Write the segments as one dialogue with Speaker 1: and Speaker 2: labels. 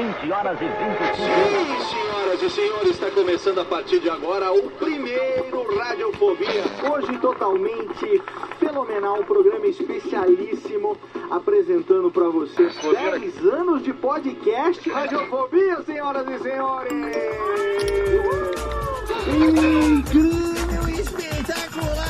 Speaker 1: 20 horas e 25
Speaker 2: Sim, senhoras e senhores, está começando a partir de agora o primeiro Radiofobia. Hoje totalmente fenomenal, um programa especialíssimo apresentando para vocês 10 anos de podcast Radiofobia, senhoras e senhores.
Speaker 3: Incrível, espetacular,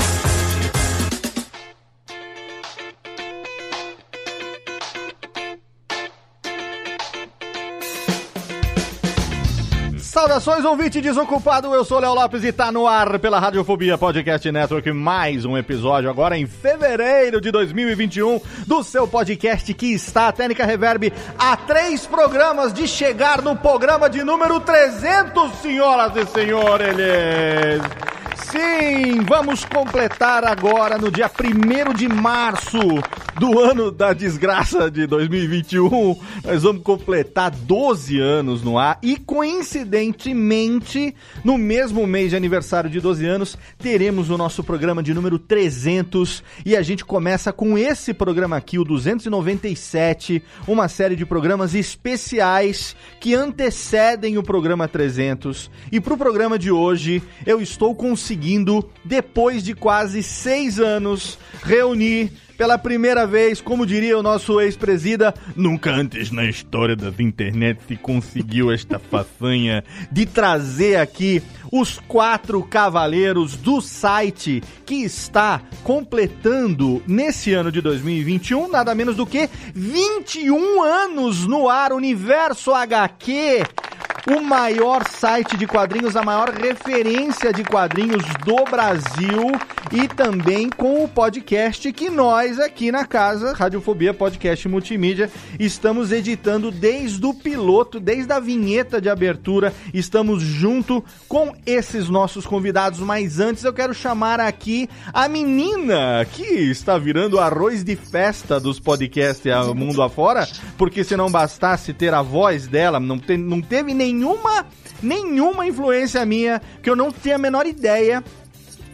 Speaker 4: Saudações, ouvinte desocupado, eu sou Léo Lopes e tá no ar pela Radiofobia Podcast Network, mais um episódio agora em fevereiro de 2021 do seu podcast que está, a Técnica Reverb, a três programas de chegar no programa de número 300, senhoras e senhores! Sim, vamos completar agora no dia 1 de março do ano da desgraça de 2021. Nós vamos completar 12 anos no ar e coincidentemente, no mesmo mês de aniversário de 12 anos, teremos o nosso programa de número 300 e a gente começa com esse programa aqui, o 297, uma série de programas especiais que antecedem o programa 300. E pro programa de hoje, eu estou conseguindo depois de quase seis anos, reunir pela primeira vez, como diria o nosso ex-presida, nunca antes na história das internet se conseguiu esta façanha de trazer aqui os quatro cavaleiros do site que está completando nesse ano de 2021 nada menos do que 21 anos no ar Universo HQ o maior site de quadrinhos, a maior referência de quadrinhos do Brasil e também com o podcast que nós aqui na casa, Radiofobia Podcast Multimídia, estamos editando desde o piloto, desde a vinheta de abertura, estamos junto com esses nossos convidados, mas antes eu quero chamar aqui a menina que está virando arroz de festa dos podcasts mundo afora, porque se não bastasse ter a voz dela, não, te, não teve nenhuma nenhuma influência minha, que eu não tenho a menor ideia,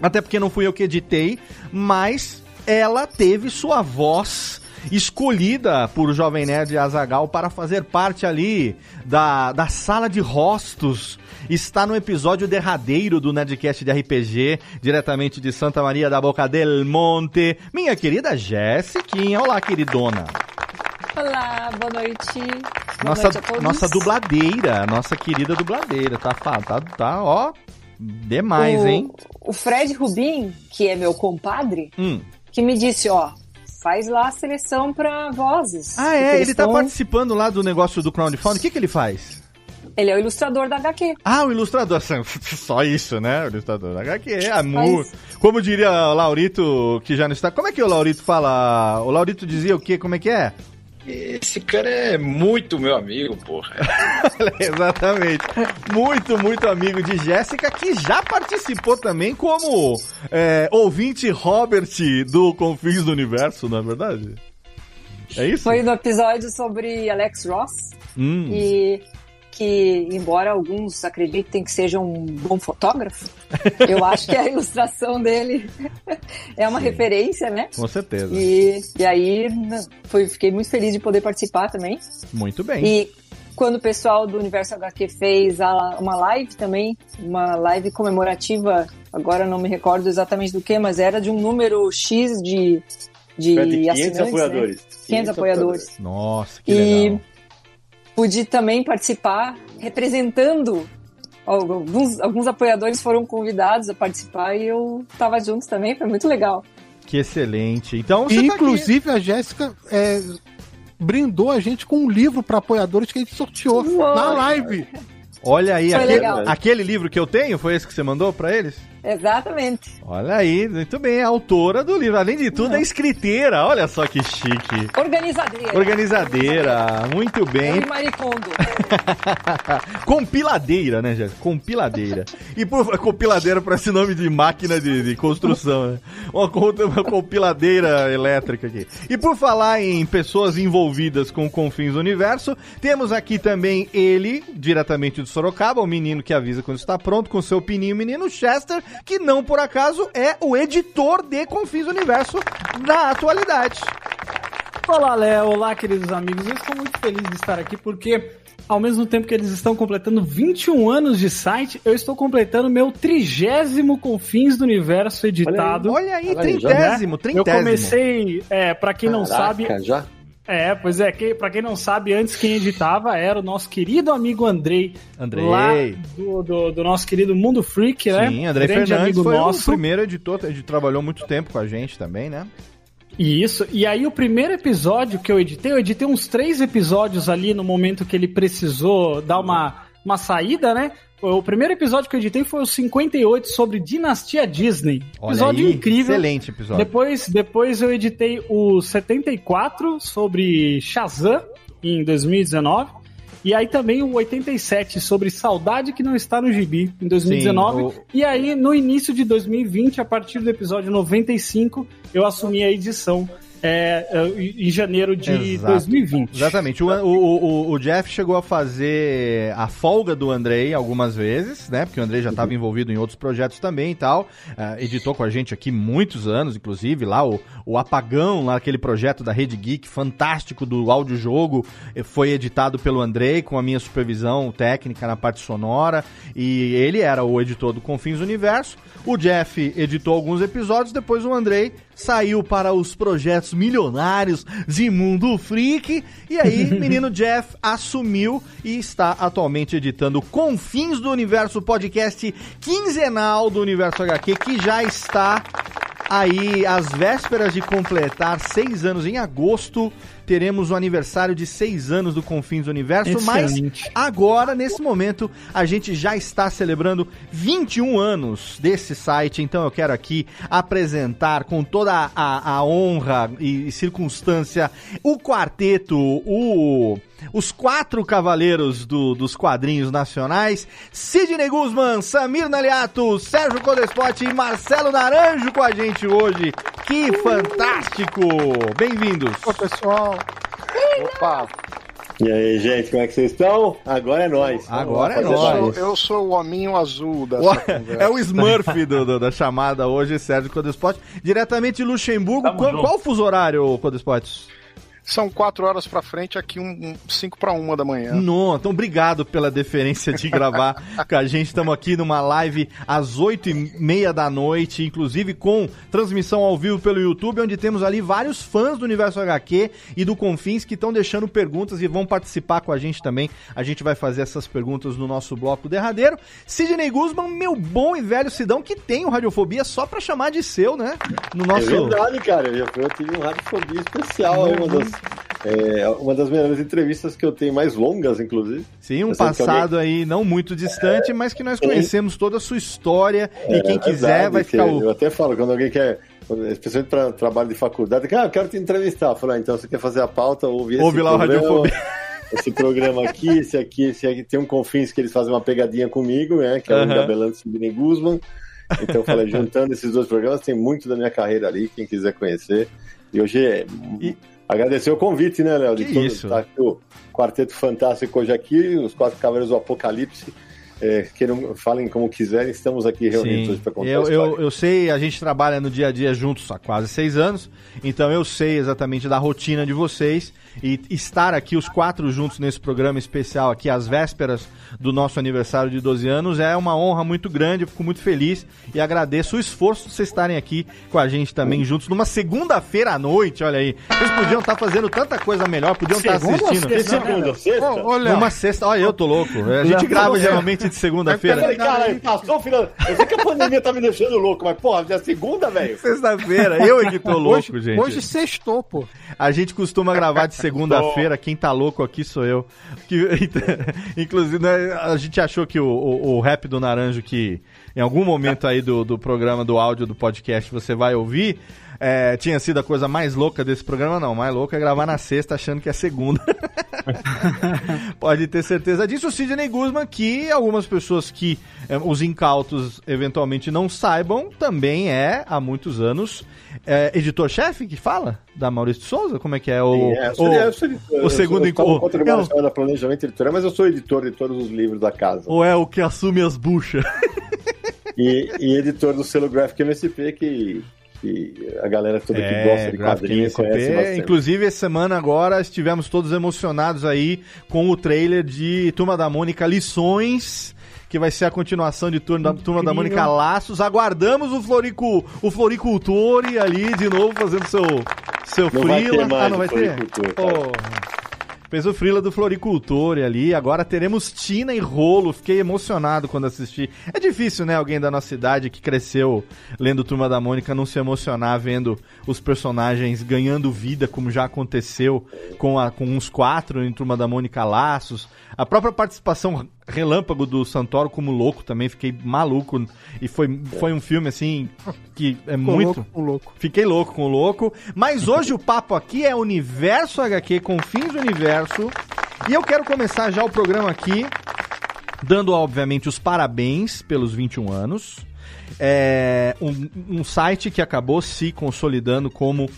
Speaker 4: até porque não fui eu que editei, mas ela teve sua voz escolhida por Jovem Nerd Azagal para fazer parte ali da, da sala de rostos. Está no episódio derradeiro do Nerdcast de RPG, diretamente de Santa Maria da Boca del Monte, minha querida Jéssiquinha. Olá, queridona.
Speaker 5: Olá, boa noite. Boa
Speaker 4: Nossa,
Speaker 5: noite a
Speaker 4: nossa dubladeira, nossa querida dubladeira, tá, tá, tá, ó, demais,
Speaker 5: o,
Speaker 4: hein?
Speaker 5: O Fred Rubin, que é meu compadre,
Speaker 4: Hum.
Speaker 5: que me disse, ó, faz lá a seleção pra vozes.
Speaker 4: Ah, é, ele tá
Speaker 5: tão-
Speaker 4: participando lá do negócio do crowdfunding, o que que ele faz?
Speaker 5: Ele é o ilustrador da HQ.
Speaker 4: Ah, o ilustrador, só isso, né? O ilustrador da HQ, é mu...
Speaker 5: Mas-
Speaker 4: como diria o Laurito, que já não está, como é que o Laurito fala? O Laurito dizia o quê, como é que é?
Speaker 6: Esse cara é muito meu amigo, porra.
Speaker 4: Exatamente. Muito, muito amigo de Jéssica, que já participou também como é, ouvinte Robert do Confins do Universo, não é verdade? É isso?
Speaker 5: Foi no episódio sobre Alex Ross
Speaker 4: Hum.
Speaker 5: e que, embora alguns acreditem que seja um bom fotógrafo, eu acho que a ilustração dele é uma referência, né?
Speaker 4: Com certeza.
Speaker 5: E, e aí né, foi, fiquei muito feliz de poder participar também.
Speaker 4: Muito bem.
Speaker 5: E quando o pessoal do Universo HQ fez a- uma live também, uma live comemorativa, agora não me recordo exatamente do que, mas era de um número X de, de
Speaker 6: ter 500
Speaker 5: assinantes, né?
Speaker 6: apoiadores.
Speaker 5: 500 apoiadores.
Speaker 4: Nossa, que
Speaker 5: E
Speaker 4: legal.
Speaker 5: Pude também participar representando alguns, alguns apoiadores foram convidados a participar e eu tava junto também, foi muito legal.
Speaker 4: Que excelente. Então,
Speaker 7: E,
Speaker 4: tá aqui.
Speaker 7: inclusive, a Jéssica é, brindou a gente com um livro para apoiadores que a gente sorteou na live.
Speaker 4: Olha aí, aquele, aquele livro que eu tenho, foi esse que você mandou pra eles?
Speaker 5: Exatamente.
Speaker 4: Olha aí, muito bem, autora do livro. Além de tudo, é escriteira. Olha só que chique.
Speaker 5: Organizadeira.
Speaker 4: Organizadeira, muito bem.
Speaker 5: Eu Maricondo.
Speaker 4: Compiladeira, né, Jéssica? Compiladeira. E por compiladeira para esse nome de máquina de, de construção, né? Uma, uma compiladeira elétrica aqui. E por falar em pessoas envolvidas com Confins do Universo, temos aqui também ele, diretamente de Sorocaba, o menino que avisa quando está pronto, com seu pininho, menino Chester, que não por acaso é o editor de Confins do Universo na atualidade.
Speaker 8: Olá, Léo. Olá, queridos amigos. Eu estou muito feliz de estar aqui porque, ao mesmo tempo que eles estão completando 21 anos de site, eu estou completando meu trigésimo Confins do Universo editado.
Speaker 4: Olha aí,
Speaker 6: Olha aí, já,
Speaker 4: trintésimo,
Speaker 8: Eu comecei, é, para quem não sabe,
Speaker 6: Caraca, já?
Speaker 8: É, pois é, que, para quem não sabe, antes quem editava era o nosso querido amigo Andrei,
Speaker 4: Andrei.
Speaker 8: lá do, do, do nosso querido Mundo Freak, né?
Speaker 4: Sim, André
Speaker 8: Grande
Speaker 4: Fernandes foi
Speaker 8: nosso.
Speaker 4: o primeiro editor, ele trabalhou muito tempo com a gente também, né?
Speaker 8: Isso, e aí o primeiro episódio que eu editei, eu editei uns três episódios ali no momento que ele precisou dar uma, uma saída, né? O primeiro episódio que eu editei foi o 58 sobre Dinastia Disney.
Speaker 4: Olha
Speaker 8: episódio
Speaker 4: aí,
Speaker 8: incrível.
Speaker 4: excelente episódio.
Speaker 8: Depois, depois eu editei o 74 sobre Shazam em 2019. E aí também o 87 sobre Saudade que não está no gibi em 2019.
Speaker 4: Sim, o-
Speaker 8: E aí no início de 2020, a partir do episódio 95, eu assumi a edição é, é, em janeiro de
Speaker 4: Exato.
Speaker 8: 2020.
Speaker 4: Exatamente. O, o, o, Jeff chegou a fazer a folga do Andrei algumas vezes, né? Porque o Andrei já estava envolvido em outros projetos também e tal. Ah, editou com a gente aqui muitos anos, inclusive, lá o, o Apagão, lá aquele projeto da Rede Geek fantástico do audiojogo, eh, foi editado pelo Andrei com a minha supervisão técnica na parte sonora. E ele era o editor do Confins Universo. O Jeff editou alguns episódios, depois o Andrei saiu para os projetos milionários de Mundo Freak. E aí, menino Jeff assumiu e está atualmente editando Confins do Universo, podcast quinzenal do Universo HQ, que já está aí às vésperas de completar seis anos em agosto. Teremos o aniversário de seis anos do Confins do Universo, mas
Speaker 8: Excelente.
Speaker 4: Agora, nesse momento, a gente já está celebrando 21 anos desse site, então eu quero aqui apresentar com toda a, a honra e circunstância o quarteto, o, os quatro cavaleiros do- dos quadrinhos nacionais, Sidney Guzman, Samir Naliato, Sérgio Codespot e Marcelo Naranjo com a gente hoje. Que fantástico! Bem-vindos!
Speaker 7: Ô, pessoal,
Speaker 6: Opa!
Speaker 9: E aí, gente, como é que vocês estão? Agora é nóis.
Speaker 4: Agora é
Speaker 9: mais.
Speaker 7: eu sou o hominho azul conversa.
Speaker 4: É o Smurf do- do- da chamada hoje, Sérgio Codespot. Diretamente de Luxemburgo.
Speaker 10: Tamo
Speaker 4: Qual,
Speaker 10: junto.
Speaker 4: qual o fuso horário, Codespot?
Speaker 7: São quatro horas pra frente, aqui um, um cinco pra uma da manhã.
Speaker 4: Não, então obrigado pela deferência de gravar com a gente. Estamos aqui numa live às oito e meia da noite, inclusive com transmissão ao vivo pelo YouTube, onde temos ali vários fãs do Universo HQ e do Confins que estão deixando perguntas e vão participar com a gente também. A gente vai fazer essas perguntas no nosso bloco derradeiro. Sidney Guzman, meu bom e velho Sidão, que tem o Radiofobia só pra chamar de seu, né? No
Speaker 9: É
Speaker 4: nosso...
Speaker 9: verdade, cara. Eu tive um radiofobia especial aí, uma das, é, uma das melhores entrevistas que eu tenho, mais longas, inclusive.
Speaker 4: Sim, um
Speaker 9: que
Speaker 4: passado aí não muito distante, mas que nós conhecemos toda a sua história e
Speaker 9: É,
Speaker 4: quem
Speaker 9: é
Speaker 4: quiser vai ficar
Speaker 9: Eu
Speaker 4: o...
Speaker 9: até falo, quando alguém quer, especialmente para trabalho de faculdade, ah, eu quero te entrevistar. Falo, ah, então você quer fazer a pauta, ouve
Speaker 4: Ouve
Speaker 9: esse
Speaker 4: lá o
Speaker 9: programa,
Speaker 4: Radiofobia.
Speaker 9: Esse programa aqui, esse aqui, esse aqui. Tem um Confins que eles fazem uma pegadinha comigo, né? Que é o
Speaker 4: Aham.
Speaker 9: Engabelando Sidney Guzman. Então eu falei, juntando esses dois programas, tem muito da minha carreira ali, quem quiser conhecer. E hoje é.
Speaker 4: E-
Speaker 9: Agradecer o convite, né, Léo? De
Speaker 4: Que
Speaker 9: todo-
Speaker 4: isso.
Speaker 9: Tá aqui o Quarteto Fantástico hoje aqui, os quatro cavaleiros do Apocalipse. É, que não falem como quiserem, estamos aqui reunidos hoje para contar
Speaker 4: eu, eu, eu sei, a gente trabalha no dia a dia juntos há quase seis anos, então eu sei exatamente da rotina de vocês e estar aqui os quatro juntos nesse programa especial aqui às vésperas do nosso aniversário de 12 anos é uma honra muito grande, eu fico muito feliz e agradeço o esforço de vocês estarem aqui com a gente também juntos numa segunda-feira à noite, olha aí. Vocês podiam estar fazendo tanta coisa melhor, podiam estar
Speaker 8: ou
Speaker 4: assistindo.
Speaker 9: Segunda, sexta?
Speaker 4: Uma sexta, olha, eu tô louco. A gente grava
Speaker 8: você-
Speaker 4: geralmente de segunda-feira.
Speaker 9: Eu falei, cara, passou, filho. Eu sei que a pandemia tá me deixando louco, mas, porra, já é segunda, velho.
Speaker 4: Sexta-feira, eu é que tô louco,
Speaker 7: hoje,
Speaker 4: gente.
Speaker 7: Hoje sextou, pô.
Speaker 4: A gente costuma gravar de segunda-feira, quem tá louco aqui sou eu. Que, inclusive, né, a gente achou que o, o, o rap do Naranjo, que em algum momento aí do, do programa, do áudio, do podcast, você vai ouvir, é, tinha sido a coisa mais louca desse programa, não. Mais louca é gravar na sexta achando que é segunda. Pode ter certeza disso. O Sidney Guzman, que algumas pessoas que é, os incautos eventualmente não saibam, também é, há muitos anos, é, editor-chefe que fala? Da Maurício Souza? Como é que é? O,
Speaker 9: Sim, é, eu sou-
Speaker 4: o,
Speaker 9: eu sou editor,
Speaker 4: o
Speaker 9: eu
Speaker 4: segundo
Speaker 9: sou- eu
Speaker 4: encontro.
Speaker 9: de uma chamada planejamento editorial, mas eu sou editor de todos os livros da casa.
Speaker 4: Ou é o que assume as buchas?
Speaker 9: E, e editor do selo Graphic MSP, que, que a galera toda que
Speaker 4: É,
Speaker 9: gosta de quadrinhos conhece bastante.
Speaker 4: Inclusive, essa semana agora estivemos todos emocionados aí com o trailer de Turma da Mônica Lições. Que vai ser a continuação de Turma da, Turma da Mônica Laços. Aguardamos o, Floricu, o Floricultore ali de novo fazendo seu, seu
Speaker 9: Não vai
Speaker 4: frila.
Speaker 9: ter mais
Speaker 4: ah, não vai ter?
Speaker 9: Floricultor, cara.
Speaker 4: Fez o frila do Floricultore ali. Agora teremos Tina e Rolo. Fiquei emocionado quando assisti. É difícil, né? Alguém da nossa idade que cresceu lendo Turma da Mônica não se emocionar vendo os personagens ganhando vida, como já aconteceu com, a, com os quatro em Turma da Mônica Laços. A própria participação relâmpago do Santoro como louco também. Fiquei maluco. E foi, foi um filme, assim, que é
Speaker 7: Ficou
Speaker 4: muito...
Speaker 7: louco louco.
Speaker 4: Fiquei louco com o louco. Mas hoje o papo aqui é Universo HQ, Confins do Universo. E eu quero começar já o programa aqui, dando, obviamente, os parabéns pelos 21 anos. É um, um site que acabou se consolidando como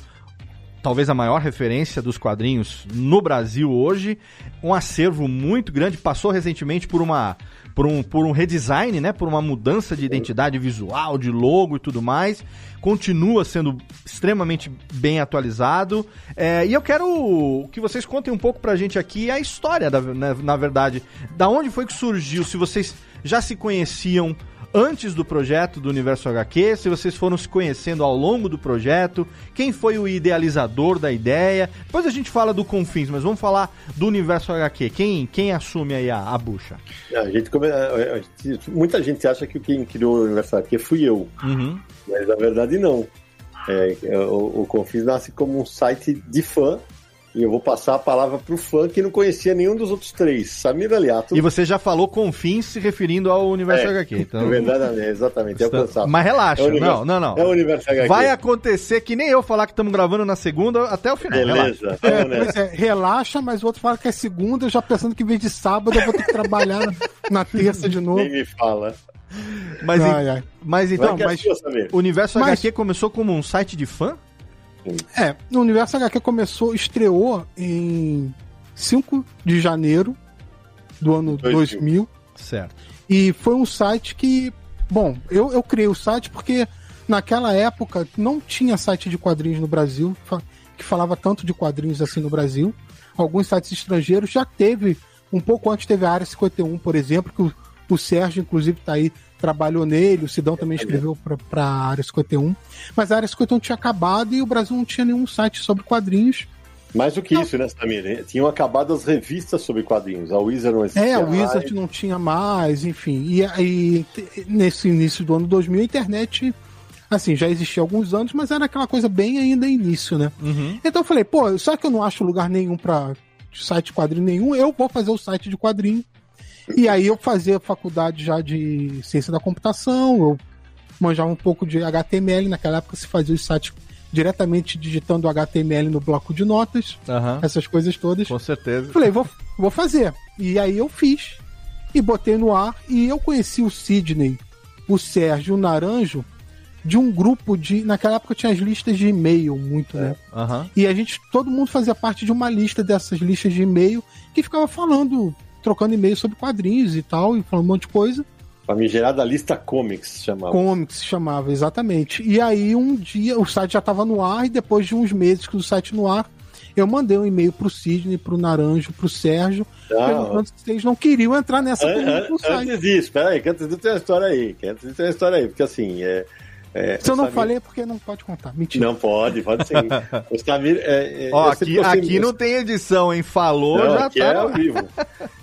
Speaker 4: talvez a maior referência dos quadrinhos no Brasil hoje. Um acervo muito grande, passou recentemente por uma por um, por um redesign, né? Por uma mudança de identidade visual, de logo e tudo mais. Continua sendo extremamente bem atualizado. É, e eu quero que vocês contem um pouco pra gente aqui a história, da, na, na verdade. Da onde foi que surgiu? Se vocês já se conheciam antes do projeto do Universo HQ, se vocês foram se conhecendo ao longo do projeto, quem foi o idealizador da ideia. Depois a gente fala do Confins, mas vamos falar do Universo HQ. Quem, quem assume aí a, a bucha?
Speaker 9: A gente come- a- gente- muita gente acha que quem criou o universo aqui fui eu,
Speaker 4: Uhum.
Speaker 9: mas na verdade não. É, é, o, o Confis nasce como um site de fã e eu vou passar a palavra pro fã que não conhecia nenhum dos outros três. Samir Aliato.
Speaker 4: E você já falou Confins se referindo ao Universo
Speaker 9: É,
Speaker 4: HQ. Então,
Speaker 9: é verdade, é, exatamente. É alcançável.
Speaker 4: Mas relaxa,
Speaker 9: É universo-
Speaker 4: não, não, não.
Speaker 9: É o universo HQ.
Speaker 4: Vai acontecer que nem eu falar que estamos gravando na segunda até o final. relaxa.
Speaker 9: Beleza,
Speaker 7: É,
Speaker 9: vamos
Speaker 7: pois
Speaker 9: nessa.
Speaker 7: é, relaxa, mas o outro fala que é segunda, já pensando que em vez de sábado eu vou ter que trabalhar na, terça de novo.
Speaker 9: Nem me fala.
Speaker 4: Mas,
Speaker 7: Ai, ai.
Speaker 4: mas então,
Speaker 9: é
Speaker 4: mas
Speaker 9: sua,
Speaker 4: o Universo
Speaker 7: Mas-
Speaker 4: HQ começou como um site de fã?
Speaker 7: É, o Universo HQ começou, estreou em 5 de janeiro do ano
Speaker 9: 2000.
Speaker 7: 2000.
Speaker 4: Certo.
Speaker 7: E foi um site que, bom, eu, eu criei o site porque naquela época não tinha site de quadrinhos no Brasil que falava tanto de quadrinhos assim no Brasil. Alguns sites estrangeiros já teve, um pouco antes teve a Área 51, por exemplo, que o, o Sérgio, inclusive, tá aí, trabalhou nele, o Sidão também escreveu para a Área 51. Mas a Área 51 tinha acabado e o Brasil não tinha nenhum site sobre quadrinhos.
Speaker 9: Mais do que isso, né, Samir? Tinham acabado as revistas sobre quadrinhos. A Wizard não existia
Speaker 7: É, a
Speaker 9: mais.
Speaker 7: Wizard não tinha mais, enfim. E aí, nesse início do ano 2000, a internet, assim, já existia há alguns anos, mas era aquela coisa bem ainda início, né?
Speaker 4: Uhum.
Speaker 7: Então eu falei, pô, só que eu não acho lugar nenhum pra site de quadrinho nenhum, eu vou fazer o site de quadrinho. E aí eu fazia faculdade já de ciência da computação, eu manjava um pouco de HTML, naquela época se fazia os sites diretamente digitando HTML no bloco de notas,
Speaker 4: Aham.
Speaker 7: essas coisas todas.
Speaker 4: Com certeza.
Speaker 7: Falei, vou, vou fazer. E aí eu fiz. E botei no ar. E eu conheci o Sidney, o Sérgio, o Naranjo, de um grupo de. Naquela época tinha as listas de e-mail muito, né?
Speaker 4: Aham.
Speaker 7: E a gente, todo mundo fazia parte de uma lista dessas listas de e-mail que ficava falando, trocando e-mail sobre quadrinhos e tal, e falando um monte de coisa.
Speaker 9: Famigerada lista comics chamava.
Speaker 7: Comics se chamava, exatamente. E aí um dia o site já estava no ar, e depois de uns meses que o site no ar, eu mandei um e-mail pro Sidney, pro Naranjo, pro Sérgio,
Speaker 9: Ah,
Speaker 7: perguntando se eles não queriam entrar nessa
Speaker 9: An- an- antes disso, peraí, que antes disso tem uma história aí. Que antes disso tem uma história aí, porque assim, é, É,
Speaker 7: Se eu não
Speaker 9: Samir-
Speaker 7: falei é porque não pode contar. Mentira.
Speaker 9: Não pode, pode sim. O Samir. É, é,
Speaker 4: Ó, aqui,
Speaker 9: gostei-
Speaker 4: aqui não tem edição, hein? Falou,
Speaker 9: Não,
Speaker 4: já
Speaker 9: aqui
Speaker 4: tá.
Speaker 9: é ao vivo.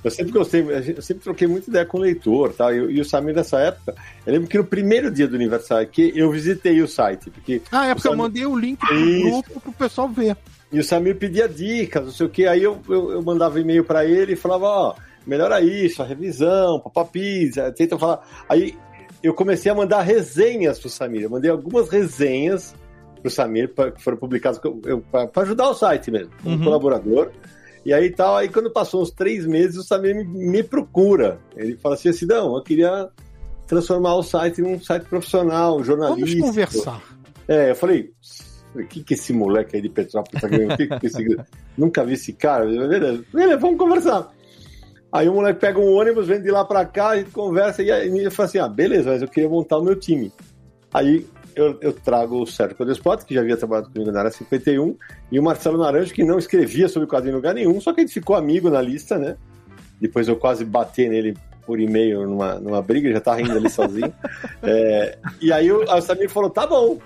Speaker 9: Eu sempre gostei, eu sempre troquei muita ideia com o leitor, tá? E, e o Samir nessa época, eu lembro que no primeiro dia do aniversário aqui, eu visitei o site, porque
Speaker 7: Ah, é porque
Speaker 9: o
Speaker 7: eu
Speaker 9: Samir-
Speaker 7: mandei o link pro
Speaker 9: Isso.
Speaker 7: grupo pro pessoal ver.
Speaker 9: E o Samir pedia dicas, não sei o que. Aí eu, eu, eu mandava e-mail pra ele e falava, ó, melhora isso, a revisão, papapizza, tenta falar. Aí eu comecei a mandar resenhas pro Samir. Eu mandei algumas resenhas pro Samir, pra, que foram publicadas pra ajudar o site mesmo, como
Speaker 4: Uhum.
Speaker 9: colaborador. E aí tal, aí quando passou uns três meses, o Samir me, me procura. Ele fala assim, Sidão, eu queria transformar o site num site profissional, jornalista.
Speaker 7: Vamos conversar.
Speaker 9: É, eu falei, o que que esse moleque aí de Petrópolis tá ganhando? Que que esse... Nunca vi esse cara. Beleza, vamos conversar. Aí o moleque pega um ônibus, vem de lá pra cá, a gente conversa, e aí eu falo assim, ah, beleza, mas eu queria montar o meu time. Aí eu, eu trago o Sérgio Codespot, que já havia trabalhado comigo na área 51, e o Marcelo Naranjo, que não escrevia sobre quadrinho em lugar nenhum, só que a gente ficou amigo na lista, né? Depois eu quase bati nele por e-mail numa, numa briga, ele já tá rindo ali sozinho. É, e aí o, a Samir falou, tá bom.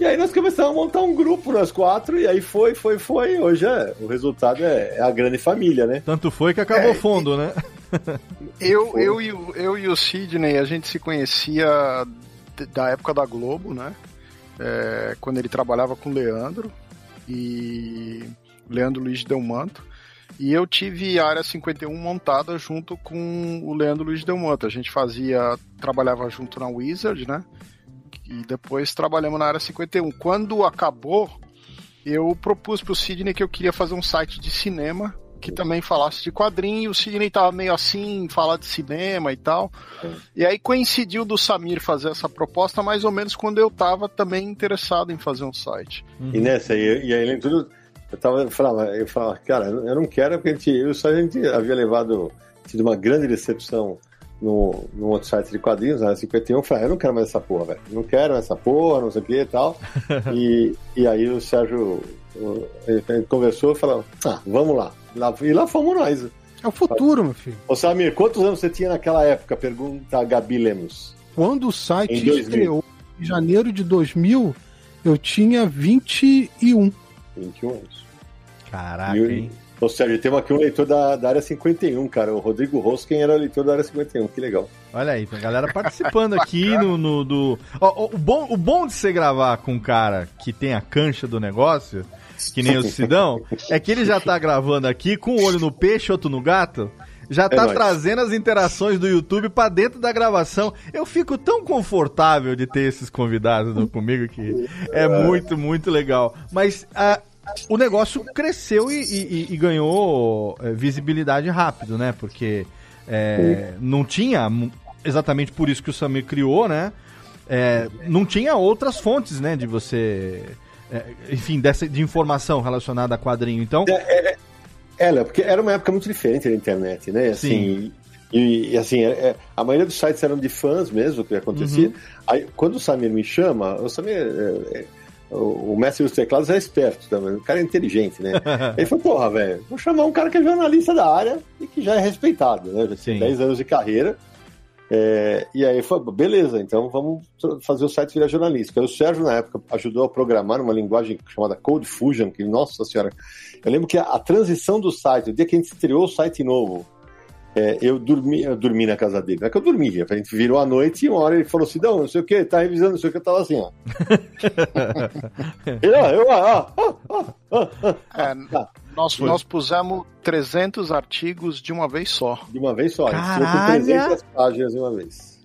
Speaker 9: E aí nós começamos a montar um grupo, nós quatro, e aí foi, foi, foi. Hoje é, o resultado é, é a grande família, né?
Speaker 4: Tanto foi que acabou fundo, né?
Speaker 11: Eu, eu, e o, eu e o Sidney, a gente se conhecia da época da Globo, né? É, quando ele trabalhava com o Leandro e Leandro Luiz Delmanto. E eu tive a área 51 montada junto com o Leandro Luiz Delmanto. A gente fazia, trabalhava junto na Wizard, né? E depois trabalhamos na área 51. Quando acabou, eu propus pro Sidney que eu queria fazer um site de cinema que também falasse de quadrinho. O Sidney tava meio assim, falar de cinema e tal. E aí coincidiu do Samir fazer essa proposta mais ou menos quando eu tava também interessado em fazer um site.
Speaker 9: E nessa, e, e aí tudo. Eu tava, eu falava, eu falava, cara, eu não quero, porque a gente, eu só a gente havia levado, tido uma grande decepção no, no outro site de quadrinhos, na 51, eu falei, ah, eu não quero mais essa porra, velho. Não quero essa porra, não sei o que e tal. e, e aí o Sérgio ele, ele conversou e falou, ah, vamos lá. lá. E lá fomos nós.
Speaker 7: É o futuro, meu filho.
Speaker 9: Ô Samir, quantos anos você tinha naquela época? Pergunta a Gabi Lemos.
Speaker 7: Quando o site
Speaker 9: Em 2000.
Speaker 7: estreou em janeiro de 2000, eu tinha 21.
Speaker 9: 21 anos.
Speaker 4: Caraca,
Speaker 9: E
Speaker 4: hein?
Speaker 9: Ou seja, temos aqui um leitor da, da área 51, cara. O Rodrigo Rosken era leitor da área 51, que legal.
Speaker 4: Olha aí, tem a galera participando aqui no, no- do. Ó, o, bom, o bom de você gravar com um cara que tem a cancha do negócio, que nem o Sidão, é que ele já tá gravando aqui com um olho no peixe, outro no gato. Já tá
Speaker 9: nóis.
Speaker 4: trazendo as interações do YouTube pra dentro da gravação. Eu fico tão confortável de ter esses convidados comigo que é muito, muito legal. Mas ah, o negócio cresceu e, e- e ganhou eh, visibilidade rápido, né? Porque é, não tinha, exatamente por isso que o Samir criou, né? É, não tinha outras fontes, né? De você. é, enfim, dessa, de informação relacionada a quadrinho. Então,
Speaker 9: É, Léo, porque era uma época muito diferente da internet, né? Assim, E, e, assim, é- é, a maioria dos sites eram de fãs mesmo, o que acontecia.
Speaker 4: Uhum.
Speaker 9: Aí, quando o Samir me chama, o Samir, é, é, o, o mestre dos teclados é esperto também, o cara é inteligente, né? Ele falou, porra, velho, vou chamar um cara que é jornalista da área e que já é respeitado, né? Já tem 10 anos de carreira. É, e aí falou, beleza, então vamos fazer o site virar jornalística. Aí O Sérgio, na época, ajudou a programar uma linguagem chamada Code Fusion, que, nossa senhora, eu lembro que a, a transição do site, o dia que a gente estreou o site novo, é, eu, dormi, eu dormi na casa dele. Não é que eu dormia, a gente virou à noite e uma hora ele falou assim: não, não sei o que, tá revisando, não sei o que, eu tava assim, ó. eu, eu, ó, ó, ó, ó, ó.
Speaker 11: É, nós,
Speaker 9: Foi.
Speaker 11: nós pusemos 300 artigos de uma vez só.
Speaker 9: De uma vez só, a gente tirou com
Speaker 4: Caralho!
Speaker 9: 300 páginas de uma vez.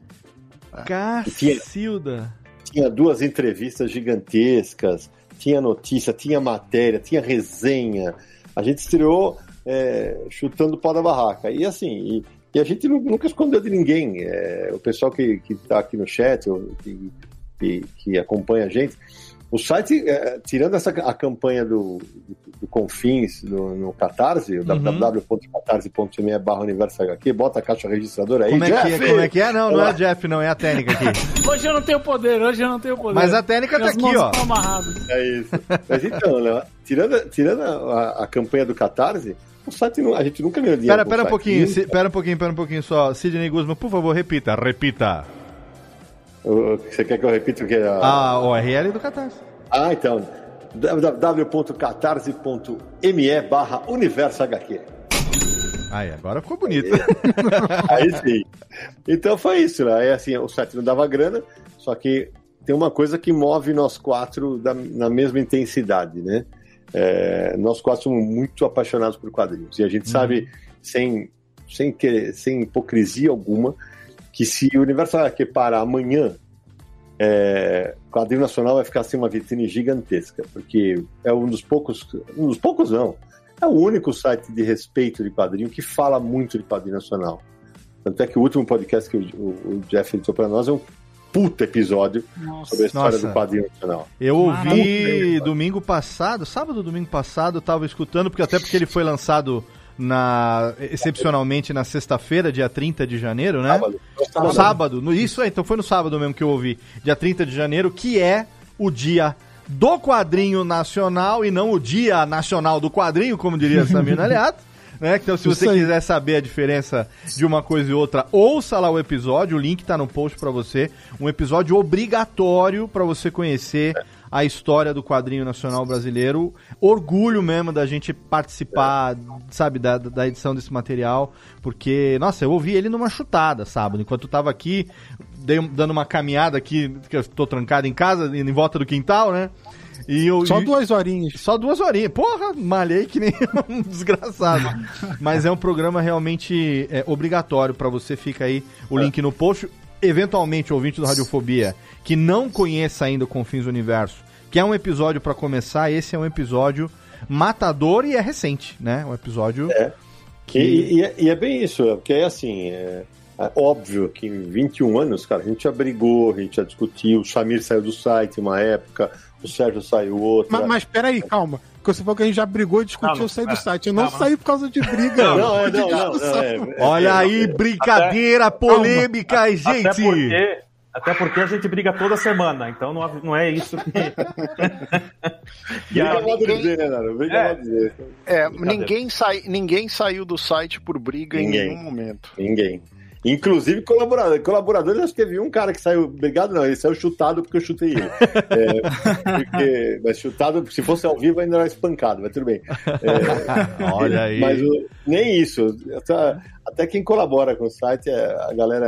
Speaker 4: Cacilda.
Speaker 9: Tinha duas entrevistas gigantescas, tinha notícia, tinha matéria, tinha resenha. A gente estreou é, chutando o pau da barraca. E assim, e, e a gente nu- nunca escondeu de ninguém. É, o pessoal que, que tá aqui no chat, ou que, que, que acompanha a gente, o site, é, tirando essa a campanha do, do, do Confins no, no Catarse, o
Speaker 4: Uhum.
Speaker 9: www.catarse.me barra universo HQ, bota a caixa registradora aí.
Speaker 4: Como é, que é, como é que é? Não, não é. Jeff, não, é a técnica aqui.
Speaker 8: Hoje eu não tenho poder, hoje eu não tenho poder.
Speaker 4: Mas a técnica tá aqui, ó.
Speaker 9: É isso. Mas então, né, tirando, tirando a, a campanha do Catarse, o site não- a gente nunca ganhou dinheiro.
Speaker 4: Pera, pera um pouquinho, se- pera um pouquinho, pera um pouquinho só. Sidney Guzman, por favor, repita, repita.
Speaker 9: O- Você quer que eu repita o que é?
Speaker 4: A URL do Catarse.
Speaker 9: Ah, então. www.catarse.me barra universo HQ.
Speaker 4: Aí, agora ficou bonito.
Speaker 9: Aí sim. Então foi isso, né? Aí assim, o site não dava grana, só que tem uma coisa que move nós quatro da- na mesma intensidade, né? É, nós quatro somos muito apaixonados por quadrinhos. E a gente sabe, sem, sem, querer, sem hipocrisia alguma, que se o Universo HQ parar amanhã, é, o quadrinho nacional vai ficar assim uma vitrine gigantesca, porque é um dos poucos, um dos poucos não, é o único site de respeito de quadrinho que fala muito de quadrinho nacional. Tanto é que o último podcast que o, o- o Jeff editou para nós é um puta episódio sobre a história
Speaker 4: Nossa.
Speaker 9: do quadrinho nacional.
Speaker 4: Eu ouvi
Speaker 9: Maravilha.
Speaker 4: domingo passado, sábado, domingo passado, eu tava escutando, porque até porque ele foi lançado na excepcionalmente na sexta-feira, dia 30 de janeiro, né?
Speaker 9: Sábado.
Speaker 4: No sábado. No, isso é, então foi no sábado mesmo que eu ouvi. Dia 30 de janeiro, que é o dia do quadrinho nacional e não o dia nacional do quadrinho, como diria Samir Aliato. Né? Então, se você
Speaker 7: aí.
Speaker 4: quiser saber a diferença de uma coisa e outra, ouça lá o episódio, o link tá no post pra você. Um episódio obrigatório pra você conhecer a história do quadrinho nacional brasileiro. Orgulho mesmo da gente participar, sabe, da, da edição desse material, porque, nossa, eu ouvi ele numa chutada sábado, enquanto eu tava aqui, dei, dando uma caminhada aqui, que eu tô trancado em casa, em volta do quintal, né? E eu,
Speaker 7: Só
Speaker 4: e-
Speaker 7: duas horinhas.
Speaker 4: só duas horinhas. Porra, malhei que nem um desgraçado. Mas é um programa realmente é, obrigatório pra você. Fica aí o link no post. Eventualmente, ouvinte do Radiofobia, que não conheça ainda o Confins do Universo, que é um episódio pra começar, esse é um episódio matador e é recente, né? Um episódio
Speaker 9: É.
Speaker 4: que...
Speaker 9: E, e é, e é bem isso, é, porque é assim, é, é óbvio que em 21 anos, cara, a gente já brigou, a gente já discutiu, o Samir saiu do site uma época, o Sérgio saiu outra.
Speaker 7: Mas, mas peraí, calma. Porque você falou que a gente já brigou e discutiu,
Speaker 12: Calma,
Speaker 7: eu saí do
Speaker 12: é,
Speaker 7: site. Eu não
Speaker 12: calma.
Speaker 7: saí por causa de briga.
Speaker 9: Não, é,
Speaker 7: de
Speaker 9: não, não, não, é, é,
Speaker 4: Olha aí, brincadeira polêmica,
Speaker 12: Até
Speaker 4: gente!
Speaker 12: porque, até porque a gente briga toda semana, então não, não é isso que.
Speaker 9: Briga mal de dizer, né, Nara? Briga
Speaker 12: É.
Speaker 9: dizer.
Speaker 11: É, ninguém, sai, ninguém saiu do site por briga
Speaker 9: Ninguém.
Speaker 11: em nenhum momento.
Speaker 9: Ninguém. Inclusive colaboradores. Colaboradores, acho que teve um cara que saiu. Obrigado, não. Ele saiu chutado porque eu chutei ele. É, porque, mas chutado, se fosse ao vivo, ainda era espancado, mas tudo bem. É,
Speaker 4: Olha aí.
Speaker 9: Mas o- nem isso. Até, até quem colabora com o site, é, a galera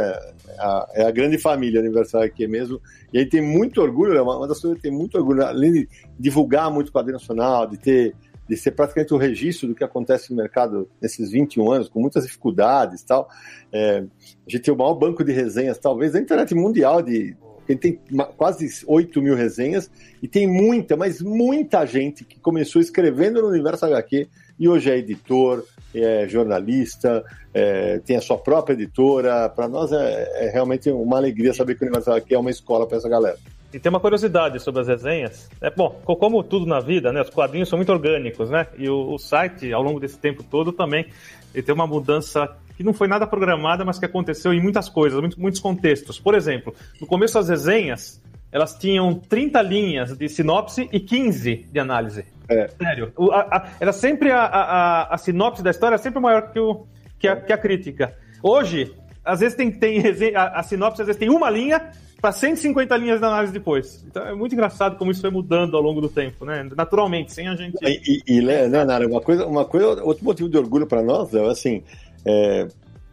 Speaker 9: é a, é a grande família aniversário aqui mesmo. E aí tem muito orgulho, é uma, uma das coisas que tem muito orgulho, além de divulgar muito quadrinho nacional, de ter de ser praticamente o registro do que acontece no mercado nesses 21 anos, com muitas dificuldades tal. É, a gente tem o maior banco de resenhas, talvez, da internet mundial, de ele tem quase 8 mil resenhas e tem muita, mas muita gente que começou escrevendo no Universo HQ e hoje é editor, é jornalista, é, tem a sua própria editora. Para nós é, é realmente uma alegria saber que o Universo HQ é uma escola para essa galera.
Speaker 12: E tem uma curiosidade sobre as resenhas. É bom, co- como tudo na vida, né? Os quadrinhos são muito orgânicos, né? E o, o site, ao longo desse tempo todo, também ele tem uma mudança que não foi nada programada, mas que aconteceu em muitas coisas, muito- muitos contextos. Por exemplo, no começo as resenhas, elas tinham 30 linhas de sinopse e 15 de análise.
Speaker 9: É.
Speaker 12: Sério. O- a- a- era sempre a, a, a- sinopse da história, é sempre maior que, o, que, a, que a crítica. Hoje, às vezes tem, tem resenha, a, a sinopse às vezes tem uma linha para 150 linhas de análise depois. Então é muito engraçado como isso foi mudando ao longo do tempo, né? Naturalmente, sem a gente.
Speaker 9: E, e, e, Nara, uma coisa, uma coisa, outro motivo de orgulho para nós é assim, é,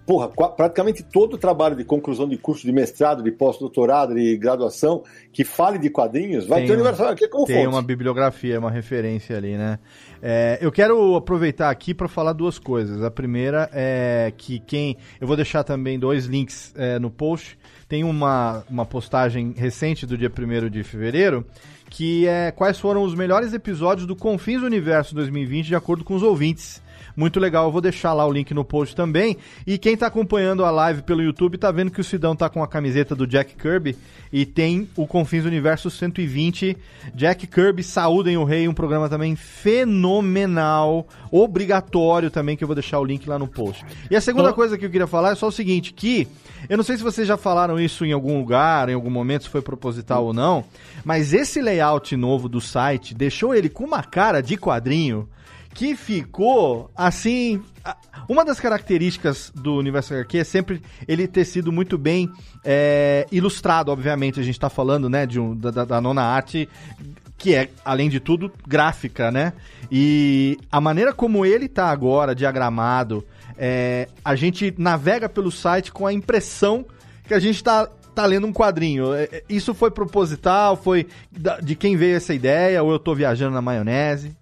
Speaker 9: porra, praticamente todo o trabalho de conclusão de curso de mestrado, de pós-doutorado, de graduação que fale de quadrinhos vai
Speaker 4: Tem
Speaker 9: ter
Speaker 4: um-
Speaker 9: Universal aqui como
Speaker 4: Tem
Speaker 9: fonte.
Speaker 4: uma bibliografia, uma referência ali, né? É, eu quero aproveitar aqui para falar duas coisas. A primeira é que quem. Eu vou deixar também dois links é, no post. Tem uma, uma postagem recente do dia 1 de fevereiro que é quais foram os melhores episódios do Confins Universo 2020 de acordo com os ouvintes. Muito legal, eu vou deixar lá o link no post também. E quem tá acompanhando a live pelo YouTube tá vendo que o Sidão tá com a camiseta do Jack Kirby e tem o Confins Universo 120. Jack Kirby, Saúdem o Rei, um programa também fenomenal, obrigatório também, que eu vou deixar o link lá no post. E a segunda coisa que eu queria falar é só o seguinte, que eu não sei se vocês já falaram isso em algum lugar, em algum momento, se foi proposital ou não, mas esse layout novo do site deixou ele com uma cara de quadrinho que ficou assim. Uma das características do Universo HQ é sempre ele ter sido muito bem é, ilustrado, obviamente. A gente tá falando, né, de um, da, da- nona arte, que é, além de tudo, gráfica, né? E a maneira como ele tá agora, diagramado, é, a gente navega pelo site com a impressão que a gente tá, tá lendo um quadrinho. É, é, Isso foi proposital? Foi de quem veio essa ideia? Ou eu tô viajando na maionese?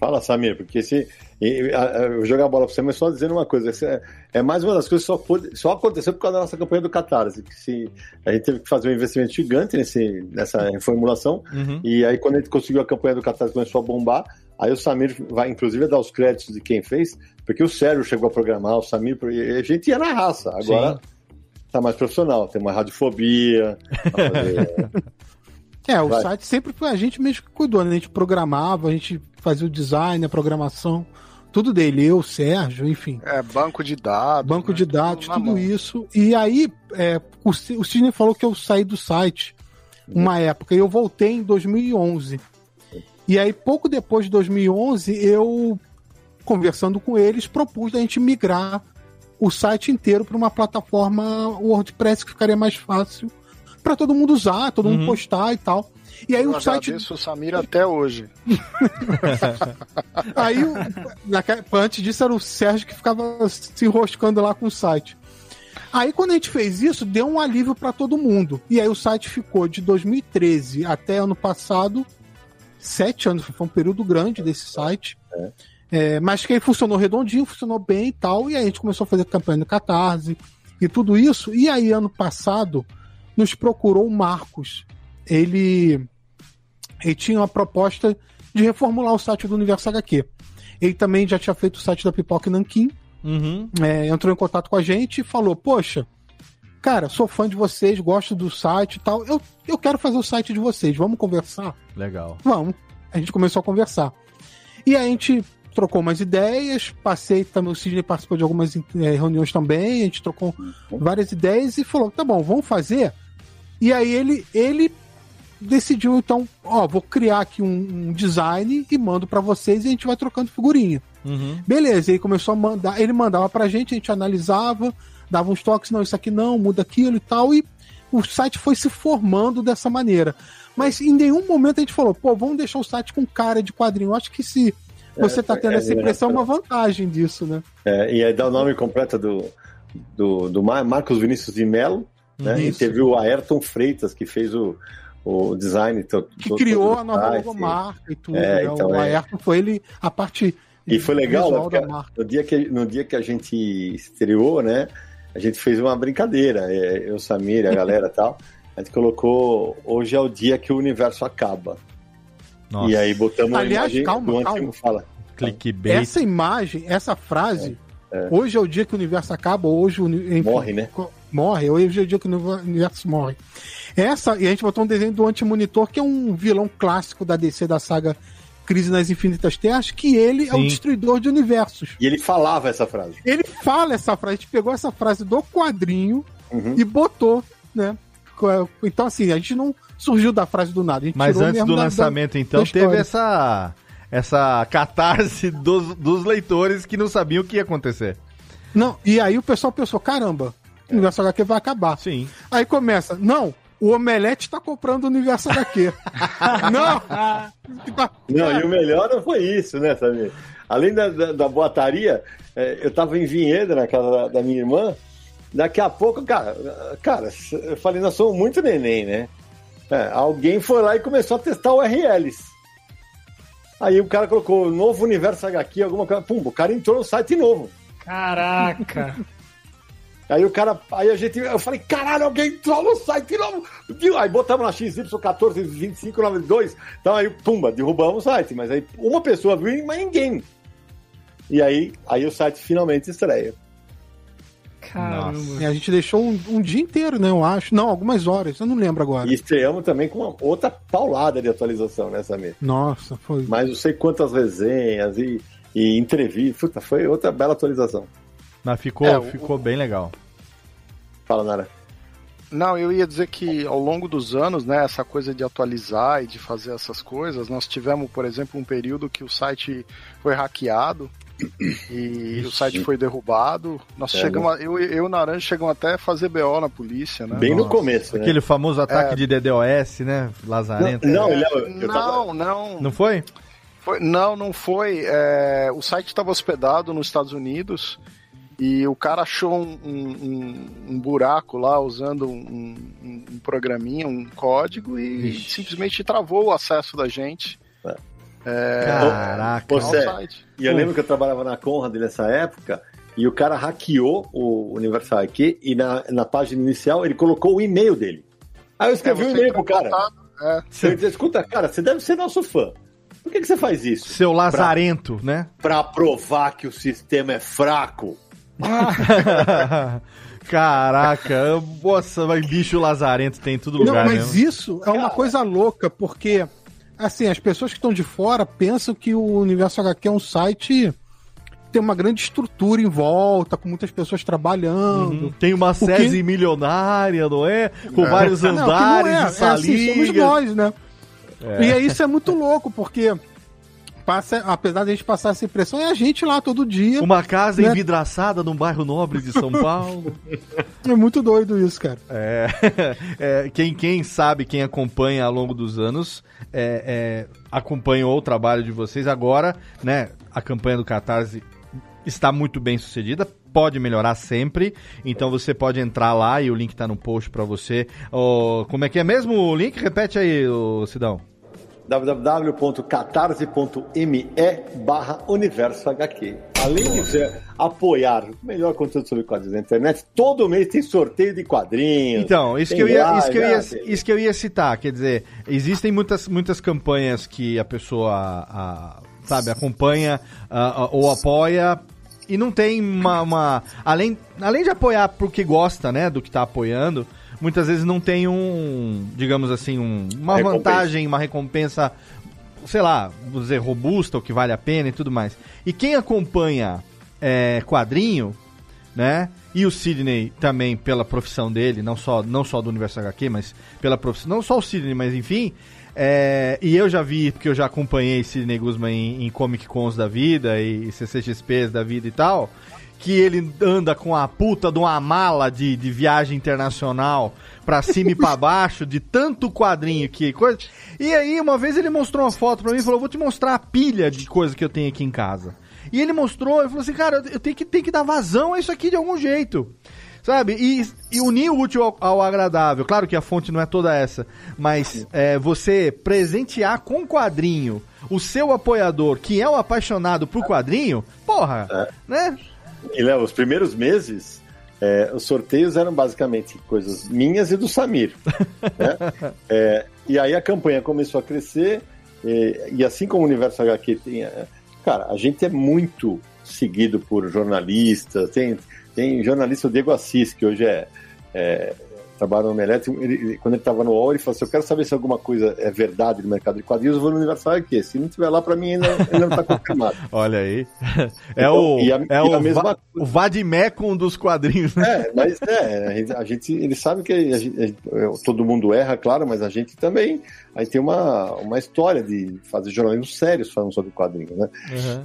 Speaker 9: Fala, Samir, porque se. Eu vou jogar a bola pra você, mas só dizendo uma coisa: é, é mais uma das coisas que só, pôde- só aconteceu por causa da nossa campanha do Catarse. Que se, a gente teve que fazer um investimento gigante nesse, nessa reformulação,
Speaker 4: Uhum.
Speaker 9: e aí quando a gente conseguiu a campanha do Catarse começou a bombar. Aí o Samir vai, inclusive, dar os créditos de quem fez, porque o Sérgio chegou a programar, o Samir, a gente ia na raça. Agora tá mais profissional, tem uma radiofobia. fazer-
Speaker 7: É, o
Speaker 9: Vai.
Speaker 7: site sempre foi a gente mesmo que cuidou, né? A gente programava, a gente fazia o design, a programação, tudo dele, eu, Sérgio, enfim.
Speaker 11: É, banco de dados.
Speaker 7: Banco
Speaker 11: né?
Speaker 7: de dados, tudo
Speaker 11: mão.
Speaker 7: isso. E aí, é, o, o Sidney falou que eu saí do site uma época, e eu voltei em 2011. E aí, pouco depois de 2011, eu, conversando com eles, propus a gente migrar o site inteiro para uma plataforma WordPress que ficaria mais fácil para todo mundo usar, todo mundo
Speaker 11: Uhum.
Speaker 7: postar e tal. E aí
Speaker 11: Eu
Speaker 7: o site
Speaker 11: agradeço o Samir até hoje.
Speaker 7: Aí, o- antes disso, era o Sérgio que ficava se enroscando lá com o site. Aí, quando a gente fez isso, deu um alívio para todo mundo. E aí, o site ficou de 2013 até ano passado, sete anos, foi um período grande desse site. É, mas que aí funcionou redondinho, funcionou bem e tal. E aí, a gente começou a fazer campanha no Catarse e tudo isso. E aí, ano passado, nos procurou o Marcos. Ele ele tinha uma proposta de reformular o site do Universo HQ. Ele também já tinha feito o site da Pipoca Nanquim,
Speaker 4: Uhum.
Speaker 7: é, entrou em contato com a gente e falou: Poxa, cara, sou fã de vocês, gosto do site e tal. Eu, eu quero fazer o site de vocês, vamos conversar?
Speaker 4: Legal.
Speaker 7: Vamos. A gente começou a conversar. E a gente trocou umas ideias, passei também, o Sidney participou de algumas eh, reuniões também, a gente trocou várias ideias e falou: tá bom, vamos fazer. E aí ele, ele decidiu, então, ó, vou criar aqui um, um design e mando pra vocês e a gente vai trocando figurinha.
Speaker 4: Uhum.
Speaker 7: Beleza, ele começou a mandar, ele mandava pra gente, a gente analisava, dava uns toques, não, isso aqui não, muda aquilo e tal, e o site foi se formando dessa maneira. Mas em nenhum momento a gente falou, pô, vamos deixar o site com cara de quadrinho. Eu acho que se você tá tendo
Speaker 9: é,
Speaker 7: essa
Speaker 9: é,
Speaker 7: impressão, é
Speaker 9: é.
Speaker 7: uma vantagem disso, né?
Speaker 9: É, e aí dá o nome completo do, do, do Mar- Marcos Vinícius de Mello, né? E teve o Ayrton Freitas, que fez o, o design.
Speaker 7: Que
Speaker 9: to-
Speaker 7: criou
Speaker 9: todo
Speaker 7: a nova logomarca e tudo.
Speaker 9: É,
Speaker 7: né?
Speaker 9: então
Speaker 7: o
Speaker 9: é.
Speaker 7: Ayrton foi ele, a parte
Speaker 9: E foi legal, né, porque no dia, que, no dia que a gente estreou, né? A gente fez uma brincadeira, é, eu, Samir, a galera e tal. A gente colocou hoje é o dia que o universo acaba.
Speaker 4: Nossa.
Speaker 9: E aí botamos
Speaker 7: Aliás,
Speaker 9: a imagem
Speaker 7: calma, calma.
Speaker 9: antigo fala.
Speaker 4: Clickbait.
Speaker 7: Essa imagem, essa frase,
Speaker 9: É, é.
Speaker 7: hoje é o dia que o universo acaba, hoje o enfim,
Speaker 9: Morre, né?
Speaker 7: Morre, hoje é o dia que o universo morre. Essa, e a gente botou um desenho do Antimonitor, que é um vilão clássico da DC da saga Crise nas Infinitas Terras, que ele é o
Speaker 9: Sim.
Speaker 7: destruidor de universos.
Speaker 9: E ele falava essa frase.
Speaker 7: Ele fala essa frase, a gente pegou essa frase do quadrinho
Speaker 9: Uhum.
Speaker 7: e botou, né? Então, assim, a gente não surgiu da frase do nada. A gente
Speaker 4: Mas
Speaker 7: tirou
Speaker 4: antes
Speaker 7: mesmo
Speaker 4: do
Speaker 7: da- da-
Speaker 4: lançamento, então,
Speaker 7: da
Speaker 4: teve essa, essa catarse dos, dos leitores que não sabiam o que ia acontecer.
Speaker 7: Não, e aí o pessoal pensou, caramba, o universo HQ vai acabar.
Speaker 4: Sim.
Speaker 7: Aí começa, não, o Omelete tá comprando o universo HQ. não!
Speaker 9: Não, e o melhor não foi isso, né, Samir? Além da, da, da boataria, é, eu tava em Vinhedo, na casa da, da minha irmã, daqui a pouco, cara, cara, eu falei, nós somos muito neném, né? É, alguém foi lá e começou a testar o RLs. Aí o cara colocou novo universo HQ, alguma coisa, pum, o cara entrou no site novo.
Speaker 8: Caraca.
Speaker 9: Aí o cara, aí a gente, eu falei, caralho, alguém entrou no site novo, viu? Aí botamos na XY142592, então aí, pumba, derrubamos o site, mas aí uma pessoa viu, mas ninguém. E aí, aí o site finalmente estreia.
Speaker 7: E a gente deixou um, um dia inteiro, né? Eu acho. Não, algumas horas, eu não lembro agora.
Speaker 9: E estreamos também com uma outra paulada de atualização, né, Samir?
Speaker 7: Nossa, foi.
Speaker 9: Mas não sei quantas resenhas e, e entrevistas, puta, foi outra bela atualização.
Speaker 4: Mas ficou,
Speaker 9: É, o-
Speaker 4: ficou bem legal.
Speaker 9: Fala, Nara.
Speaker 11: Não, eu ia dizer que ao longo dos anos, né, essa coisa de atualizar e de fazer essas coisas, nós tivemos, por exemplo, um período que o site foi hackeado e o site foi derrubado. Nós
Speaker 9: É,
Speaker 11: chegamos, a- eu eu e o Naranjo chegamos até a fazer BO na polícia, né?
Speaker 9: Bem no começo, né?
Speaker 4: Aquele famoso ataque
Speaker 11: É.
Speaker 4: de DDoS, né? Lazarento.
Speaker 9: Não, não, eu- eu tava-
Speaker 11: Não, não.
Speaker 4: Não foi?
Speaker 11: Foi- não, não foi. É, o site estava hospedado nos Estados Unidos e o cara achou um, um- um- um buraco lá usando um, um- um programinha, um código e simplesmente travou o acesso da gente. É,
Speaker 4: Caraca.
Speaker 9: Você,
Speaker 11: site.
Speaker 9: e eu lembro que eu trabalhava na Conrad nessa época e o cara hackeou o Universal aqui e na, na página inicial ele colocou o e-mail dele. Aí eu escrevi
Speaker 11: É,
Speaker 9: um e-mail pro cara.
Speaker 11: é.
Speaker 9: Eu disse, escuta, cara, você deve ser nosso fã. Por que, que você faz isso?
Speaker 4: Seu Lazarento, né?
Speaker 9: Pra provar que o sistema é fraco.
Speaker 4: Caraca, nossa, mas bicho lazarento tem em todo
Speaker 7: Não,
Speaker 4: lugar
Speaker 7: mas
Speaker 4: mesmo.
Speaker 7: isso é uma coisa louca, porque assim, as pessoas que estão de fora pensam que o Universo HQ é um site que tem uma grande estrutura em volta, com muitas pessoas trabalhando.
Speaker 4: Uhum. Tem uma
Speaker 7: O que-
Speaker 4: milionária, não é? Com vários
Speaker 7: Não, que não
Speaker 4: andares
Speaker 7: é,
Speaker 4: de
Speaker 7: é assim, somos nós, né?
Speaker 4: É.
Speaker 7: E aí isso é muito louco, porque passa, apesar de a gente passar essa impressão, é a gente lá todo dia.
Speaker 4: Uma casa
Speaker 7: né?
Speaker 4: envidraçada num bairro nobre de São Paulo.
Speaker 7: É muito doido isso, cara.
Speaker 4: É, é, quem, quem sabe, quem acompanha ao longo dos anos, é, é, acompanhou o trabalho de vocês. Agora, né, a campanha do Catarse está muito bem sucedida, pode melhorar sempre. Então você pode entrar lá e o link tá no post para você. Ô, como é que é mesmo o link? Repete aí, ô, Sidão.
Speaker 9: www.catarse.me barra universo HQ. Além de você apoiar o melhor conteúdo sobre quadrinhos na internet, todo mês tem sorteio de quadrinhos.
Speaker 4: Então, isso que, eu ia, isso, que eu ia,
Speaker 9: tem-
Speaker 4: isso que eu ia citar, quer dizer, existem muitas, muitas campanhas que a pessoa, a- sabe, acompanha ah, ah, ou apoia e não tem uma, uma- além, além de apoiar porque gosta, né, do que tá apoiando, muitas vezes não tem um, digamos assim, um- uma
Speaker 9: Recompensa.
Speaker 4: vantagem, uma recompensa, sei lá, vou dizer, robusta, o que vale a pena e tudo mais. E quem acompanha é, quadrinho, né? E o Sidney também pela profissão dele, não só, não só do Universo HQ, mas pela profissão, não só o Sidney, mas enfim. É, e eu já vi, porque eu já acompanhei Sidney Guzman em, em Comic Cons da vida e CCXPs da vida e tal, que ele anda com a puta de uma mala de, de viagem internacional pra cima e pra baixo, de tanto quadrinho que coisa. E aí, uma vez ele mostrou uma foto pra mim e falou: Vou te mostrar a pilha de coisa que eu tenho aqui em casa. E ele mostrou, e falou assim: Cara, eu tenho que, tenho que dar vazão a isso aqui de algum jeito. Sabe? E, e unir o útil ao, ao agradável. Claro que a fonte não é toda essa, mas é, você presentear com quadrinho o seu apoiador, que é o apaixonado por quadrinho, porra, né?
Speaker 9: E Léo, os primeiros meses, é, os sorteios eram basicamente coisas minhas e do Samir. né? É, e aí a campanha começou a crescer, e, e assim como o Universo HQ tem. é, Cara, a gente é muito seguido por jornalistas, tem, tem jornalista o Diego Assis, que hoje é. é trabalha no Omelete, ele, quando ele estava no UOL, ele falou assim, eu quero saber se alguma coisa é verdade no mercado de quadrinhos, eu vou no Universo HQ. Se não tiver lá, para mim, ainda, ainda não está confirmado.
Speaker 4: Olha aí. É
Speaker 9: Então,
Speaker 4: o,
Speaker 9: a-
Speaker 4: é o,
Speaker 9: mesma
Speaker 4: o Vadimecum dos quadrinhos, né?
Speaker 9: É, mas é, a gente, ele sabe que a gente- gente- todo mundo erra, claro, mas a gente também aí tem uma, uma história de fazer jornalismo sérios falando sobre quadrinhos, né?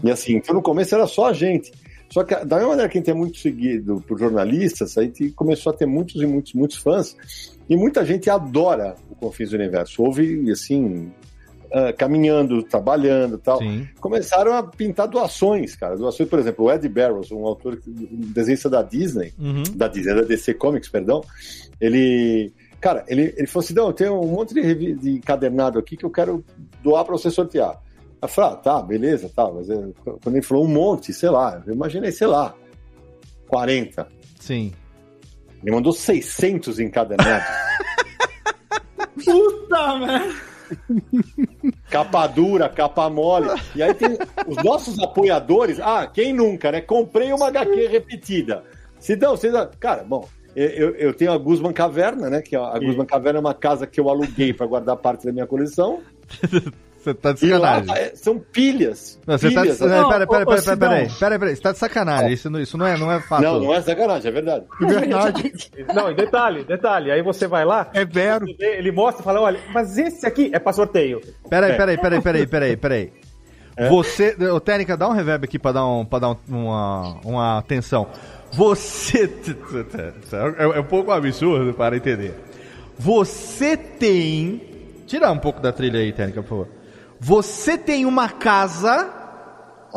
Speaker 9: E assim, no começo era só a gente. Só que da mesma maneira que a gente é muito seguido por jornalistas, a gente começou a ter muitos e muitos, muitos fãs. E muita gente adora o Confins do Universo. Houve, assim, ah, caminhando, trabalhando tal. Começaram a pintar doações, cara. Doações, por exemplo, o Ed Barrows, um autor, um desenhista da Disney,
Speaker 4: Uhum.
Speaker 9: da Disney, da DC Comics, perdão, ele. Cara, ele, ele falou assim: não, eu tenho um monte de, de encadernado aqui que eu quero doar para você sortear. Eu falei, ah, tá, beleza, tá. Mas eu- quando ele falou um monte, sei lá, eu imaginei, sei lá, 40.
Speaker 4: Sim.
Speaker 9: Ele mandou 600 encadernados.
Speaker 8: Puta merda.
Speaker 9: capa dura, capa mole. E aí tem os nossos apoiadores. Ah, quem nunca, né? Comprei uma HQ repetida. Se não, vocês. Cara, bom. Eu, eu tenho a Guzman Caverna, né? Que a, a Guzman Caverna é uma casa que eu aluguei para guardar parte da minha coleção.
Speaker 4: Você tá de
Speaker 9: E lá
Speaker 4: sacanagem.
Speaker 9: é, são pilhas.
Speaker 4: Não, você tá de...
Speaker 9: pilhas.
Speaker 4: Peraí, peraí, peraí, peraí, peraí, peraí, peraí, você tá de sacanagem. Isso não, isso não é, não é fato.
Speaker 9: Não, não é sacanagem, é verdade.
Speaker 7: Verdade.
Speaker 12: Não, e detalhe, detalhe. Aí você vai lá,
Speaker 7: É vero.
Speaker 12: ele mostra e fala: olha, mas esse aqui é pra sorteio.
Speaker 4: Peraí, peraí, peraí, peraí, peraí, peraí. Você. Ô, Técnica, dá um reverb aqui pra dar, um, pra dar um- uma, uma atenção. Você. É, é um pouco absurdo para entender. Você tem. Tira um pouco da trilha aí, Técnica, por favor. Você tem uma casa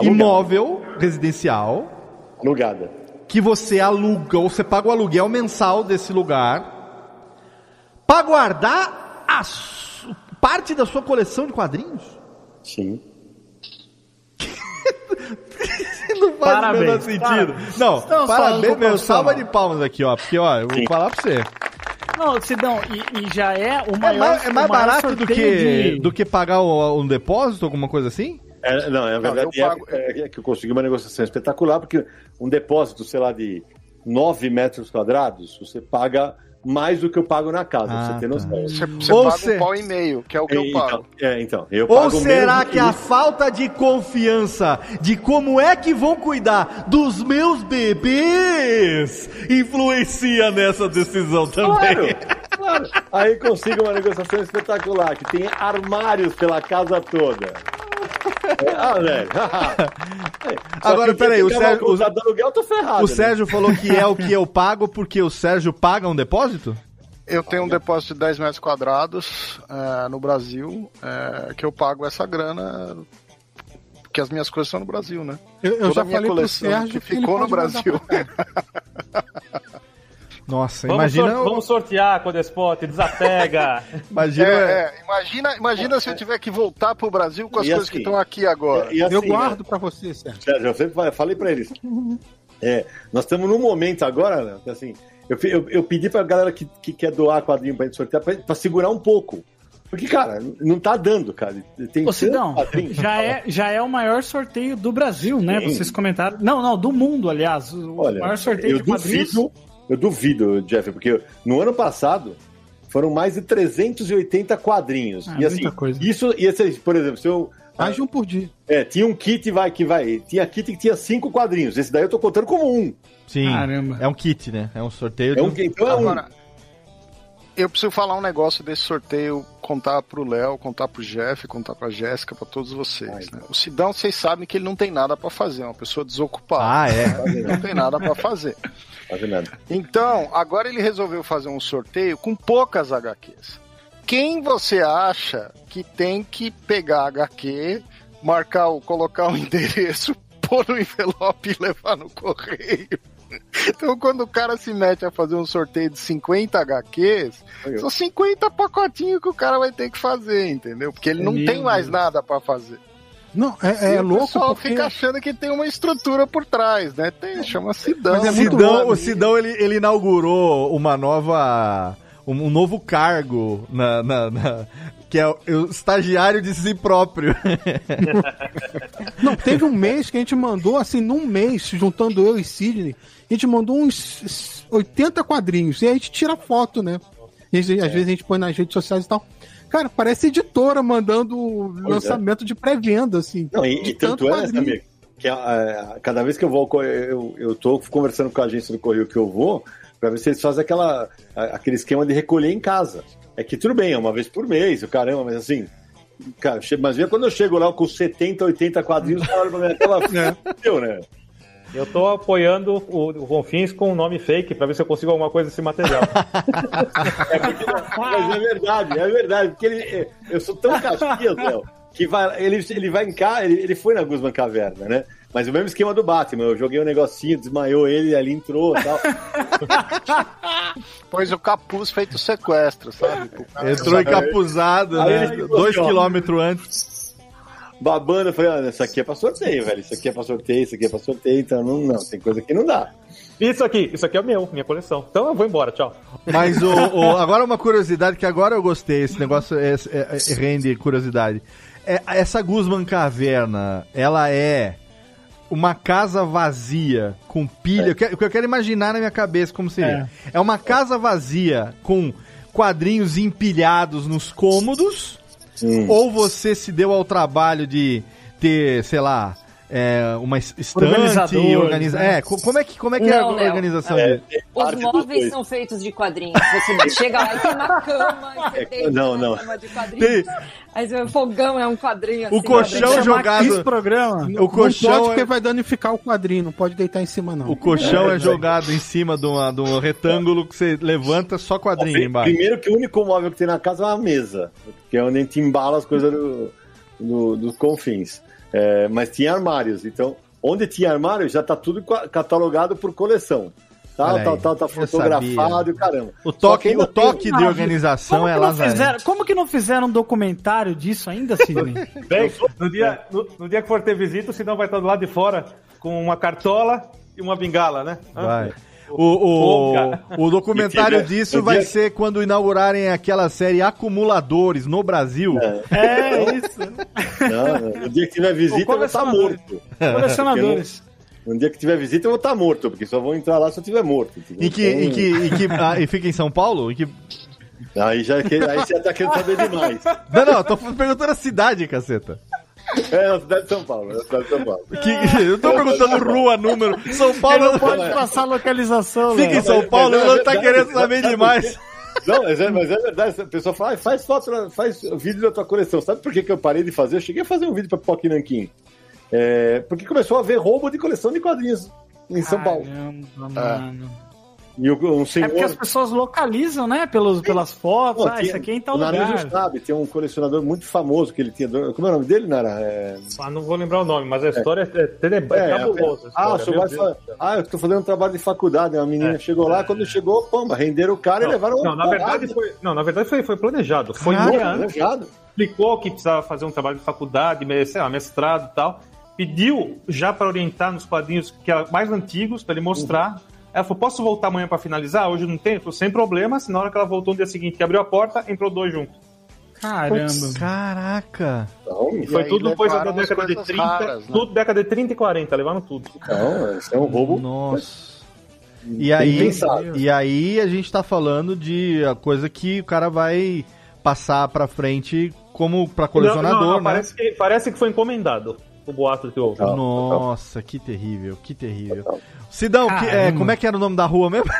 Speaker 4: imóvel residencial
Speaker 9: Alugada.
Speaker 4: que você aluga, ou você paga o aluguel mensal desse lugar para guardar a parte da sua coleção de quadrinhos?
Speaker 9: Sim.
Speaker 4: Não faz
Speaker 8: Parabéns,
Speaker 4: o menor sentido.
Speaker 8: parabéns.
Speaker 4: Não,
Speaker 8: Estamos
Speaker 4: parabéns meu. Salva de palmas aqui, ó. Porque, ó, eu vou
Speaker 9: Sim.
Speaker 4: falar pra você.
Speaker 8: Não, Sidão, e, e já é o
Speaker 4: É
Speaker 8: maior
Speaker 4: mais, é mais
Speaker 8: o maior
Speaker 4: barato do que,
Speaker 8: de-
Speaker 4: do que pagar o- um depósito, alguma coisa assim?
Speaker 9: É, não, é verdade.
Speaker 11: eu
Speaker 9: é-
Speaker 11: pago-
Speaker 9: é, é que eu consegui uma negociação espetacular, porque um depósito, sei lá, de 9 metros quadrados, você paga mais do que eu pago na casa, pra
Speaker 4: Ah,
Speaker 9: você ter
Speaker 4: tá.
Speaker 9: noção.
Speaker 11: Você, você
Speaker 4: Ou
Speaker 11: paga
Speaker 4: se-
Speaker 11: um pau e meio, que é o que eu
Speaker 9: então,
Speaker 11: pago.
Speaker 9: é, então, eu
Speaker 4: Ou
Speaker 9: pago
Speaker 4: será que a falta de confiança de como é que vão cuidar dos meus bebês influencia nessa decisão também?
Speaker 9: Claro, claro. Aí consigo uma negociação espetacular, que tem armários pela casa toda. Ah, velho.
Speaker 4: Agora,
Speaker 9: que
Speaker 4: peraí, o Sérgio-
Speaker 9: do aluguel, eu tô ferrado.
Speaker 4: O
Speaker 9: né?
Speaker 4: Sérgio falou que é o que eu pago porque o Sérgio paga um depósito?
Speaker 11: Eu tenho um depósito de 10 metros quadrados é, no Brasil, é, que eu pago essa grana, porque as minhas coisas são no Brasil, né?
Speaker 7: Eu, eu
Speaker 11: Toda
Speaker 7: já
Speaker 11: a minha
Speaker 7: falei pro
Speaker 11: coleção
Speaker 7: Sérgio
Speaker 11: que
Speaker 7: que ele
Speaker 11: ficou no
Speaker 7: pode mandar
Speaker 11: Brasil.
Speaker 4: Nossa,
Speaker 12: Vamos,
Speaker 4: imagina.
Speaker 12: sor- vamos sortear com o Despot, desapega.
Speaker 4: Imagina.
Speaker 11: É, é, imagina, imagina se eu tiver que voltar pro Brasil com as
Speaker 9: E
Speaker 11: coisas
Speaker 9: assim,
Speaker 11: que estão aqui agora.
Speaker 9: E assim,
Speaker 7: Eu
Speaker 9: né,
Speaker 7: guardo pra você, Sérgio.
Speaker 9: Sérgio, eu sempre fa- falei pra eles. É, nós estamos num momento agora, né, que assim, eu, eu, eu pedi pra galera que, que quer doar quadrinho pra gente sortear, pra, pra segurar um pouco. Porque, cara, não tá dando, cara. Tem
Speaker 8: Ô,
Speaker 9: quadrinho.
Speaker 8: já é, já é o maior sorteio do Brasil, né?
Speaker 9: Sim.
Speaker 8: Vocês comentaram. Não, não, do mundo, aliás. O
Speaker 9: Olha,
Speaker 8: maior sorteio
Speaker 9: eu
Speaker 8: de quadrinhos.
Speaker 9: duvido, eu duvido, Jeff, porque no ano passado foram mais de 380 quadrinhos.
Speaker 8: Ah,
Speaker 9: e assim,
Speaker 8: muita coisa.
Speaker 9: isso, e esse, por exemplo, se eu.
Speaker 7: Mais de um por dia.
Speaker 9: É, tinha um kit vai, que vai. Tinha kit que tinha cinco quadrinhos. Esse daí eu tô contando como um.
Speaker 4: Sim.
Speaker 8: Caramba.
Speaker 4: É um kit, né? É um sorteio de
Speaker 9: É
Speaker 4: um...
Speaker 9: um, então é um.
Speaker 11: Agora, eu preciso falar um negócio desse sorteio, contar pro Léo, contar pro Jeff, contar pra Jéssica, pra todos vocês. né? O Sidão, vocês sabem que ele não tem nada pra fazer, é uma pessoa desocupada.
Speaker 4: Ah, é.
Speaker 11: Não tem nada pra fazer.
Speaker 9: Faz nada.
Speaker 11: Então, agora ele resolveu fazer um sorteio com poucas HQs. Quem você acha que tem que pegar a HQ, marcar, o, colocar o endereço, pôr no envelope e levar no correio? Então, quando o cara se mete a fazer um sorteio de 50 HQs, são 50 pacotinhos que o cara vai ter que fazer, entendeu? Porque ele não
Speaker 8: Meu
Speaker 11: tem mais
Speaker 8: Deus.
Speaker 11: nada pra fazer.
Speaker 7: Não, é,
Speaker 11: e
Speaker 7: é
Speaker 11: o
Speaker 7: louco
Speaker 11: pessoal
Speaker 7: porque...
Speaker 11: fica achando que tem uma estrutura por trás, né? Tem, chama Sidão.
Speaker 7: Mas é
Speaker 4: Sidão, o Sidão ele, ele inaugurou uma nova. Um, um novo cargo na, na- na- que é o, o estagiário de si próprio.
Speaker 7: Não, teve um mês que a gente mandou, assim, num mês, juntando eu e Sidney, a gente mandou uns 80 quadrinhos. E aí a gente tira foto, né? E às vezes às vezes a gente põe nas redes sociais e tal. Cara, parece editora mandando lançamento de pré-venda, assim.
Speaker 9: Não, e,
Speaker 7: de
Speaker 9: e tanto é, né,
Speaker 7: quadrinho.
Speaker 9: Samir, que a- a- cada vez que eu vou, ao correio, eu, eu tô conversando com a agência do Correio que eu vou, pra ver se eles fazem aquela, aquele esquema de recolher em casa. É que tudo bem, é uma vez por mês, o caramba, mas assim. Cara, mas vê quando eu chego lá com 70, 80 quadrinhos, o cara olha pra mim, aquela. Fudeu, né?
Speaker 12: Eu tô apoiando o, o Confins com um nome fake pra ver se eu consigo alguma coisa desse material.
Speaker 9: Mas é verdade, é verdade, porque ele, é- eu sou tão caxias, Léo, que vai, ele, ele vai em cá, ele, ele foi na Guzman Caverna, né? Mas o mesmo esquema do Batman, eu joguei um negocinho, desmaiou ele, ali entrou e tal.
Speaker 11: Pôs o capuz feito sequestro, sabe?
Speaker 4: Entrou encapuzado, né? Dois
Speaker 9: assim,
Speaker 4: quilômetros antes.
Speaker 9: Babando, eu falei, olha, isso aqui é pra sorteio, velho. Isso aqui é pra sorteio, isso aqui é pra sorteio, então não, não, tem coisa que não dá.
Speaker 12: Isso aqui, isso aqui é o meu, minha coleção. Então eu vou embora, tchau.
Speaker 4: Mas o, o- agora uma curiosidade que agora eu gostei, esse negócio é, é- é- rende curiosidade. É, essa Guzman Caverna, ela é uma casa vazia com pilha. O que- O que eu quero imaginar na minha cabeça como seria. É, uma casa vazia com quadrinhos empilhados nos cômodos Ou você se deu ao trabalho de ter, sei lá, é, uma es- estante organiza...
Speaker 8: né?
Speaker 4: É, co- como é que, como é, que é a
Speaker 5: Não, Léo.
Speaker 4: organização
Speaker 9: É,
Speaker 4: disso?
Speaker 9: é
Speaker 5: Os móveis são feitos de quadrinhos. Você chega lá e tem uma cama, e você
Speaker 9: É,
Speaker 5: deita
Speaker 9: não,
Speaker 5: na
Speaker 9: não.
Speaker 5: cama de quadrinhos. Aí o fogão é um quadrinho assim.
Speaker 4: colchão jogado-
Speaker 8: Esse programa.
Speaker 4: O
Speaker 7: Não
Speaker 4: colchão
Speaker 7: pode
Speaker 4: é...
Speaker 7: porque vai danificar o quadrinho, não pode deitar em cima, não.
Speaker 4: O colchão é, jogado em cima de, uma, de um retângulo que você levanta só quadrinho embaixo.
Speaker 9: Primeiro que o único móvel que tem na casa é uma mesa, que é onde a gente embala as coisas do, do- dos confins. É, mas tinha armários, então onde tinha armário já tá tudo ca- catalogado por coleção.
Speaker 4: Aí,
Speaker 9: tal, tal, tá
Speaker 4: eu
Speaker 9: fotografado e caramba.
Speaker 4: O toque, o toque
Speaker 9: tem-
Speaker 4: de organização
Speaker 8: Como
Speaker 4: é
Speaker 8: que, não
Speaker 4: lazarento.
Speaker 8: fizeram, como que não fizeram um documentário disso ainda, Sidney?
Speaker 12: Bem, no dia, no, no dia que for ter visita, o Sidão vai estar do lado de fora com uma cartola e uma bengala, né?
Speaker 4: Vai. O, o, o documentário
Speaker 9: E
Speaker 4: disso
Speaker 9: e
Speaker 4: vai ser quando inaugurarem aquela série Acumuladores no Brasil.
Speaker 8: É isso.
Speaker 9: Não, no dia que tiver visita, eu vou estar
Speaker 8: colecionador.
Speaker 9: morto.
Speaker 8: Colecionadores.
Speaker 9: No dia que tiver visita, eu vou estar morto, porque só vou entrar lá se eu estiver morto. entendeu?
Speaker 4: Em que, em que, em que, ah, e fica em São Paulo? Em que...
Speaker 9: Então, aí, já, aí você tá querendo saber demais.
Speaker 4: Não, não, tô perguntando a cidade, caceta.
Speaker 9: É na cidade de São Paulo, é na cidade de São Paulo.
Speaker 4: Que, eu tô perguntando rua, número. São Paulo
Speaker 8: Não pode passar a localização,
Speaker 4: fica em
Speaker 8: Léo.
Speaker 4: São Paulo,
Speaker 9: Mas é
Speaker 4: não tá
Speaker 9: verdade,
Speaker 4: querendo saber demais.
Speaker 9: Não, mas é, mas é verdade. A pessoa fala, "Ah, faz foto, faz vídeo da tua coleção. Sabe por que, que eu parei de fazer? Eu cheguei a fazer um vídeo pra Pipoca Nanquim. É, porque começou a haver roubo de coleção de quadrinhos em São Paulo.
Speaker 8: Mano.
Speaker 9: E o- um
Speaker 8: É
Speaker 9: senhor.
Speaker 8: porque as pessoas localizam, né? Pelos, pelas fotos.
Speaker 9: Pô,
Speaker 8: ah, isso aqui é em tal
Speaker 9: o Naranjo sabe, tem um colecionador muito famoso que ele tinha. Como é o nome dele, Nara? É...
Speaker 12: Ah, não vou lembrar o nome, mas a história é, é, tenebra- é cabulosa.
Speaker 9: ah, o senhor vai falar, ah, eu tô fazendo um trabalho de faculdade. Uma menina
Speaker 12: É.
Speaker 9: chegou lá, quando chegou, pomba, renderam o cara e levaram
Speaker 12: Não, na
Speaker 9: uma
Speaker 12: verdade foi, não, na verdade foi, foi planejado. Foi um ano,
Speaker 9: planejado.
Speaker 12: explicou que precisava fazer um trabalho de faculdade, sei lá, mestrado e tal. Pediu já para orientar nos quadrinhos que eram mais antigos, para ele mostrar. Ela falou: Posso voltar amanhã para finalizar? Hoje não tem? Ele falou: Sem problemas. Na hora que ela voltou no dia seguinte, que abriu a porta, entrou dois juntos.
Speaker 8: Caramba.
Speaker 4: Caraca.
Speaker 9: Então,
Speaker 12: E foi
Speaker 11: aí
Speaker 12: tudo coisa da década de
Speaker 11: coisas
Speaker 12: 30,
Speaker 11: raras, né?
Speaker 12: tudo década de 30 e 40, levaram tudo.
Speaker 9: então, isso é um roubo.
Speaker 4: Nossa. E aí, e aí a gente tá falando de a coisa que o cara vai passar pra frente como pra colecionador,
Speaker 12: Não, não, não,
Speaker 4: né?
Speaker 12: parece, que, parece que foi encomendado o boato que houve.
Speaker 4: Nossa, que terrível, que terrível. Sidão, que- é, como é que era o nome da rua mesmo?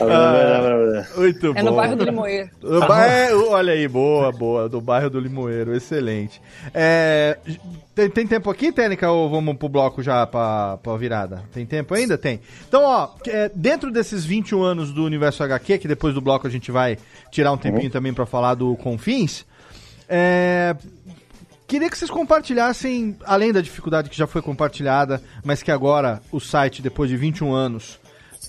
Speaker 9: Ah,
Speaker 4: Muito
Speaker 5: É
Speaker 4: bom.
Speaker 5: no bairro do Limoeiro.
Speaker 4: O ba- é, olha aí, boa, boa, do bairro do Limoeiro, excelente. É, tem, tem tempo aqui, Técnica, ou vamos pro bloco já pra, pra virada? Tem tempo ainda? Tem. Então, ó, é, dentro desses 21 anos do Universo HQ, que depois do bloco a gente vai tirar um tempinho também pra falar do Confins, é, Queria que vocês compartilhassem, além da dificuldade que já foi compartilhada, mas que agora o site, depois de 21 anos,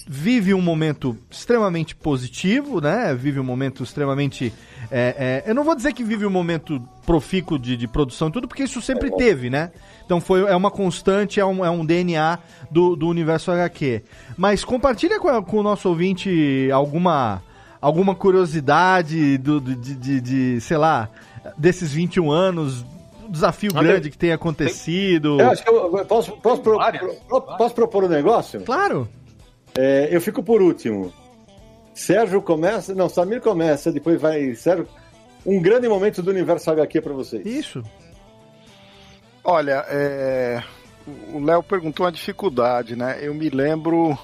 Speaker 4: vive um momento extremamente positivo, né? Vive um momento extremamente. é, é, eu não vou dizer que vive um momento profícuo de, de produção e tudo, porque isso sempre teve, né? Então foi, é uma constante, é um, é um DNA do, do universo HQ. Mas compartilha com, a- com o nosso ouvinte alguma, alguma curiosidade do, do- de, de, de, sei lá, desses 21 anos, um desafio grande que tenha acontecido.
Speaker 9: Eu acho que eu posso, posso, pro- pro- posso propor um negócio?
Speaker 4: Claro.
Speaker 9: É, eu fico por último. Sérgio começa. Não, Samir começa, depois vai. Sérgio. Um grande momento do universo HQ pra vocês.
Speaker 4: Isso.
Speaker 11: Olha, é, o Léo perguntou uma dificuldade, né? Eu me lembro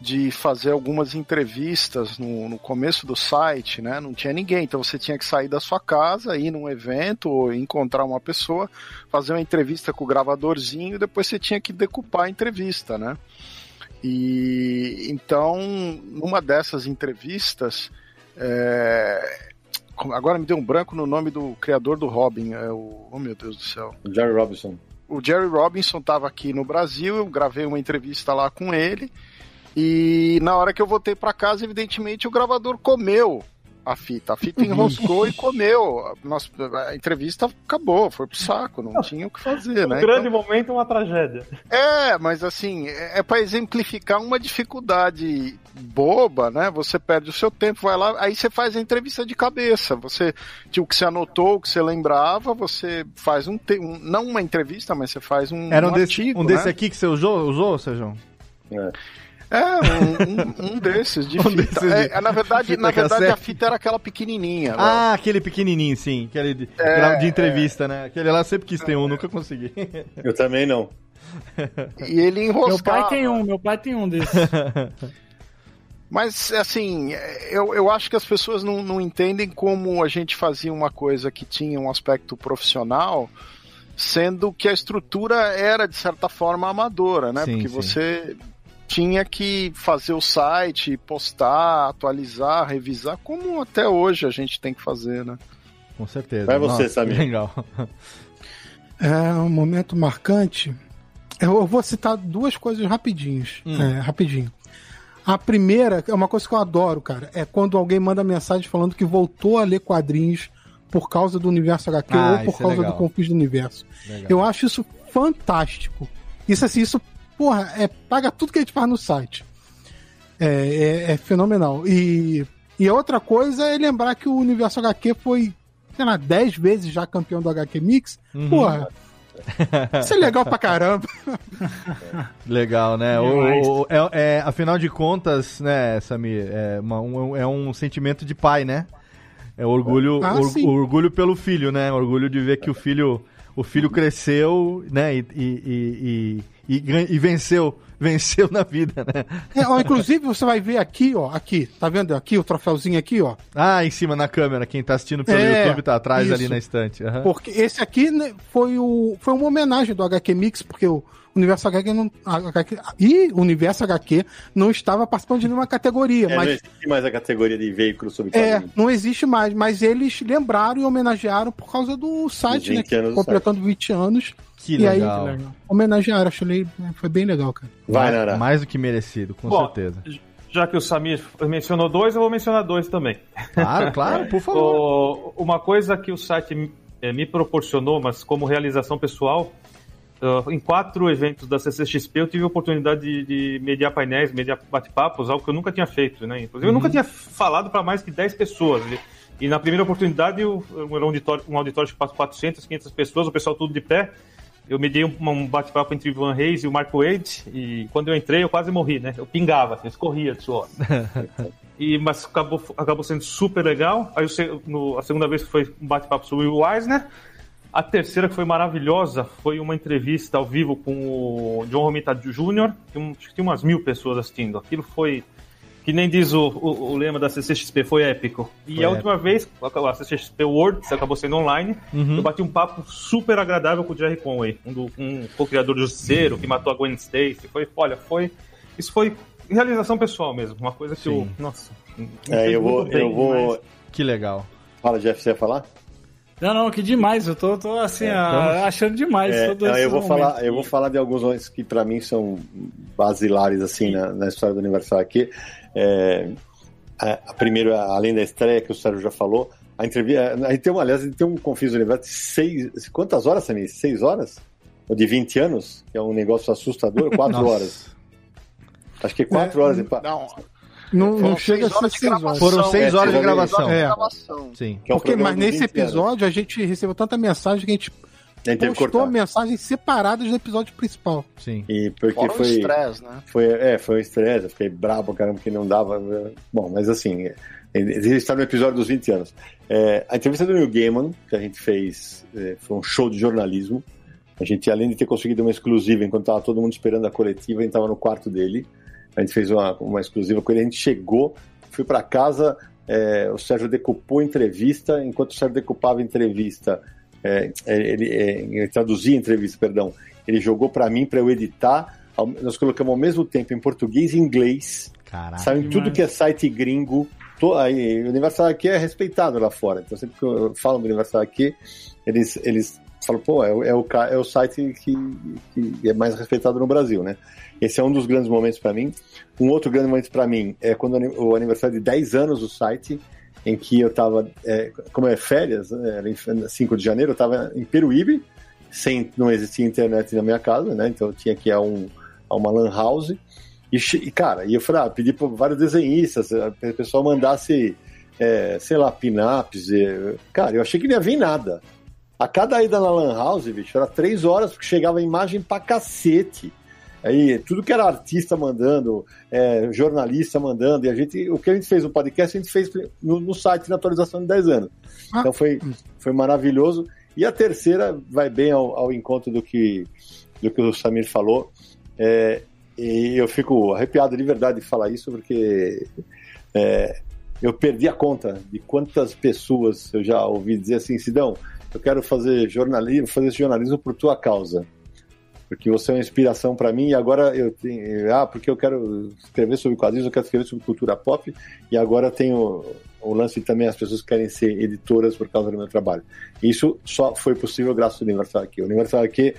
Speaker 11: de fazer algumas entrevistas no, no começo do site, né? Não tinha ninguém, então você tinha que sair da sua casa, ir num evento ou encontrar uma pessoa, fazer uma entrevista com o gravadorzinho e depois você tinha que decupar a entrevista, né? E então, numa dessas entrevistas, é, agora me deu um branco no nome do criador do Robin, é o, oh meu Deus do céu
Speaker 9: Jerry Robinson.
Speaker 11: o Jerry Robinson estava aqui no Brasil, eu gravei uma entrevista lá com ele. E na hora que eu voltei para casa, evidentemente o gravador comeu a fita. A fita enroscou e comeu. Nossa, a entrevista acabou, foi pro saco, não tinha o que fazer,
Speaker 12: Um
Speaker 11: né?
Speaker 12: grande momento, uma tragédia.
Speaker 11: É, mas assim, é para exemplificar uma dificuldade boba, né? Você perde o seu tempo, vai lá, aí você faz a entrevista de cabeça. Você, tipo, o que você anotou, o que você lembrava, você faz um, te- um não uma entrevista, mas você faz um,
Speaker 4: Era um,
Speaker 11: um
Speaker 4: desse,
Speaker 11: artigo,
Speaker 4: um desse
Speaker 11: né?
Speaker 4: aqui que você usou, usou Sérgio?
Speaker 9: É.
Speaker 11: É, um, um, um desses de
Speaker 4: Um
Speaker 11: fita.
Speaker 4: desses de-
Speaker 11: É, na verdade,
Speaker 4: fita
Speaker 11: na verdade a fita era aquela pequenininha.
Speaker 4: Ah, aquele pequenininho, sim. Aquele de,
Speaker 11: É,
Speaker 4: de entrevista, né? Aquele lá sempre quis ter um, nunca consegui.
Speaker 9: Eu também não.
Speaker 11: E ele enroscava.
Speaker 8: Meu pai tem um, meu pai tem um desses.
Speaker 11: Mas, assim, eu, eu acho que as pessoas não, não entendem como a gente fazia uma coisa que tinha um aspecto profissional, sendo que a estrutura era, de certa forma, amadora, né?
Speaker 4: Sim,
Speaker 11: Porque
Speaker 4: sim.
Speaker 11: você tinha que fazer o site, postar, atualizar, revisar, como até hoje a gente tem que fazer, né?
Speaker 4: Com certeza.
Speaker 9: Vai você,
Speaker 4: Nossa,
Speaker 9: Samir.
Speaker 4: Legal.
Speaker 7: É um momento marcante. Eu, vou citar duas coisas rapidinhos.
Speaker 4: Hum.
Speaker 7: é, rapidinho. A primeira é uma coisa que eu adoro, cara. É quando alguém manda mensagem falando que voltou a ler quadrinhos por causa do universo HQ
Speaker 4: Ah,
Speaker 7: ou por
Speaker 4: é
Speaker 7: causa
Speaker 4: legal.
Speaker 7: do Confins do Universo.
Speaker 4: Legal.
Speaker 7: Eu acho isso fantástico. Isso assim, isso, porra, é, paga tudo que a gente faz no site. É, é- é fenomenal. E, e a outra coisa é lembrar que o Universo HQ foi, sei lá, 10 vezes já campeão do HQ Mix.
Speaker 4: Uhum.
Speaker 7: Porra, isso é legal pra caramba.
Speaker 4: Legal, né? O,
Speaker 8: Demais.
Speaker 4: o- é, é, afinal de contas, né, Samir, é, uma- um, é um sentimento de pai, né? É orgulho,
Speaker 7: Ah,
Speaker 4: or- orgulho pelo filho, né? Orgulho de ver que o filho, o filho cresceu, né? E, e, e, e, e venceu, venceu na vida, né?
Speaker 7: É, ó, inclusive, você vai ver aqui, ó, aqui, tá vendo aqui o troféuzinho aqui, ó?
Speaker 4: Ah, em cima na câmera, quem tá assistindo pelo
Speaker 7: É,
Speaker 4: YouTube tá atrás ali
Speaker 7: isso.
Speaker 4: na estante. aham.
Speaker 7: Porque esse aqui né, foi, o, foi uma homenagem do HQ Mix, porque o Universo HQ não. HQ, e o Universo HQ não estava participando de nenhuma categoria,
Speaker 9: É, não
Speaker 7: mas.
Speaker 9: existe mais a categoria de veículos sobre
Speaker 7: É, não existe mais, mas eles lembraram e homenagearam por causa do site, né?
Speaker 9: 20 anos do
Speaker 7: completando 20 anos.
Speaker 4: Que
Speaker 7: e
Speaker 4: legal.
Speaker 7: aí, homenagearam, achei foi bem legal, cara.
Speaker 9: Vai,
Speaker 4: mais,
Speaker 9: Nara.
Speaker 4: mais do que merecido, com
Speaker 12: Bom,
Speaker 4: certeza.
Speaker 12: Já que o Samir mencionou dois, eu vou mencionar dois também.
Speaker 4: Claro, claro, por favor.
Speaker 12: O- uma coisa que o site eh, me proporcionou, mas como realização pessoal, ah, em quatro eventos da CCXP eu tive a oportunidade de, de mediar painéis, mediar bate-papos, algo que eu nunca tinha feito, né? Inclusive, eu nunca tinha falado para mais que 10 pessoas. E, na primeira oportunidade, eu- era um auditório, um auditório passa 400, 500 pessoas, o pessoal tudo de pé. Eu mediei um, um bate-papo entre o Ivan Reis e o Mark Wade, e quando eu entrei eu quase morri, né? Eu pingava, assim, escorria de suor. E, mas acabou, acabou sendo super legal. Aí se- no- a segunda vez foi um bate-papo sobre o Eisner. A terceira, que foi maravilhosa, foi uma entrevista ao vivo com o John Romita Jr., que um- acho que tinha umas mil pessoas assistindo. Aquilo foi, que nem diz o, o, o lema da CCXP, foi épico. E
Speaker 4: Foi
Speaker 12: a última vez, a CCXP World, que acabou sendo online,
Speaker 4: Uhum.
Speaker 12: eu bati um papo super agradável com o Jerry Conway, um, do- um co-criador do Justiceiro, que matou a Gwen Stacy. Foi, olha, foi... Isso foi realização pessoal mesmo, uma coisa que eu...
Speaker 4: Sim.
Speaker 12: Nossa... me
Speaker 9: É, eu vou.
Speaker 12: bem,
Speaker 9: Eu vou...
Speaker 12: mas-
Speaker 4: Que legal.
Speaker 9: Fala, Jeff, você ia falar?
Speaker 8: Não, não, que demais. Eu tô, tô assim, ah, achando demais.
Speaker 9: É,
Speaker 8: todo
Speaker 9: não,
Speaker 8: esse
Speaker 9: eu vou falar, eu vou falar de alguns momentos que para mim são basilares assim na, na história do aniversário aqui. É, a, a primeira, além da estreia que o Sérgio já falou, a entrevista, a gente tem uma, aliás, tem um Confis do Universo de seis, quantas horas, Samir? Seis horas? Ou de 20 anos? Que é um negócio assustador, quatro horas. Acho que quatro
Speaker 7: É,
Speaker 9: horas. de
Speaker 11: Não,
Speaker 7: Não, não chega a ser seis horas.
Speaker 4: Foram seis
Speaker 9: É,
Speaker 4: horas de
Speaker 9: seis horas de
Speaker 4: gravação.
Speaker 7: É.
Speaker 4: Sim.
Speaker 9: que é um
Speaker 7: Porque,
Speaker 9: programa
Speaker 7: mas nesse
Speaker 9: 20 anos.
Speaker 7: episódio a gente recebeu tanta mensagem que a gente postou
Speaker 9: cortar.
Speaker 7: mensagens separadas do episódio principal.
Speaker 4: Sim.
Speaker 9: E porque
Speaker 11: Fora
Speaker 9: foi.
Speaker 11: estresse, né?
Speaker 9: Foi, é, foi um estresse, eu fiquei brabo, caramba, que não dava. né? Bom, mas assim, ele está no episódio dos 20 anos. É, a entrevista do Neil Gaiman, que a gente fez, é, foi um show de jornalismo. A gente, além de ter conseguido uma exclusiva, enquanto estava todo mundo esperando a coletiva, a gente estava no quarto dele. A gente fez uma, uma exclusiva com ele, a gente chegou, fui para casa, é, o Sérgio decupou a entrevista, enquanto o Sérgio decupava a entrevista, é, ele, é, ele traduzia a entrevista, perdão, ele jogou para mim para eu editar. Nós colocamos ao mesmo tempo em português e inglês.
Speaker 4: Caraca.
Speaker 9: Saiu em tudo que é site gringo. Aí, o Universal aqui é respeitado lá fora. Então, sempre que eu falo do Universal aqui, eles, eles falam, pô, é, é, o, é o site que, que é mais respeitado no Brasil, né? Esse é um dos grandes momentos para mim. Um outro grande momento para mim é quando o aniversário de 10 anos do site, em que eu tava, é, como é férias, né, era em 5 de janeiro, eu tava em Peruíbe, sem, não existia internet na minha casa, né? Então eu tinha que ir a, um, a uma lan house. E, e, cara, e eu falei, ah, pedi para vários desenhistas, eh, o pessoal mandasse, é, sei lá, pin-ups. eh, Cara, eu achei que não ia vir nada. A cada ida na Lan House, bicho, era três horas, porque chegava imagem pra cacete. Aí tudo que era artista mandando, é, jornalista mandando, e a gente, o que a gente fez no podcast, a gente fez no, no site na atualização de 10 anos.
Speaker 7: Ah.
Speaker 9: Então foi, foi maravilhoso. E a terceira vai bem ao, ao encontro do que, do que o Samir falou. É, e eu fico arrepiado de verdade de falar isso, porque é, eu perdi a conta de quantas pessoas eu já ouvi dizer assim, Sidão, eu quero fazer jornalismo, fazer esse jornalismo por tua causa. Porque você é uma inspiração para mim e agora eu tenho. Ah, porque eu quero escrever sobre quadrinhos, eu quero escrever sobre cultura pop e agora tenho o lance também as pessoas querem ser editoras por causa do meu trabalho. Isso só foi possível graças ao Universal aqui. O Universal aqui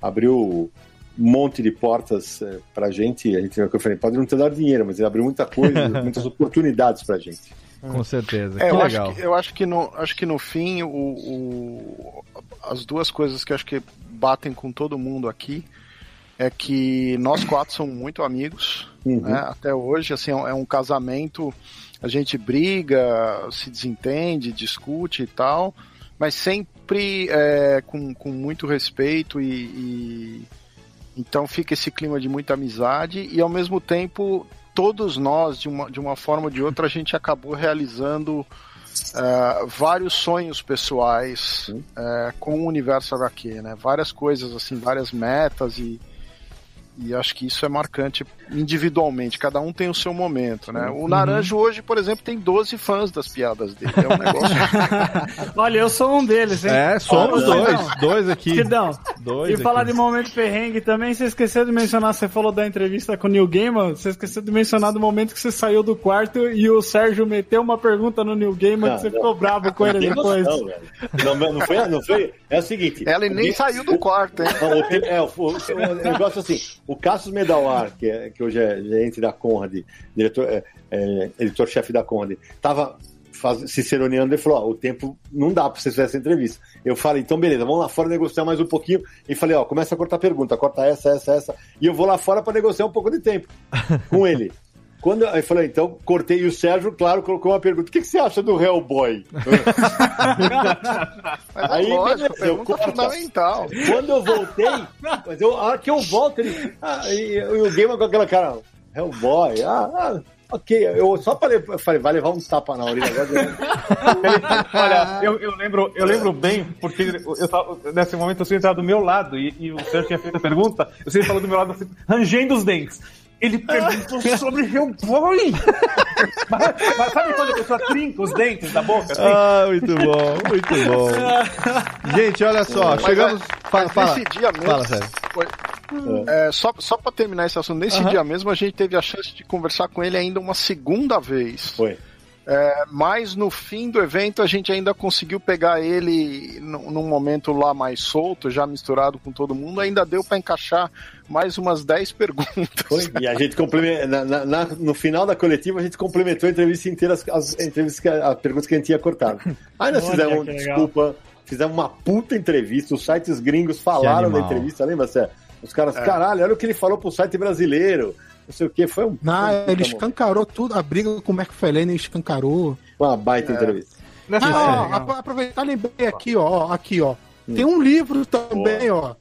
Speaker 9: abriu um monte de portas é, pra gente. A gente, é o que eu falei, pode não ter dado dinheiro, mas ele abriu muita coisa, muitas oportunidades pra gente.
Speaker 4: Com certeza.
Speaker 11: É,
Speaker 4: que
Speaker 11: eu,
Speaker 4: legal.
Speaker 11: acho que, eu acho que no, acho que no fim, o, o- as duas coisas que acho que batem com todo mundo aqui é que nós quatro somos muito amigos, né, até hoje, assim, é um- é um casamento, a gente briga, se desentende, discute e tal, mas sempre é, com, com muito respeito e, e- então fica esse clima de muita amizade e ao mesmo tempo todos nós, de uma, de uma forma ou de outra, a gente acabou realizando eh, vários sonhos pessoais eh, com o universo HQ, né? Várias coisas, assim, várias metas e, e acho que isso é marcante individualmente. Cada um tem o seu momento, né? O Naranjo hoje, por exemplo, tem 12 fãs das piadas dele. É um negócio...
Speaker 8: Olha, eu sou um deles, hein?
Speaker 4: É, somos
Speaker 8: Ô,
Speaker 4: dois.
Speaker 8: Sidão.
Speaker 4: Dois aqui. Dois
Speaker 8: e falar
Speaker 4: aqui.
Speaker 8: de momento perrengue também, você esqueceu de mencionar, você falou da entrevista com o Neil Gaiman, você esqueceu de mencionar do momento que você saiu do quarto e o Sérgio meteu uma pergunta no Neil Gaiman
Speaker 9: Não,
Speaker 8: que você
Speaker 9: não.
Speaker 8: ficou bravo com ele depois.
Speaker 9: noção. Não, não foi, não foi. É o seguinte.
Speaker 11: Ela nem
Speaker 9: o-
Speaker 11: saiu do quarto, hein?
Speaker 9: Não, o, é, o, o, o negócio assim, o Cassius Medawar, que, é, que hoje é gerente da Conrad, diretor, é, é, editor-chefe da Conrad, tava faz, ciceroneando e falou: ó, o tempo não dá pra você fazer essa entrevista. Eu falei, então beleza, vamos lá fora negociar mais um pouquinho. E falei, ó, começa a cortar pergunta, corta essa, essa, essa. E eu vou lá fora pra negociar um pouco de tempo com ele. Quando eu falei, então cortei e o Sérgio, claro, colocou uma pergunta: o que, que você acha do Hellboy?
Speaker 11: Mas é
Speaker 9: Aí,
Speaker 11: lógico,
Speaker 9: beleza, eu corto.
Speaker 11: fundamental.
Speaker 9: Quando eu voltei, mas eu, a hora que eu volto, ele. Ah, e, e o Gamer com aquela cara, Hellboy, ah, ah, ok. Eu só falei, eu falei, vai levar um tapa na orelha.
Speaker 12: Olha, eu, eu lembro, eu lembro bem, porque eu tava, nesse momento eu sempre estava do meu lado e, e o Sérgio tinha feito a pergunta, eu sempre falou do meu lado assim, rangendo os dentes. Ele perguntou sobre Hellboy! mas, mas sabe quando a pessoa trinca os dentes da boca? Assim?
Speaker 4: Ah, muito bom, muito bom. Gente, olha só,
Speaker 11: Mas,
Speaker 4: chegamos.
Speaker 11: é,
Speaker 4: Fala,
Speaker 11: mas
Speaker 4: fala.
Speaker 11: Nesse dia mesmo.
Speaker 4: Fala, Sérgio.
Speaker 11: foi- é, só só para terminar esse assunto, nesse
Speaker 4: Aham.
Speaker 11: dia mesmo a gente teve a chance de conversar com ele ainda uma segunda vez.
Speaker 9: Foi.
Speaker 11: É, mas no fim do evento a gente ainda conseguiu pegar ele num, momento lá mais solto, já misturado com todo mundo, ainda deu para encaixar mais umas 10 perguntas.
Speaker 9: Foi. E a gente complementou. na- na- na- no final da coletiva, a gente complementou a entrevista inteira, as, as entrevistas as perguntas que a gente tinha cortado. Aí nós
Speaker 8: Olha,
Speaker 9: fizemos, desculpa, fizemos uma puta entrevista. Os sites gringos falaram da entrevista, lembra? Os caras,
Speaker 11: É.
Speaker 9: caralho, olha o que ele falou pro site brasileiro. Não sei o que, foi um.
Speaker 7: Não,
Speaker 9: foi um
Speaker 7: ele escancarou tudo, a briga com o McFarlane escancarou.
Speaker 9: Uma baita
Speaker 11: É.
Speaker 9: entrevista.
Speaker 12: Nessa
Speaker 7: Ah, ó, apro- aproveitar, lembrei aqui, ó, aqui, ó. Tem um livro também, ó.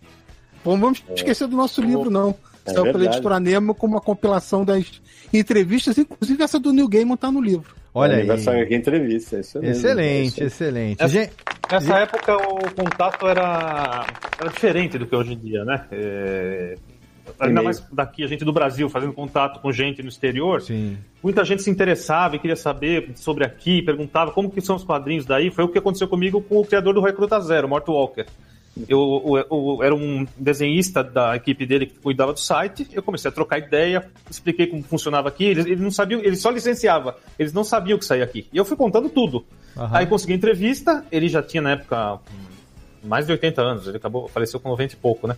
Speaker 7: Não vamos esquecer do nosso livro, não.
Speaker 9: É
Speaker 7: Saiu pela editora Nemo com uma compilação das entrevistas, inclusive essa do Neil Gaiman tá no livro.
Speaker 4: Olha aí.
Speaker 9: Aniversário aqui entrevista, isso mesmo.
Speaker 4: Excelente,
Speaker 9: É
Speaker 4: excelente.
Speaker 12: Essa-
Speaker 4: Gente,
Speaker 12: Nessa época o contato era, era diferente do que hoje em dia, né? É, ainda mais daqui, a gente do Brasil, fazendo contato com gente no exterior.
Speaker 4: sim.
Speaker 12: Muita gente se interessava e queria saber sobre aqui, perguntava como que são os quadrinhos daí. Foi o que aconteceu comigo com o criador do Recruta Zero, Mort Walker. Eu, eu- eu era um desenhista da equipe dele que cuidava do site. Eu comecei a trocar ideia, expliquei como funcionava aqui. Eles, eles não sabiam, ele só licenciava. Eles não sabiam o que saía aqui. E eu fui contando tudo.
Speaker 4: Aham.
Speaker 12: Aí consegui entrevista. Ele já tinha na época mais de 80 anos. Ele acabou, faleceu com 90 e pouco, né?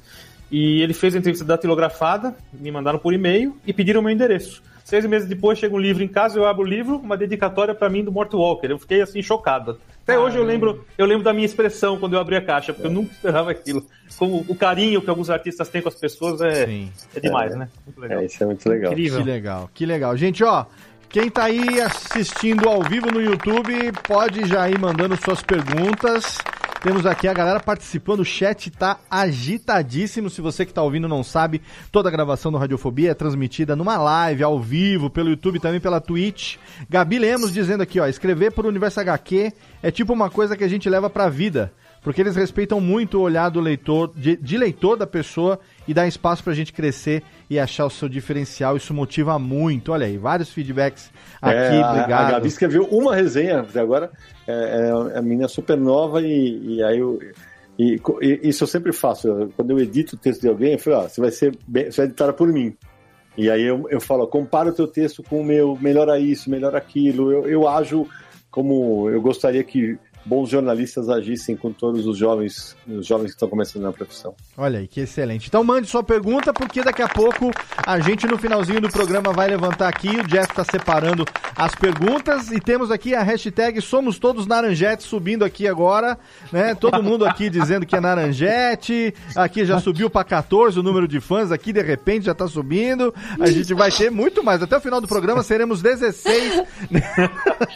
Speaker 12: E ele fez a entrevista datilografada, me mandaram por e-mail e pediram meu endereço. Seis meses depois chega um livro em casa, eu abro o livro, uma dedicatória pra mim do Mort Walker. Eu fiquei assim chocado. Até hoje eu lembro, eu lembro da minha expressão quando eu abri a caixa, porque eu nunca esperava aquilo. Como o carinho que alguns artistas têm com as pessoas é,
Speaker 4: Sim.
Speaker 12: é demais, né? Muito legal.
Speaker 9: É, isso é muito legal.
Speaker 8: Incrível.
Speaker 4: Que legal, que legal. Gente, ó, quem tá aí assistindo ao vivo no YouTube, pode já ir mandando suas perguntas. Temos aqui a galera participando, o chat tá agitadíssimo. Se você que tá ouvindo não sabe, toda a gravação do Radiofobia é transmitida numa live, ao vivo, pelo YouTube, também pela Twitch. Gabi Lemos dizendo aqui, ó, escrever por Universo HQ é tipo uma coisa que a gente leva pra vida. Porque eles respeitam muito o olhar do leitor, de, de leitor da pessoa e dá espaço pra gente crescer e achar o seu diferencial. Isso motiva muito. Olha aí, vários feedbacks aqui,
Speaker 9: É, a-
Speaker 4: obrigado.
Speaker 9: A Gabi escreveu uma resenha até agora, é, é a menina super nova e, e aí eu. E, e isso eu sempre faço. eu- quando eu edito o texto de alguém, eu falo, ó, você vai ser bem, você vai editar por mim. E aí eu, eu falo, ó, compara o teu texto com o meu, melhora isso, melhora aquilo. Eu, eu ajo como eu gostaria que bons jornalistas agissem com todos os jovens, os jovens que estão começando na profissão.
Speaker 4: Olha aí, que excelente. Então mande sua pergunta, porque daqui a pouco a gente no finalzinho do programa vai levantar aqui. O Jeff está separando as perguntas e temos aqui a hashtag Somos Todos Naranjete subindo aqui agora, né? Todo mundo aqui dizendo que é Naranjete. Aqui já subiu para 14 o número de fãs aqui, de repente já tá subindo. A gente vai ter muito mais. Até o final do programa seremos 16.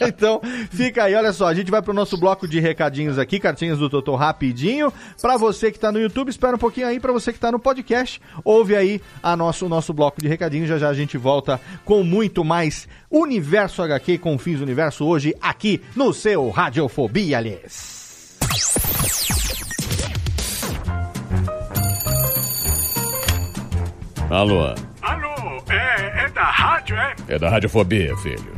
Speaker 4: então, fica aí, olha só, a gente vai pro nosso bloco de recadinhos aqui, cartinhas do Totô rapidinho. Pra você que tá no YouTube, espera um pouquinho aí, pra você que tá no podcast, ouve aí a nosso, o nosso bloco de recadinhos. Já já a gente volta com muito mais Universo HQ com Fins do Universo hoje aqui no seu Radiofobia, aliás.
Speaker 10: Alô,
Speaker 13: Alô, é, é da rádio, é?
Speaker 10: é da Radiofobia, filho.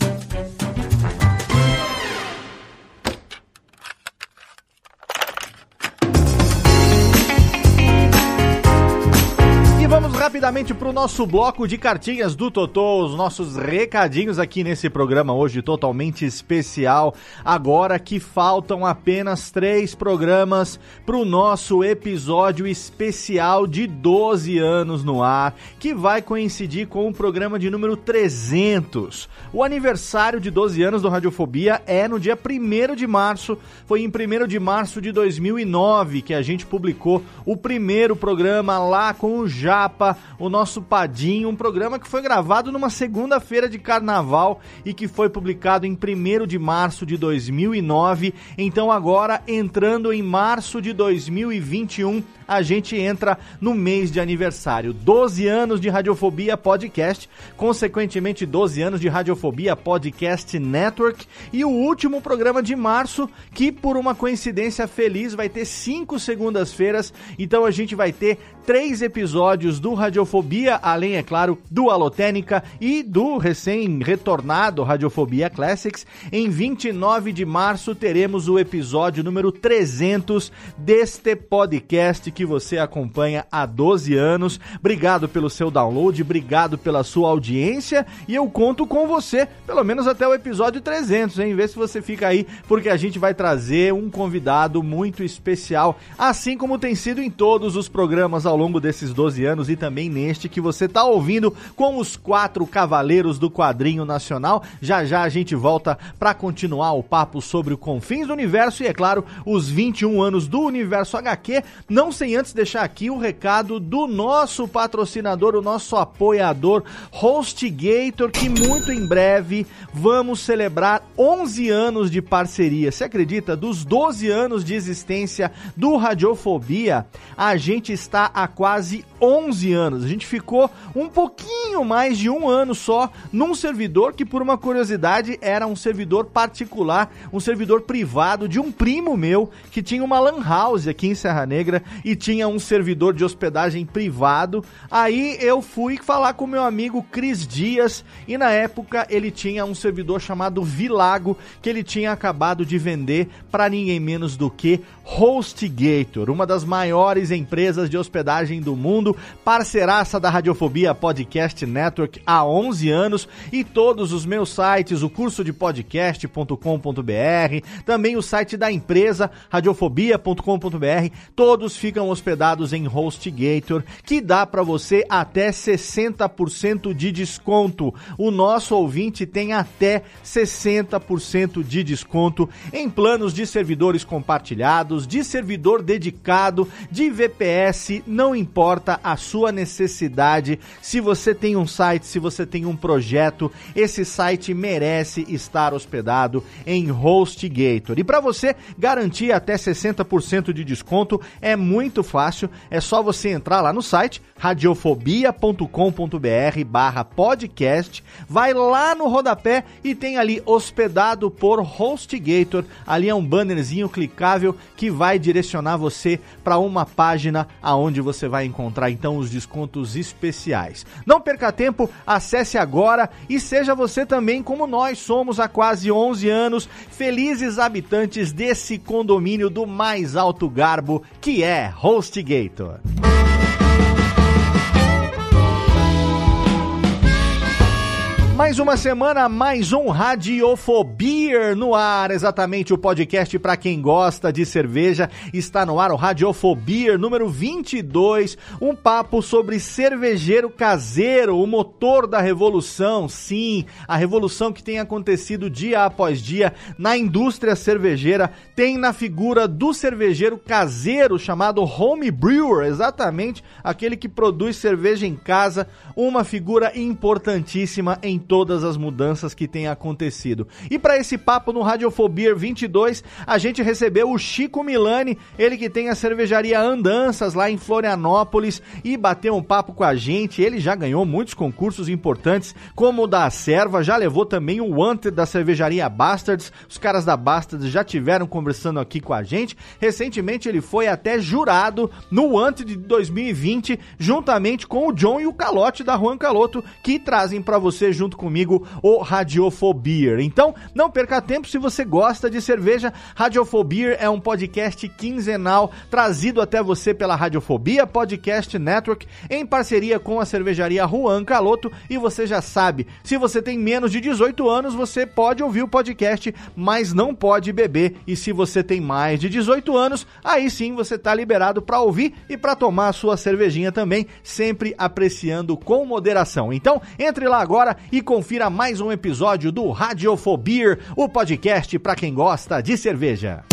Speaker 4: Rapidamente pro nosso bloco de cartinhas do Totô, os nossos recadinhos aqui nesse programa hoje totalmente especial. Agora que faltam apenas três programas pro nosso episódio especial de 12 anos no ar, que vai coincidir com o programa de número 300. O aniversário de 12 anos do Radiofobia é no dia 1 de março, foi em 1 de março de 2009 que a gente publicou o primeiro programa lá com o Japa, o nosso Padinho, um programa que foi gravado numa segunda-feira de carnaval e que foi publicado em 1 de março de 2009. Então agora entrando em março de 2021, a gente entra no mês de aniversário. 12 anos de Radiofobia Podcast, consequentemente 12 anos de Radiofobia Podcast Network e o último programa de março, que por uma coincidência feliz vai ter cinco segundas-feiras. Então a gente vai ter três episódios do Radiofobia, além, é claro, do Alotênica e do recém-retornado Radiofobia Classics. Em 29 de março teremos o episódio número 300 deste podcast que você acompanha há 12 anos. Obrigado pelo seu download, obrigado pela sua audiência e eu conto com você, pelo menos até o episódio 300, hein? Vê se você fica aí, porque a gente vai trazer um convidado muito especial, assim como tem sido em todos os programas ao longo desses 12 anos e também neste que você tá ouvindo com os quatro cavaleiros do quadrinho nacional. Já já a gente volta para continuar o papo sobre o Confins do Universo e, é claro, os 21 anos do Universo HQ. Não sem antes deixar aqui o recado do nosso patrocinador, o nosso apoiador, HostGator, que muito em breve vamos celebrar 11 anos de parceria. Você acredita? Dos 12 anos de existência do Radiofobia, a gente está há quase 11 anos. A gente ficou um pouquinho mais de um ano só num servidor que, por uma curiosidade, era um servidor particular, um servidor privado de um primo meu que tinha uma lan house aqui em Serra Negra e tinha um servidor de hospedagem privado. Aí eu fui falar com meu amigo Cris Dias e na época ele tinha um servidor chamado Vilago que ele tinha acabado de vender para ninguém menos do que HostGator, uma das maiores empresas de hospedagem do mundo ouvindo, parceiraça da Radiofobia Podcast Network há 11 anos e todos os meus sites, o curso de podcast.com.br, também o site da empresa radiofobia.com.br, todos ficam hospedados em HostGator, que dá para você até 60% de desconto. O nosso ouvinte tem até 60% de desconto em planos de servidores compartilhados, de servidor dedicado, de VPS, não importa a sua necessidade. Se você tem um site, se você tem um projeto, esse site merece estar hospedado em HostGator. E para você garantir até 60% de desconto é muito fácil, é só você entrar lá no site radiofobia.com.br/podcast, vai lá no rodapé e tem ali hospedado por HostGator. Ali é um bannerzinho clicável que vai direcionar você para uma página aonde você vai encontrar então os descontos especiais. Não perca tempo, acesse agora e seja você também como nós somos há quase 11 anos, felizes habitantes desse condomínio do mais alto garbo que é HostGator. Mais uma semana, mais um Radiofobia no ar. Exatamente o podcast para quem gosta de cerveja. Está no ar o Radiofobia número 22. Um papo sobre cervejeiro caseiro, o motor da revolução. Sim, a revolução que tem acontecido dia após dia na indústria cervejeira tem na figura do cervejeiro caseiro chamado home brewer. Exatamente aquele que produz cerveja em casa. Uma figura importantíssima em todas as mudanças que têm acontecido. E para esse papo no Radiofobia 22, a gente recebeu o Chico Milani, ele que tem a cervejaria Andanças lá em Florianópolis e bateu um papo com a gente. Ele já ganhou muitos concursos importantes, como o da Serva, já levou também o Wanted da cervejaria Bastards. Os caras da Bastards já tiveram conversando aqui com a gente. Recentemente ele foi até jurado no Wanted de 2020, juntamente com o John e o Calote da Juan Caloto, que trazem para você junto comigo o Radiofobia. Então, não perca tempo se você gosta de cerveja. Radiofobia é um podcast quinzenal trazido até você pela Radiofobia Podcast Network em parceria com a cervejaria Juan Caloto. E você já sabe, se você tem menos de 18 anos, você pode ouvir o podcast, mas não pode beber. E se você tem mais de 18 anos, aí sim você está liberado para ouvir e para tomar a sua cervejinha também, sempre apreciando com moderação. Então, entre lá agora e confira mais um episódio do Radiofobia, o podcast para quem gosta de cerveja.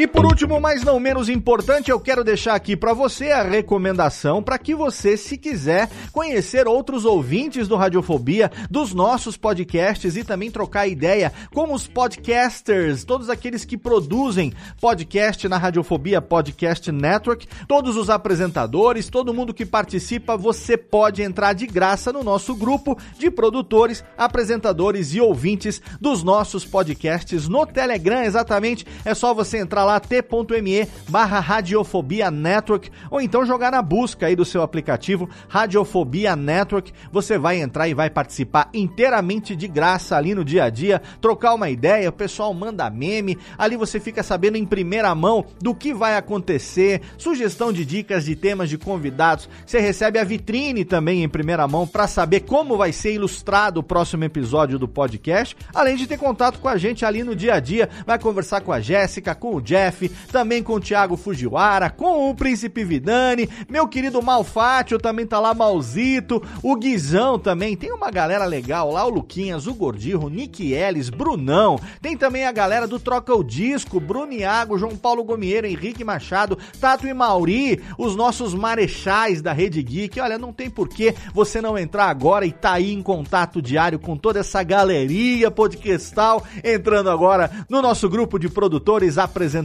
Speaker 4: E por último, mas não menos importante, eu quero deixar aqui para você a recomendação para que você, se quiser conhecer outros ouvintes do Radiofobia, dos nossos podcasts e também trocar ideia com os podcasters, todos aqueles que produzem podcast na Radiofobia Podcast Network, todos os apresentadores, todo mundo que participa, você pode entrar de graça no nosso grupo de produtores, apresentadores e ouvintes dos nossos podcasts no Telegram, exatamente. É só você entrar lá t.me barra Radiofobia Network ou então jogar na busca aí do seu aplicativo Radiofobia Network. Você vai entrar e vai participar inteiramente de graça ali no dia a dia, trocar uma ideia, o pessoal manda meme, ali você fica sabendo em primeira mão do que vai acontecer, sugestão de dicas de temas de convidados. Você recebe a vitrine também em primeira mão para saber como vai ser ilustrado o próximo episódio do podcast, além de ter contato com a gente ali no dia a dia, vai conversar com a Jéssica, com o Também com o Thiago Fujiwara, com o Príncipe Vidani, meu querido Malfátio também tá lá, Malzito, o Guizão também, tem uma galera legal lá, o Luquinhas, o Gordirro, Nick Ellis, Brunão, tem também a galera do Troca o Disco, Bruno Iago, João Paulo Gomieira, Henrique Machado, Tato e Mauri, os nossos marechais da Rede Geek, olha, não tem porquê você não entrar agora e tá aí em contato diário com toda essa galeria podcastal, entrando agora no nosso grupo de produtores, apresentadores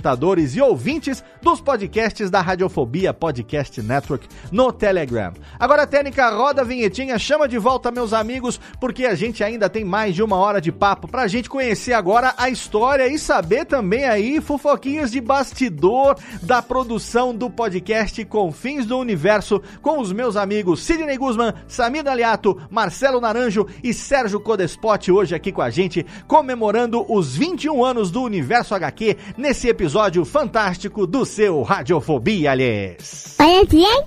Speaker 4: e ouvintes dos podcasts da Radiofobia Podcast Network no Telegram. Agora a técnica roda a vinhetinha, chama de volta meus amigos, porque a gente ainda tem mais de uma hora de papo pra gente conhecer agora a história e saber também aí fofoquinhas de bastidor da produção do podcast Confins do Universo com os meus amigos Sidney Guzman, Samir Aliato, Marcelo Naranjo e Sérgio Codespot hoje aqui com a gente, comemorando os 21 anos do Universo HQ nesse episódio episódio fantástico do seu Radiofobia, aliás.
Speaker 14: Olha bem,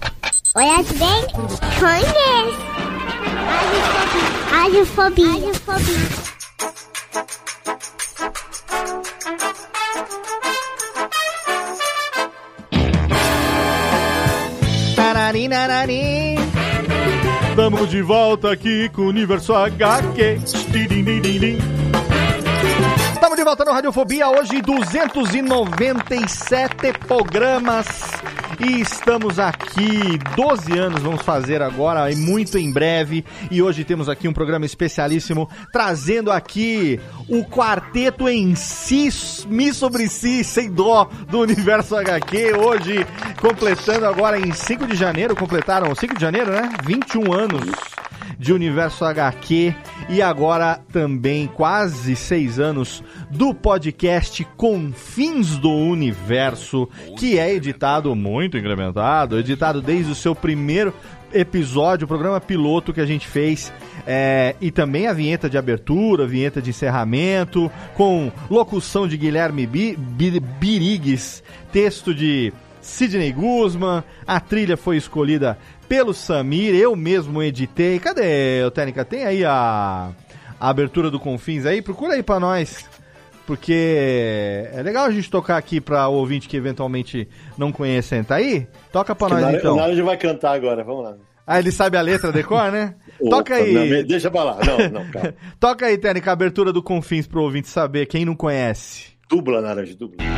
Speaker 14: olha bem, conhece. Radiofobia. Radiofobia.
Speaker 4: Estamos de volta aqui com o Universo HQ. Estamos de volta no Radiofobia, hoje 297 programas e estamos aqui 12 anos, vamos fazer agora, e muito em breve. E hoje temos aqui um programa especialíssimo, trazendo aqui o quarteto em si, Mi sobre si, sem dó, do Universo HQ. Hoje, completando agora em 5 de janeiro, completaram 5 de janeiro, né? 21 anos de Universo HQ e agora também quase seis anos do podcast Confins do Universo, que é editado muito incrementado, editado desde o seu primeiro episódio, o programa piloto que a gente fez, é, e também a vinheta de abertura, a vinheta de encerramento, com locução de Guilherme Bi, Bi, Birigues, texto de Sidney Guzman, a trilha foi escolhida pelo Samir, eu mesmo editei. Cadê, o Técnica? Tem aí a, a abertura do Confins aí? Procura aí pra nós. Porque é legal a gente tocar aqui pra o ouvinte que eventualmente não conhece. Tá aí? Toca pra nós então.
Speaker 9: O Naranjo vai cantar agora, vamos lá.
Speaker 4: Ah, ele sabe a letra, decor, né? Toca aí.
Speaker 9: Não, deixa pra lá. Não, não, calma.
Speaker 4: Toca aí, Técnica, a abertura do Confins pro ouvinte saber, quem não conhece.
Speaker 9: Dubla, Naranjo, dubla.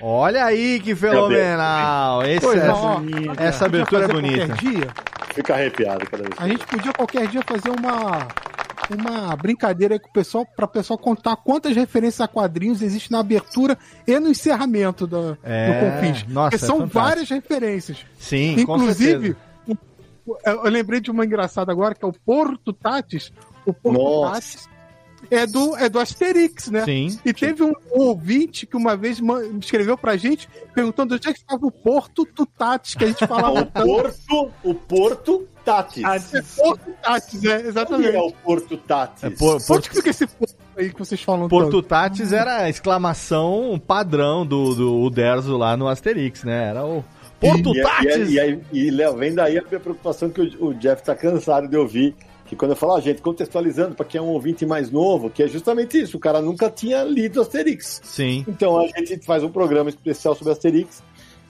Speaker 4: Olha aí que fenomenal! Esse,
Speaker 7: Pois
Speaker 4: essa,
Speaker 7: ó,
Speaker 4: essa
Speaker 7: podia
Speaker 4: abertura é bonita.
Speaker 9: Fica arrepiado cada vez.
Speaker 7: a gente podia qualquer dia fazer uma uma brincadeira aí com o pessoal para o pessoal contar quantas referências a quadrinhos existem na abertura e no encerramento do,
Speaker 4: É,
Speaker 7: do Confins.
Speaker 4: nossa,
Speaker 7: Porque
Speaker 4: é
Speaker 7: são
Speaker 4: fantástico.
Speaker 7: várias referências.
Speaker 4: Sim,
Speaker 7: Inclusive, eu eu lembrei de uma engraçada agora, que é o Porto Tatis. O Porto
Speaker 9: Nossa.
Speaker 7: Tatis é do, é do Asterix, né?
Speaker 4: Sim.
Speaker 7: E teve um ouvinte que uma vez escreveu pra gente perguntando onde é que estava o Porto Tutatis, que a gente falava
Speaker 9: O Porto, o Porto Tatis.
Speaker 7: É Porto Tatis, é, exatamente.
Speaker 9: Onde é o Porto Tatis?
Speaker 4: É, por,
Speaker 7: Onde
Speaker 4: por,
Speaker 7: que fica esse porto aí que vocês falam
Speaker 4: Porto
Speaker 7: tanto?
Speaker 4: Tatis era a exclamação padrão do, do Uderzo lá no Asterix, né? Era o Porto
Speaker 9: e, é,
Speaker 4: Tatis!
Speaker 9: E, e, aí- e, Léo, vem daí a minha preocupação que o, o Jeff tá cansado de ouvir. Que quando eu falo, ah, gente, contextualizando para quem é um ouvinte mais novo, que é justamente isso, o cara nunca tinha lido Asterix.
Speaker 4: Sim.
Speaker 9: Então a gente faz um programa especial sobre Asterix.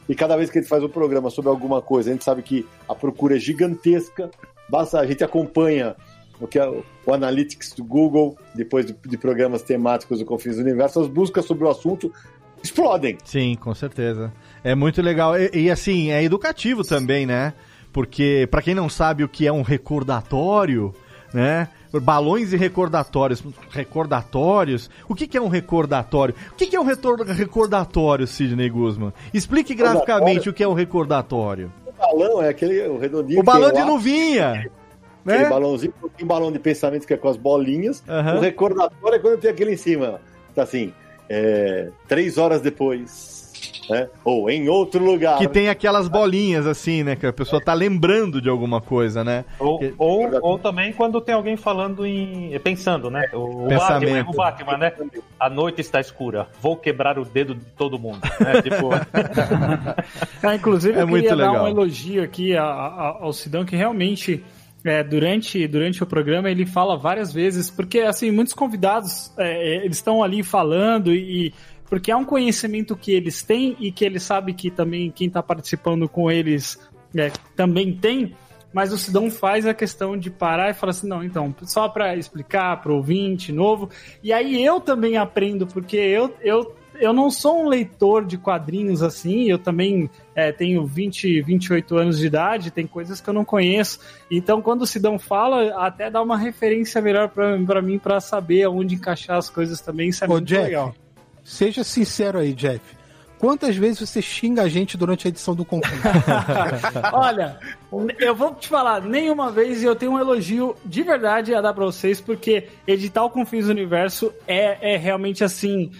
Speaker 9: E cada vez que a gente faz um programa sobre alguma coisa, a gente sabe que a procura é gigantesca. Basta a gente acompanha o que é o, Analytics do Google, depois de, de programas temáticos do Confins do Universo, as buscas sobre o assunto explodem.
Speaker 4: Sim, com certeza. É muito legal. E, e, assim, é educativo também, né? Porque, pra quem não sabe o que é um recordatório, né? Balões e recordatórios. Recordatórios? O que, que é um recordatório? O que, que é um recordatório, Sidney Guzman? Explique graficamente o que é um recordatório.
Speaker 9: O balão é aquele o redondinho.
Speaker 4: O balão de
Speaker 9: lá,
Speaker 4: nuvinha!
Speaker 9: Aquele
Speaker 4: Né?
Speaker 9: balãozinho, tem um balão de pensamento que é com as bolinhas.
Speaker 4: Aham.
Speaker 9: O recordatório é quando tem aquele em cima. Tá assim, é, três horas depois. Né? Ou em outro lugar.
Speaker 4: Que tem aquelas bolinhas assim, né? Que a pessoa tá lembrando de alguma coisa, né?
Speaker 12: Ou,
Speaker 4: Que-
Speaker 12: ou, ou também quando tem alguém falando em. pensando, né? O,
Speaker 4: Pensamento.
Speaker 12: Batman, o Batman, né? A noite está escura. Vou quebrar o dedo de todo mundo. Né? Tipo,
Speaker 8: Ah, inclusive,
Speaker 4: É
Speaker 8: eu
Speaker 4: muito
Speaker 8: queria dar um elogio aqui ao Sidão, que realmente, é, durante, durante o programa, ele fala várias vezes, porque, assim, muitos convidados, é, é, eles estão ali falando e... Porque é um conhecimento que eles têm e que eles sabem que também quem está participando com eles é, também tem, mas o Sidão faz a questão de parar e falar assim, não, então, só para explicar para o ouvinte novo. E aí eu também aprendo, porque eu, eu, eu não sou um leitor de quadrinhos assim, eu também é, tenho 20, 28 anos de idade, tem coisas que eu não conheço. Então, quando o Sidão fala, até dá uma referência melhor para mim para saber aonde encaixar as coisas também, isso é
Speaker 7: Ô,
Speaker 8: muito
Speaker 7: Jack,
Speaker 8: legal.
Speaker 7: Seja sincero aí, Jeff. Quantas vezes você xinga a gente durante a edição do concurso?
Speaker 8: Olha, eu vou te falar, nenhuma vez e eu tenho um elogio de verdade a dar pra vocês, porque editar o Confins do Universo é, é realmente assim,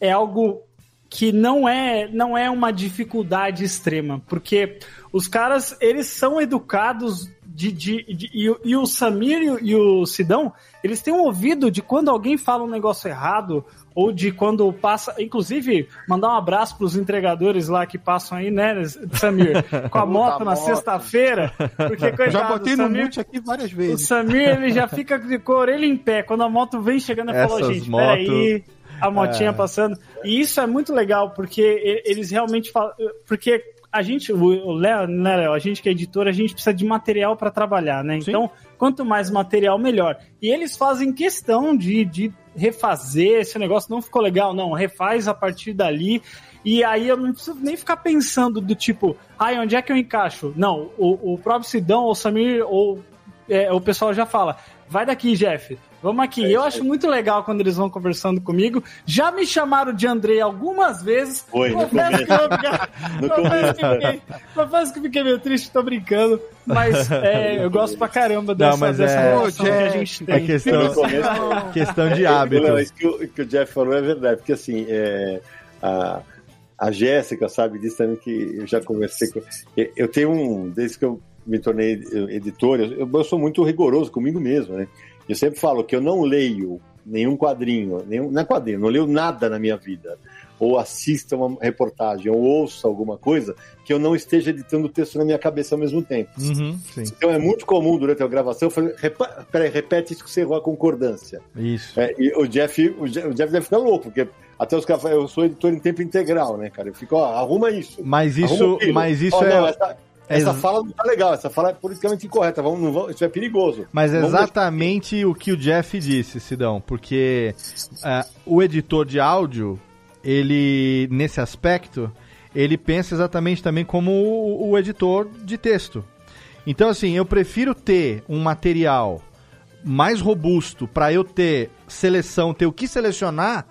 Speaker 8: é algo que não é, não é uma dificuldade extrema, porque os caras, eles são educados de, de, de- e, o- e o Samir e o, e o Sidão, eles têm um ouvido de quando alguém fala um negócio errado, ou de quando passa. Inclusive, mandar um abraço pros entregadores lá que passam aí, né, Samir? Com a moto na
Speaker 7: moto.
Speaker 8: sexta-feira. Porque, coitado,
Speaker 7: Já botei
Speaker 8: o
Speaker 7: no
Speaker 8: Samir-
Speaker 7: mute aqui várias
Speaker 8: o
Speaker 7: vezes.
Speaker 8: Samir, ele já fica de com a orelha em pé. Quando a moto vem chegando, ele fala, gente,
Speaker 4: motos-
Speaker 8: peraí, a motinha
Speaker 4: É.
Speaker 8: passando. E isso é muito legal, porque eles realmente falam... Porque a gente, o Léo, né, Léo? A gente que é editor, a gente precisa de material para trabalhar, né? Então, quanto mais material, melhor. E eles fazem questão de, de refazer esse negócio. Não ficou legal, não. Refaz a partir dali. E aí eu não preciso nem ficar pensando do tipo, ai, onde é que eu encaixo? Não, o, o próprio Sidão ou o Samir ou é, o pessoal já fala, vai daqui, Jeff, vamos aqui. eu acho muito legal quando eles vão conversando comigo. Já me chamaram de Andrei algumas vezes.
Speaker 9: Foi, no
Speaker 8: confesso, que eu,
Speaker 9: No
Speaker 8: confesso, que
Speaker 9: começo.
Speaker 8: fiquei, confesso que fiquei meio triste, tô brincando. Mas é, eu gosto pra caramba dessa,
Speaker 4: Não, mas
Speaker 8: dessa
Speaker 4: é-
Speaker 8: relação que a gente tem.
Speaker 4: É questão, questão de hábito.
Speaker 9: Não, isso que o, que o Jeff falou é verdade, porque assim, é, a, a Jéssica sabe disso também, que eu já conversei com. eu- Eu tenho um, desde que eu me tornei editor, eu, eu sou muito rigoroso comigo mesmo, né? Eu sempre falo que eu não leio nenhum quadrinho, nenhum, não é quadrinho, não leio nada na minha vida. Ou assista uma reportagem, ou ouça alguma coisa que eu não esteja editando o texto na minha cabeça ao mesmo tempo.
Speaker 4: Uhum.
Speaker 9: Então é muito comum durante a gravação eu falei, "Repa- peraí, repete isso que você errou a concordância.
Speaker 4: Isso.
Speaker 9: É, e o Jeff, o Jeff, o Jeff deve ficar louco, porque até os caras falam, eu sou editor em tempo integral, né, cara? Eu fico, ó, arruma isso.
Speaker 4: Mas isso- mas isso é-
Speaker 9: não, essa, essa
Speaker 4: Ex-
Speaker 9: fala não tá legal, essa fala é politicamente incorreta, vamos, não vamos, isso é perigoso.
Speaker 4: Mas é exatamente o que o Jeff disse, Sidão, porque ah, o editor de áudio, ele, nesse aspecto, ele pensa exatamente também como o, o editor de texto. Então, assim, eu prefiro ter um material mais robusto para eu ter seleção, ter o que selecionar,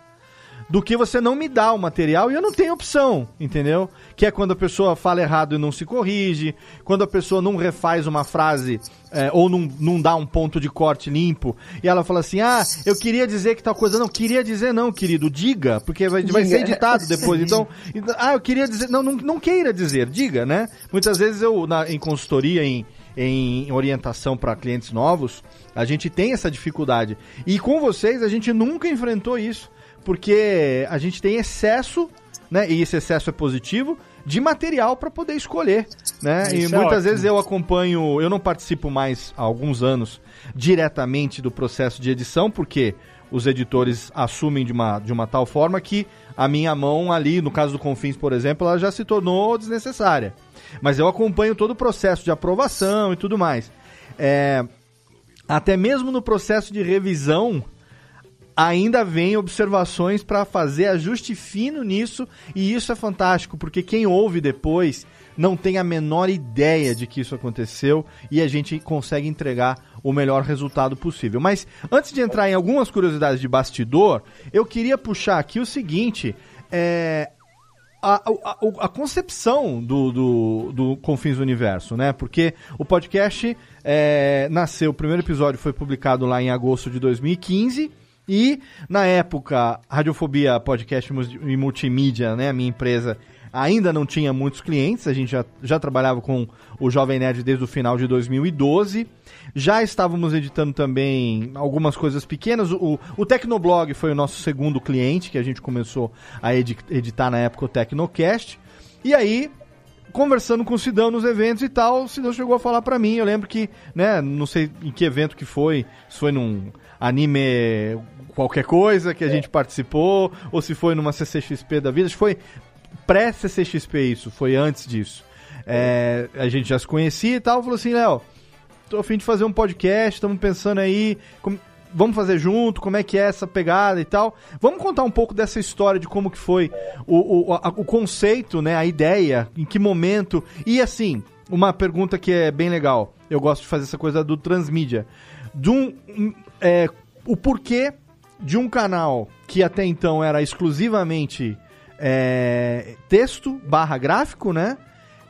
Speaker 4: do que você não me dá o material e eu não tenho opção, entendeu? Que é quando a pessoa fala errado e não se corrige, quando a pessoa não refaz uma frase é, ou não, não dá um ponto de corte limpo e ela fala assim: ah, eu queria dizer que tal coisa. Não, queria dizer não, querido, diga, porque vai, vai
Speaker 15: Diga.
Speaker 4: ser editado depois. Então, então, ah, eu queria dizer. Não, não, não queira dizer, diga, né? Muitas vezes eu, na- em consultoria, em, em orientação para clientes novos, a gente tem essa dificuldade. E com vocês, a gente nunca enfrentou isso, porque a gente tem excesso, né? E esse excesso é positivo, de material para poder escolher, né?
Speaker 15: Isso
Speaker 4: e
Speaker 15: é
Speaker 4: muitas
Speaker 15: ótimo.
Speaker 4: vezes eu acompanho, eu não participo mais há alguns anos diretamente do processo de edição, porque os editores assumem de uma, de uma tal forma que a minha mão ali, no caso do Confins, por exemplo, ela já se tornou desnecessária. Mas eu acompanho todo o processo de aprovação e tudo mais. É, até mesmo no processo de revisão, ainda vem observações para fazer ajuste fino nisso, e isso é fantástico, porque quem ouve depois não tem a menor ideia de que isso aconteceu e a gente consegue entregar o melhor resultado possível. Mas antes de entrar em algumas curiosidades de bastidor, eu queria puxar aqui o seguinte: é, a, a- a- concepção do, do, do Confins do Universo, né? Porque o podcast é, nasceu, o primeiro episódio foi publicado lá em agosto de 2015. E, na época, Radiofobia Podcast e Multimídia, né, a minha empresa, ainda não tinha muitos clientes. A gente já, já trabalhava com o Jovem Nerd desde o final de 2012. Já estávamos editando também algumas coisas pequenas. O, o Tecnoblog foi o nosso segundo cliente, que a gente começou a edi- editar na época o Tecnocast. E aí, conversando com o Sidão nos eventos e tal, o Sidão chegou a falar pra mim. Eu lembro que, né, não sei em que evento que foi, se foi num anime qualquer coisa que a gente participou, ou se foi numa CCXP da vida, foi pré-CCXP isso, foi antes disso. É, a gente já se conhecia e tal, falou assim, Léo, tô a fim de fazer um podcast, estamos pensando aí, como- vamos fazer junto, como é que é essa pegada e tal. Vamos contar um pouco dessa história de como que foi o, o, a- o conceito, né, a ideia, em que momento, e assim, uma pergunta que é bem legal, eu gosto de fazer essa coisa do transmídia, de um, é, o porquê de um canal que até então era exclusivamente é, texto barra gráfico, né?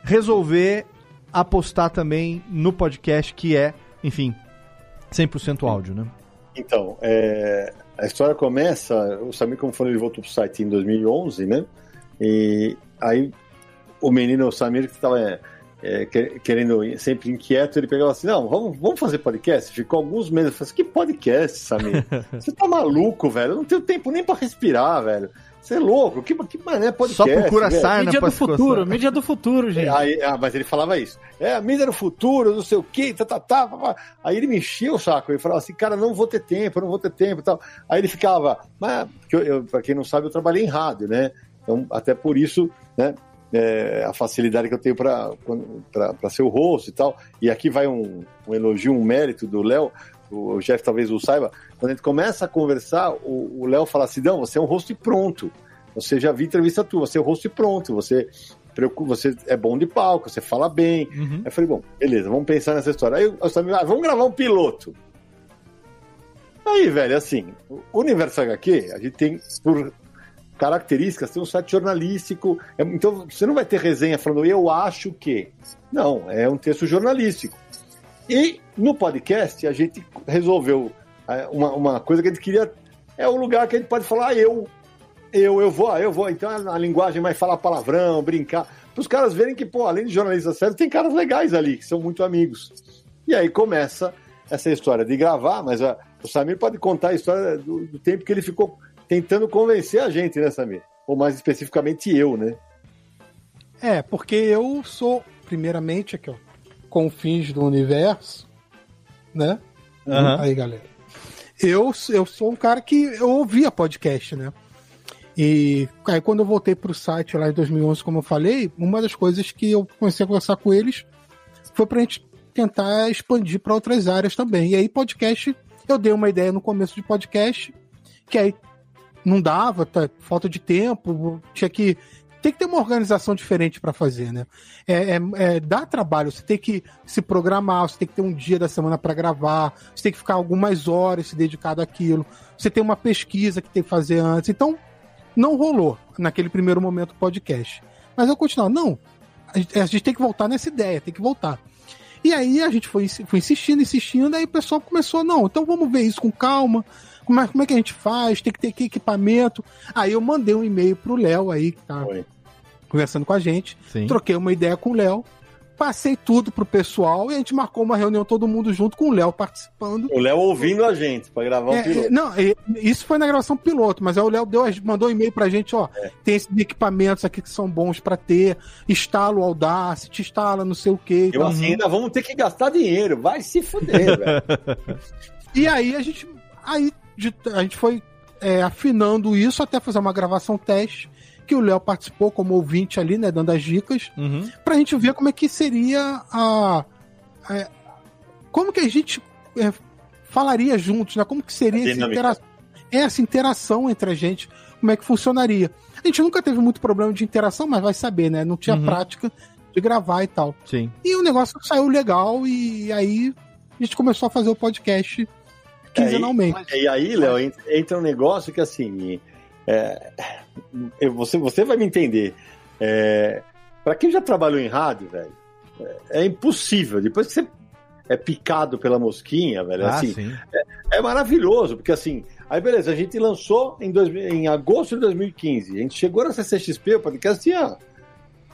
Speaker 4: Resolver apostar também no podcast que é, enfim, 100% áudio, né?
Speaker 9: Então, é, a história começa, o Samir, como falou, ele voltou pro site em 2011, né? E aí o menino, o Samir, que estava é, que- querendo, sempre inquieto, ele pegava assim, não, vamos, vamos fazer podcast? Ficou alguns meses, eu falei assim, que podcast, Samir? Você tá maluco, velho? Eu não tenho tempo nem pra respirar, velho. Você é louco? Que, que mané podcast? velho?
Speaker 8: Mídia do futuro, mídia do futuro, gente.
Speaker 9: Aí, ah, mas ele falava isso. É, a mídia no futuro, não sei o quê, tá, tá, tá. Aí ele me enchia o saco. Ele falava assim, cara, não vou ter tempo, eu não vou ter tempo e tal. Aí ele ficava, mas, eu, eu, pra quem não sabe, eu trabalhei em rádio, né? Então, até por isso, né? É, a facilidade que eu tenho para ser o host e tal. E aqui vai um, um elogio, um mérito do Léo. O Jeff talvez o saiba. Quando a gente começa a conversar, o o Léo fala assim: não, você é um host pronto. Você já vi entrevista tua, você é um host pronto. Você preocupa, você é bom de palco, você fala bem. Aí eu falei, bom, beleza, vamos pensar nessa história. Aí eu falei, ah, vamos gravar um piloto. Aí, velho, assim, o Universo HQ, a gente tem, por características, tem um site jornalístico. é- então, você não vai ter resenha falando, eu acho que. Não, é um texto jornalístico. E no podcast, a gente resolveu é, uma, uma coisa que a gente queria. É o lugar que a gente pode falar, ah, eu, eu, eu vou, ah, eu vou. Então a linguagem vai falar palavrão, brincar. Para os caras verem que, pô, além de jornalista sério, tem caras legais ali, que são muito amigos. E aí começa essa história de gravar, mas ah, o Samir pode contar a história do, do tempo que ele ficou tentando convencer a gente, né, Samir? Ou mais especificamente eu, né?
Speaker 7: É, porque eu sou, primeiramente, aqui, ó, confins do universo, né?
Speaker 4: Aham.
Speaker 7: Aí, galera. Eu, eu sou um cara que eu ouvia podcast, né? E aí, quando eu voltei pro site lá em 2011, como eu falei, uma das coisas que eu comecei a conversar com eles foi pra gente tentar expandir para outras áreas também. E aí, podcast, eu dei uma ideia no começo de podcast, que aí não dava, tá, falta de tempo, tinha que. Tem que ter uma organização diferente para fazer, né? É, é- é- dá trabalho, você tem que se programar, você tem que ter um dia da semana para gravar, você tem que ficar algumas horas se dedicado àquilo, você tem uma pesquisa que tem que fazer antes. Então, não rolou naquele primeiro momento o podcast. Mas eu continuo, não, a gente, a gente tem que voltar nessa ideia, tem que voltar. E aí a gente foi, foi insistindo, insistindo, aí o pessoal começou, não, então vamos ver isso com calma, é, como é que a gente faz, tem que ter que equipamento. Aí eu mandei um e-mail pro Léo aí, que tá conversando com a gente,
Speaker 4: Sim.
Speaker 7: troquei uma ideia com o Léo, passei tudo pro pessoal e a gente marcou uma reunião todo mundo junto com o Léo participando.
Speaker 9: O Léo ouvindo a gente para gravar um
Speaker 7: É,
Speaker 9: piloto.
Speaker 7: é, não, isso foi na gravação piloto, mas aí o Léo deu, mandou um e-mail pra gente, ó,
Speaker 9: É.
Speaker 7: tem esses equipamentos aqui que são bons pra ter, instala o Audacity, instala não sei o que.
Speaker 9: Eu assim, ainda vamos ter que gastar dinheiro, vai se fuder, velho.
Speaker 7: E aí a gente, aí de- a gente foi é, afinando isso até fazer uma gravação teste, que o Léo participou como ouvinte ali, né, dando as dicas,
Speaker 4: Uhum.
Speaker 7: pra gente ver como é que seria a... a- como que a gente é, falaria juntos, né? Como que seria essa, intera- essa interação entre a gente, como é que funcionaria. A gente nunca teve muito problema de interação, mas vai saber, né? Não tinha
Speaker 4: Uhum.
Speaker 7: prática de gravar e tal.
Speaker 4: Sim.
Speaker 7: E o negócio saiu legal e aí a gente começou a fazer o podcast quinzenalmente.
Speaker 9: É, e aí, Léo, en- entra um negócio que assim. é, você, você vai me entender. É, para quem já trabalhou em rádio, velho, é, é impossível. Depois que você é picado pela mosquinha, velho,
Speaker 4: Ah,
Speaker 9: assim,
Speaker 4: sim.
Speaker 9: é maravilhoso, porque assim, aí beleza, a gente lançou em, 2000 em agosto de 2015, a gente chegou na CCXP, o podcast tinha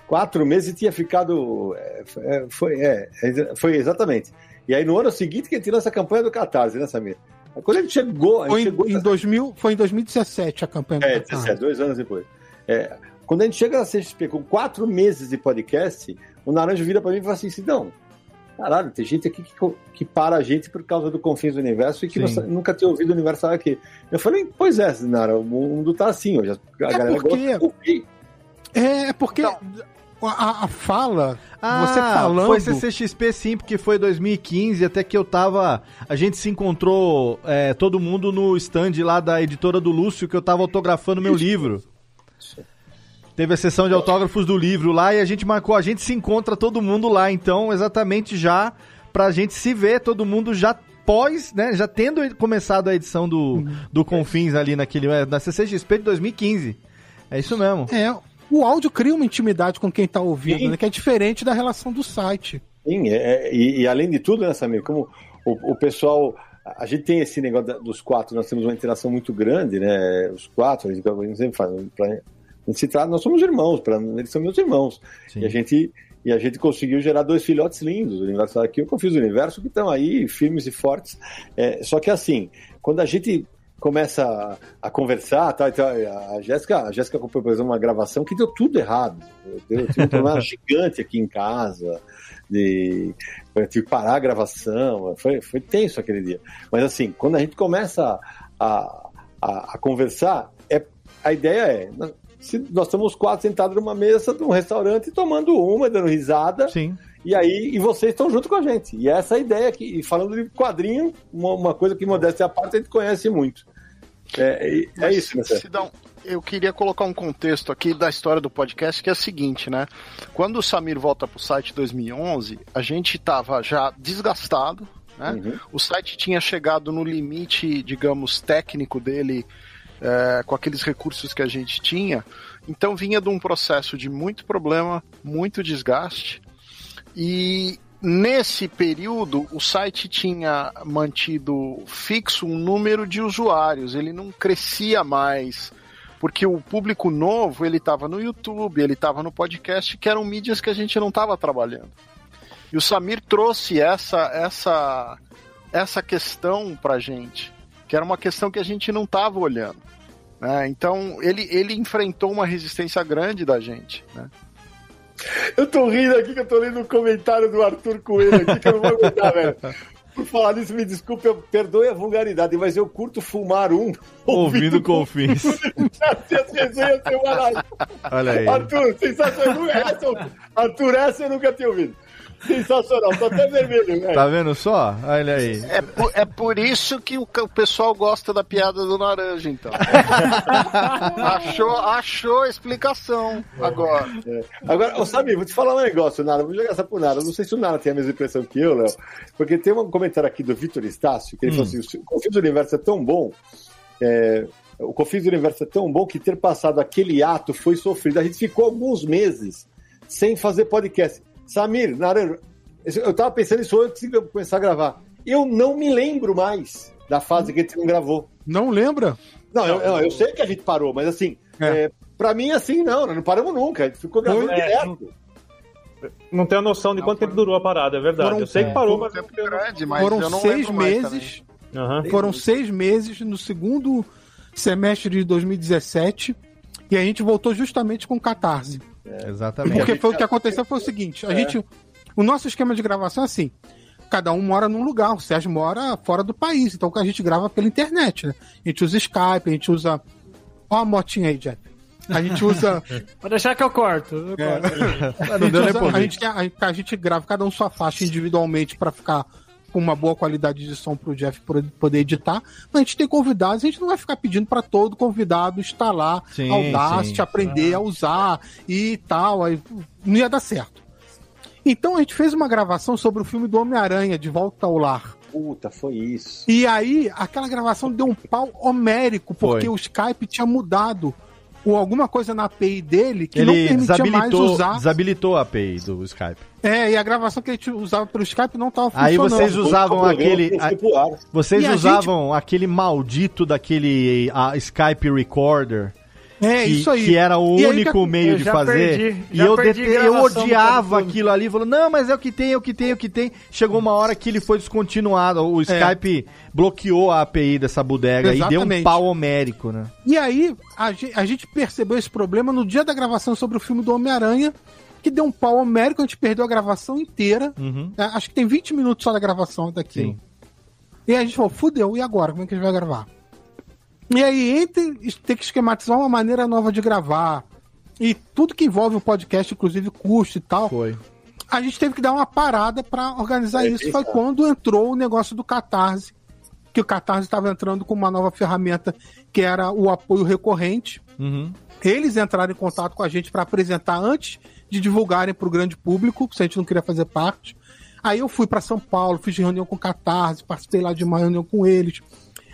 Speaker 9: quatro meses e tinha ficado, é, é, foi, é, é, foi exatamente. E aí no ano seguinte que a gente lança a campanha do Catarse, né, Samir? Quando a gente chegou, a
Speaker 7: Foi em,
Speaker 9: chegou
Speaker 7: em 2000, foi em 2017 a campanha do
Speaker 9: é,
Speaker 7: Catarse.
Speaker 9: 17, dois anos depois. É, quando a gente chega na CXP com quatro meses de podcast, o Naranjo vira pra mim e fala assim: não, caralho, tem gente aqui que, que para a gente por causa do Confins do Universo e que você nunca tinha ouvido o Universo aqui. Eu falei, pois é, Nara, o mundo tá assim hoje. A
Speaker 7: É
Speaker 9: galera
Speaker 7: porque-
Speaker 9: gosta de ouvir.
Speaker 7: É, porque a, a fala,
Speaker 4: Ah,
Speaker 7: você falando.
Speaker 4: foi CCXP sim, porque foi 2015, até que eu tava... A gente se encontrou, é, todo mundo no stand lá da editora do Lúcio, que eu tava autografando meu livro. Teve a sessão de autógrafos do livro lá e a gente marcou, a gente se encontra todo mundo lá, então exatamente já pra gente se ver, todo mundo já pós, né? Já tendo começado a edição do, do Confins ali naquele. é, Na CCXP de 2015. É isso mesmo.
Speaker 7: É, o áudio cria uma intimidade com quem tá ouvindo, né? Que é diferente da relação do site.
Speaker 9: Sim, é- é- e, e além de tudo, né, Samir, como o, o pessoal. A gente tem esse negócio dos quatro, nós temos uma interação muito grande, né? Os quatro, a gente, a gente sempre fala, pra, a gente se trata, nós somos irmãos, pra, eles são meus irmãos. E a gente. E a gente conseguiu gerar dois filhotes lindos, o universo aqui e o Confis do Universo, que estão aí firmes e fortes. É, só que assim, quando a gente começa a, a conversar, tá, então, a Jéssica, a Jéssica acompanhou, por exemplo, uma gravação que deu tudo errado. Eu, eu tive um problema gigante aqui em casa, de, eu tive que parar a gravação, foi, foi tenso aquele dia. Mas assim, quando a gente começa a, a, a conversar, é, a ideia é, nós- se nós estamos quatro sentados numa mesa de um restaurante tomando uma, dando risada,
Speaker 4: Sim.
Speaker 9: E aí e vocês estão junto com a gente. E essa é a ideia aqui. E falando de quadrinho, uma, uma coisa que modéstia à parte a gente conhece muito. É, é- é isso, né?
Speaker 11: Eu queria colocar um contexto aqui da história do podcast, que é o seguinte, né? Quando o Samir volta pro site em 2011, a gente tava já desgastado, né?
Speaker 9: Uhum.
Speaker 11: O site tinha chegado no limite, digamos, técnico dele, é, com aqueles recursos que a gente tinha. Então vinha de um processo de muito problema, muito desgaste. E nesse período, o site tinha mantido fixo um número de usuários, ele não crescia mais. Porque o público novo, ele estava no YouTube, ele estava no podcast, que eram mídias que a gente não estava trabalhando. E o Samir trouxe essa essa essa questão pra gente, que era uma questão que a gente não estava olhando. né? Então ele, ele enfrentou uma resistência grande da gente. Né?
Speaker 9: Eu tô rindo aqui que eu tô lendo o comentário do Arthur Coelho aqui, que eu não vou aguentar, velho. Por falar nisso, me desculpe, eu perdoe a vulgaridade, mas eu curto fumar um
Speaker 4: Ouvindo Confins. Olha aí.
Speaker 9: Arthur, sensacional. Essa, Arthur, essa eu nunca tinha ouvido. Sensacional, tô até vermelho, velho.
Speaker 4: Tá vendo só? Olha aí.
Speaker 11: É por, é por isso que o, o pessoal gosta da piada do laranja, então. achou, achou a explicação agora.
Speaker 9: É. Agora, ô, Samir, vou te falar um negócio, Nara. Vou jogar essa pro Nara. Não sei se o Nara tem a mesma impressão que eu, Léo. Porque tem um comentário aqui do Vitor Estácio, que ele
Speaker 4: Hum.
Speaker 9: falou assim: o Confins do Universo é tão bom. é, o Confins do Universo é tão bom que ter passado aquele ato foi sofrido. A gente ficou alguns meses sem fazer podcast. Samir, Nara, eu tava pensando isso antes de começar a gravar. Eu não me lembro mais da fase que a gente não gravou.
Speaker 7: Não lembra?
Speaker 9: Não, eu, eu- eu sei que a gente parou, mas assim, é. pra mim, assim, não, não paramos nunca. A gente ficou gravando
Speaker 12: É,
Speaker 9: direto.
Speaker 12: Não tenho noção de quanto tempo durou a parada, é verdade.
Speaker 7: Foram-
Speaker 12: eu sei que
Speaker 7: é,
Speaker 12: parou,
Speaker 7: foram-
Speaker 12: mas não tenho noção.
Speaker 7: Foram seis meses.
Speaker 12: Aham.
Speaker 7: Foram seis meses no segundo semestre de 2017 e a gente voltou justamente com Catarse.
Speaker 4: Exatamente.
Speaker 7: Porque foi o que aconteceu foi o seguinte, a
Speaker 4: É.
Speaker 7: gente o nosso esquema de gravação é assim, cada um mora num lugar, o Sérgio mora fora do país, então a gente grava pela internet, né? A gente usa Skype, a gente usa Ó a motinha aí, Jeff. A gente usa
Speaker 8: Vou deixar que eu corto. eu corto.
Speaker 7: a, gente usa- a, gente, a, a gente grava cada um sua faixa individualmente para ficar com uma boa qualidade de som pro Jeff por- poder editar. Mas a gente tem convidados, a gente não vai ficar pedindo para todo convidado instalar
Speaker 4: Sim,
Speaker 7: Audacity,
Speaker 4: sim.
Speaker 7: aprender a usar e tal. Aí não ia dar certo. Então a gente fez uma gravação sobre o filme do Homem-Aranha, De Volta ao Lar.
Speaker 9: Puta, foi isso.
Speaker 7: E aí, aquela gravação deu um pau homérico, porque
Speaker 4: Foi.
Speaker 7: o Skype tinha mudado ou alguma coisa na API dele que não
Speaker 4: Ele
Speaker 7: permitia mais
Speaker 4: desabilitou,
Speaker 7: usar.
Speaker 4: desabilitou a API do Skype.
Speaker 7: É, e a gravação que a gente usava pelo Skype não estava
Speaker 4: Aí
Speaker 7: funcionando.
Speaker 4: vocês usavam aquele. a- vocês
Speaker 7: E
Speaker 4: usavam aquele maldito daquele a Skype Recorder.
Speaker 7: É,
Speaker 4: que,
Speaker 7: isso aí.
Speaker 4: Que era o único meio de
Speaker 7: já
Speaker 4: fazer.
Speaker 7: perdi,
Speaker 4: e eu, dete- eu odiava aquilo ali. Falou, não, mas é o que tem, é o que tem, é o que tem. Chegou uma hora que ele foi descontinuado. O Skype bloqueou a API dessa bodega e deu um
Speaker 7: Exatamente.
Speaker 4: pau homérico, né?
Speaker 7: E aí, a gente, a gente percebeu esse problema no dia da gravação sobre o filme do Homem-Aranha, que deu um pau homérico, a gente perdeu a gravação inteira.
Speaker 4: Uhum.
Speaker 7: É, acho que tem 20 minutos só da gravação daqui.
Speaker 4: Sim.
Speaker 7: E aí a gente falou, fudeu, e agora? Como é que a gente vai gravar? E aí, entre ter que esquematizar uma maneira nova de gravar, e tudo que envolve o podcast, inclusive custo e tal,
Speaker 4: Foi.
Speaker 7: a gente teve que dar uma parada pra organizar
Speaker 4: É,
Speaker 7: isso. Foi quando entrou o negócio do Catarse, que o Catarse estava entrando com uma nova ferramenta que era o apoio recorrente.
Speaker 4: Uhum.
Speaker 7: Eles entraram em contato com a gente para apresentar antes de divulgarem para o grande público, se a gente não queria fazer parte. Aí eu fui pra São Paulo, fiz reunião com o Catarse, participei lá de uma reunião com eles.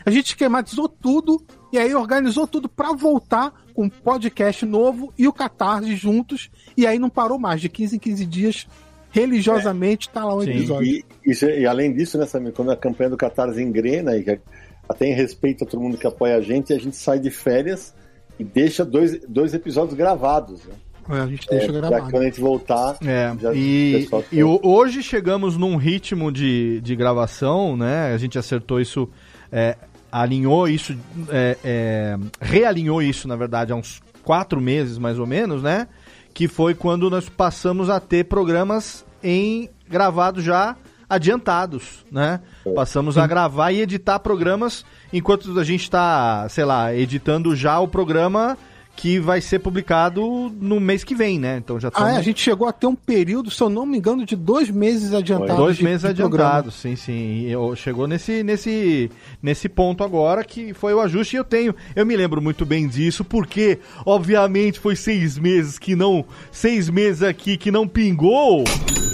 Speaker 7: A gente esquematizou tudo e aí organizou tudo pra voltar com um podcast novo e o Catarse juntos. E aí não parou mais, de 15 em 15 dias, religiosamente, tá lá um episódio.
Speaker 9: E, isso- e além disso, né, Samir, quando a campanha do Catarse engrena, e até em respeito a todo mundo que apoia a gente, a gente sai de férias e deixa dois, dois episódios gravados. Né?
Speaker 7: É, a gente deixa
Speaker 9: pra
Speaker 7: gravado.
Speaker 9: quando a gente voltar.
Speaker 4: É,
Speaker 9: já-
Speaker 4: e,
Speaker 9: pessoal
Speaker 4: e hoje chegamos num ritmo de, de gravação, né? A gente acertou isso, é, alinhou isso, é, é, realinhou isso, na verdade, há uns quatro meses mais ou menos, né? Que foi quando nós passamos a ter programas em gravados já adiantados, né? Passamos a gravar e editar programas enquanto a gente está, sei lá, editando já o programa que vai ser publicado no mês que vem, né? Então já
Speaker 7: Ah, é, a gente chegou a ter um período, se eu não me engano, de dois meses adiantados.
Speaker 4: Dois
Speaker 7: de-
Speaker 4: meses adiantados, sim, sim. Eu- chegou nesse, nesse, nesse ponto agora que foi o ajuste e eu tenho. Eu me lembro muito bem disso, porque, obviamente, foi seis meses que não. Seis meses aqui que não pingou,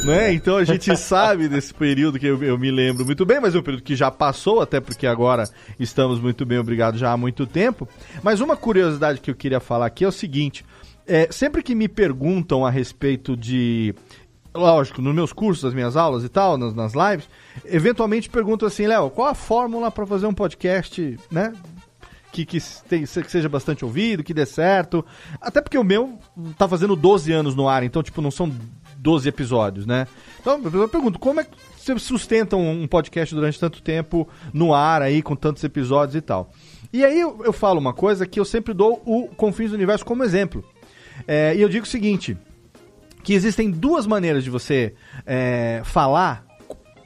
Speaker 4: né? Então a gente sabe desse período que eu, eu me lembro muito bem, mas é um período que já passou, até porque agora estamos muito bem obrigados já há muito tempo. Mas uma curiosidade que eu queria falar aqui é o seguinte: é, sempre que me perguntam a respeito de lógico, nos meus cursos, nas minhas aulas e tal, nas, nas lives, eventualmente pergunto assim, Léo, qual a fórmula para fazer um podcast, né? Que, que, tem- que seja bastante ouvido, que dê certo. Até porque o meu tá fazendo 12 anos no ar, então, tipo, não são 12 episódios, né? Então, eu pergunto, como é que você sustenta um podcast durante tanto tempo no ar aí, com tantos episódios e tal? E aí eu, eu falo uma coisa que eu sempre dou o Confins do Universo como exemplo. É, e eu digo o seguinte: que existem duas maneiras de você é, falar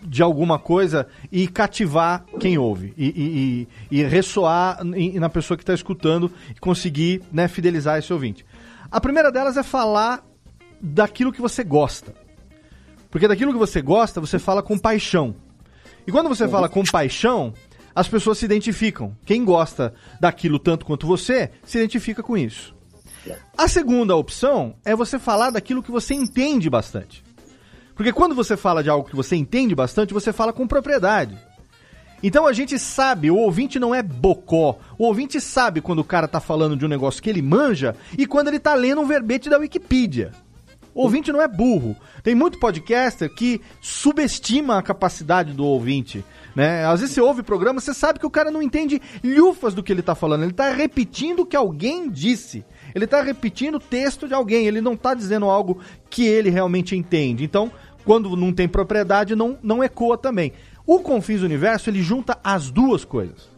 Speaker 4: de alguma coisa e cativar quem ouve e, e- e- e ressoar na pessoa que está escutando e conseguir né, fidelizar esse ouvinte. A primeira delas é falar daquilo que você gosta. Porque daquilo que você gosta, você fala com paixão. E quando você fala com paixão, as pessoas se identificam. Quem gosta daquilo tanto quanto você, se identifica com isso. A segunda opção é você falar daquilo que você entende bastante. Porque quando você fala de algo que você entende bastante, você fala com propriedade. Então a gente sabe, o ouvinte não é bocó. O ouvinte sabe quando o cara tá falando de um negócio que ele manja e quando ele tá lendo um verbete da Wikipedia. Ouvinte não é burro. Tem muito podcaster que subestima a capacidade do ouvinte. Né? Às vezes você ouve programa, você sabe que o cara não entende lhufas do que ele tá falando. Ele tá repetindo o que alguém disse. Ele tá repetindo o texto de alguém. Ele não tá dizendo algo que ele realmente entende. Então, quando não tem propriedade, não, não ecoa também. O Confins Universo, ele junta as duas coisas.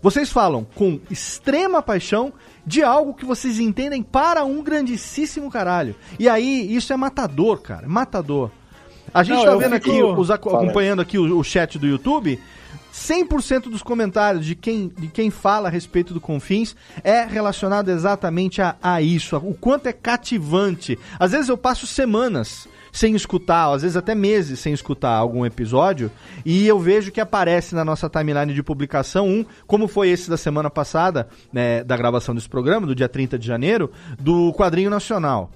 Speaker 4: Vocês falam com extrema paixão de algo que vocês entendem para um grandíssimo caralho. E aí, isso é matador, cara. Matador. A gente
Speaker 8: Não,
Speaker 4: tá vendo
Speaker 8: fico-
Speaker 4: aqui, os, ac-
Speaker 8: Fala.
Speaker 4: acompanhando aqui o, o chat do YouTube. 100% dos comentários de quem, de quem fala a respeito do Confins é relacionado exatamente a, a isso, o quanto é cativante. Às vezes eu passo semanas sem escutar, às vezes até meses sem escutar algum episódio, e eu vejo que aparece na nossa timeline de publicação um, como foi esse da semana passada, né, da gravação desse programa, do dia 30 de janeiro, do Quadrinho Nacional.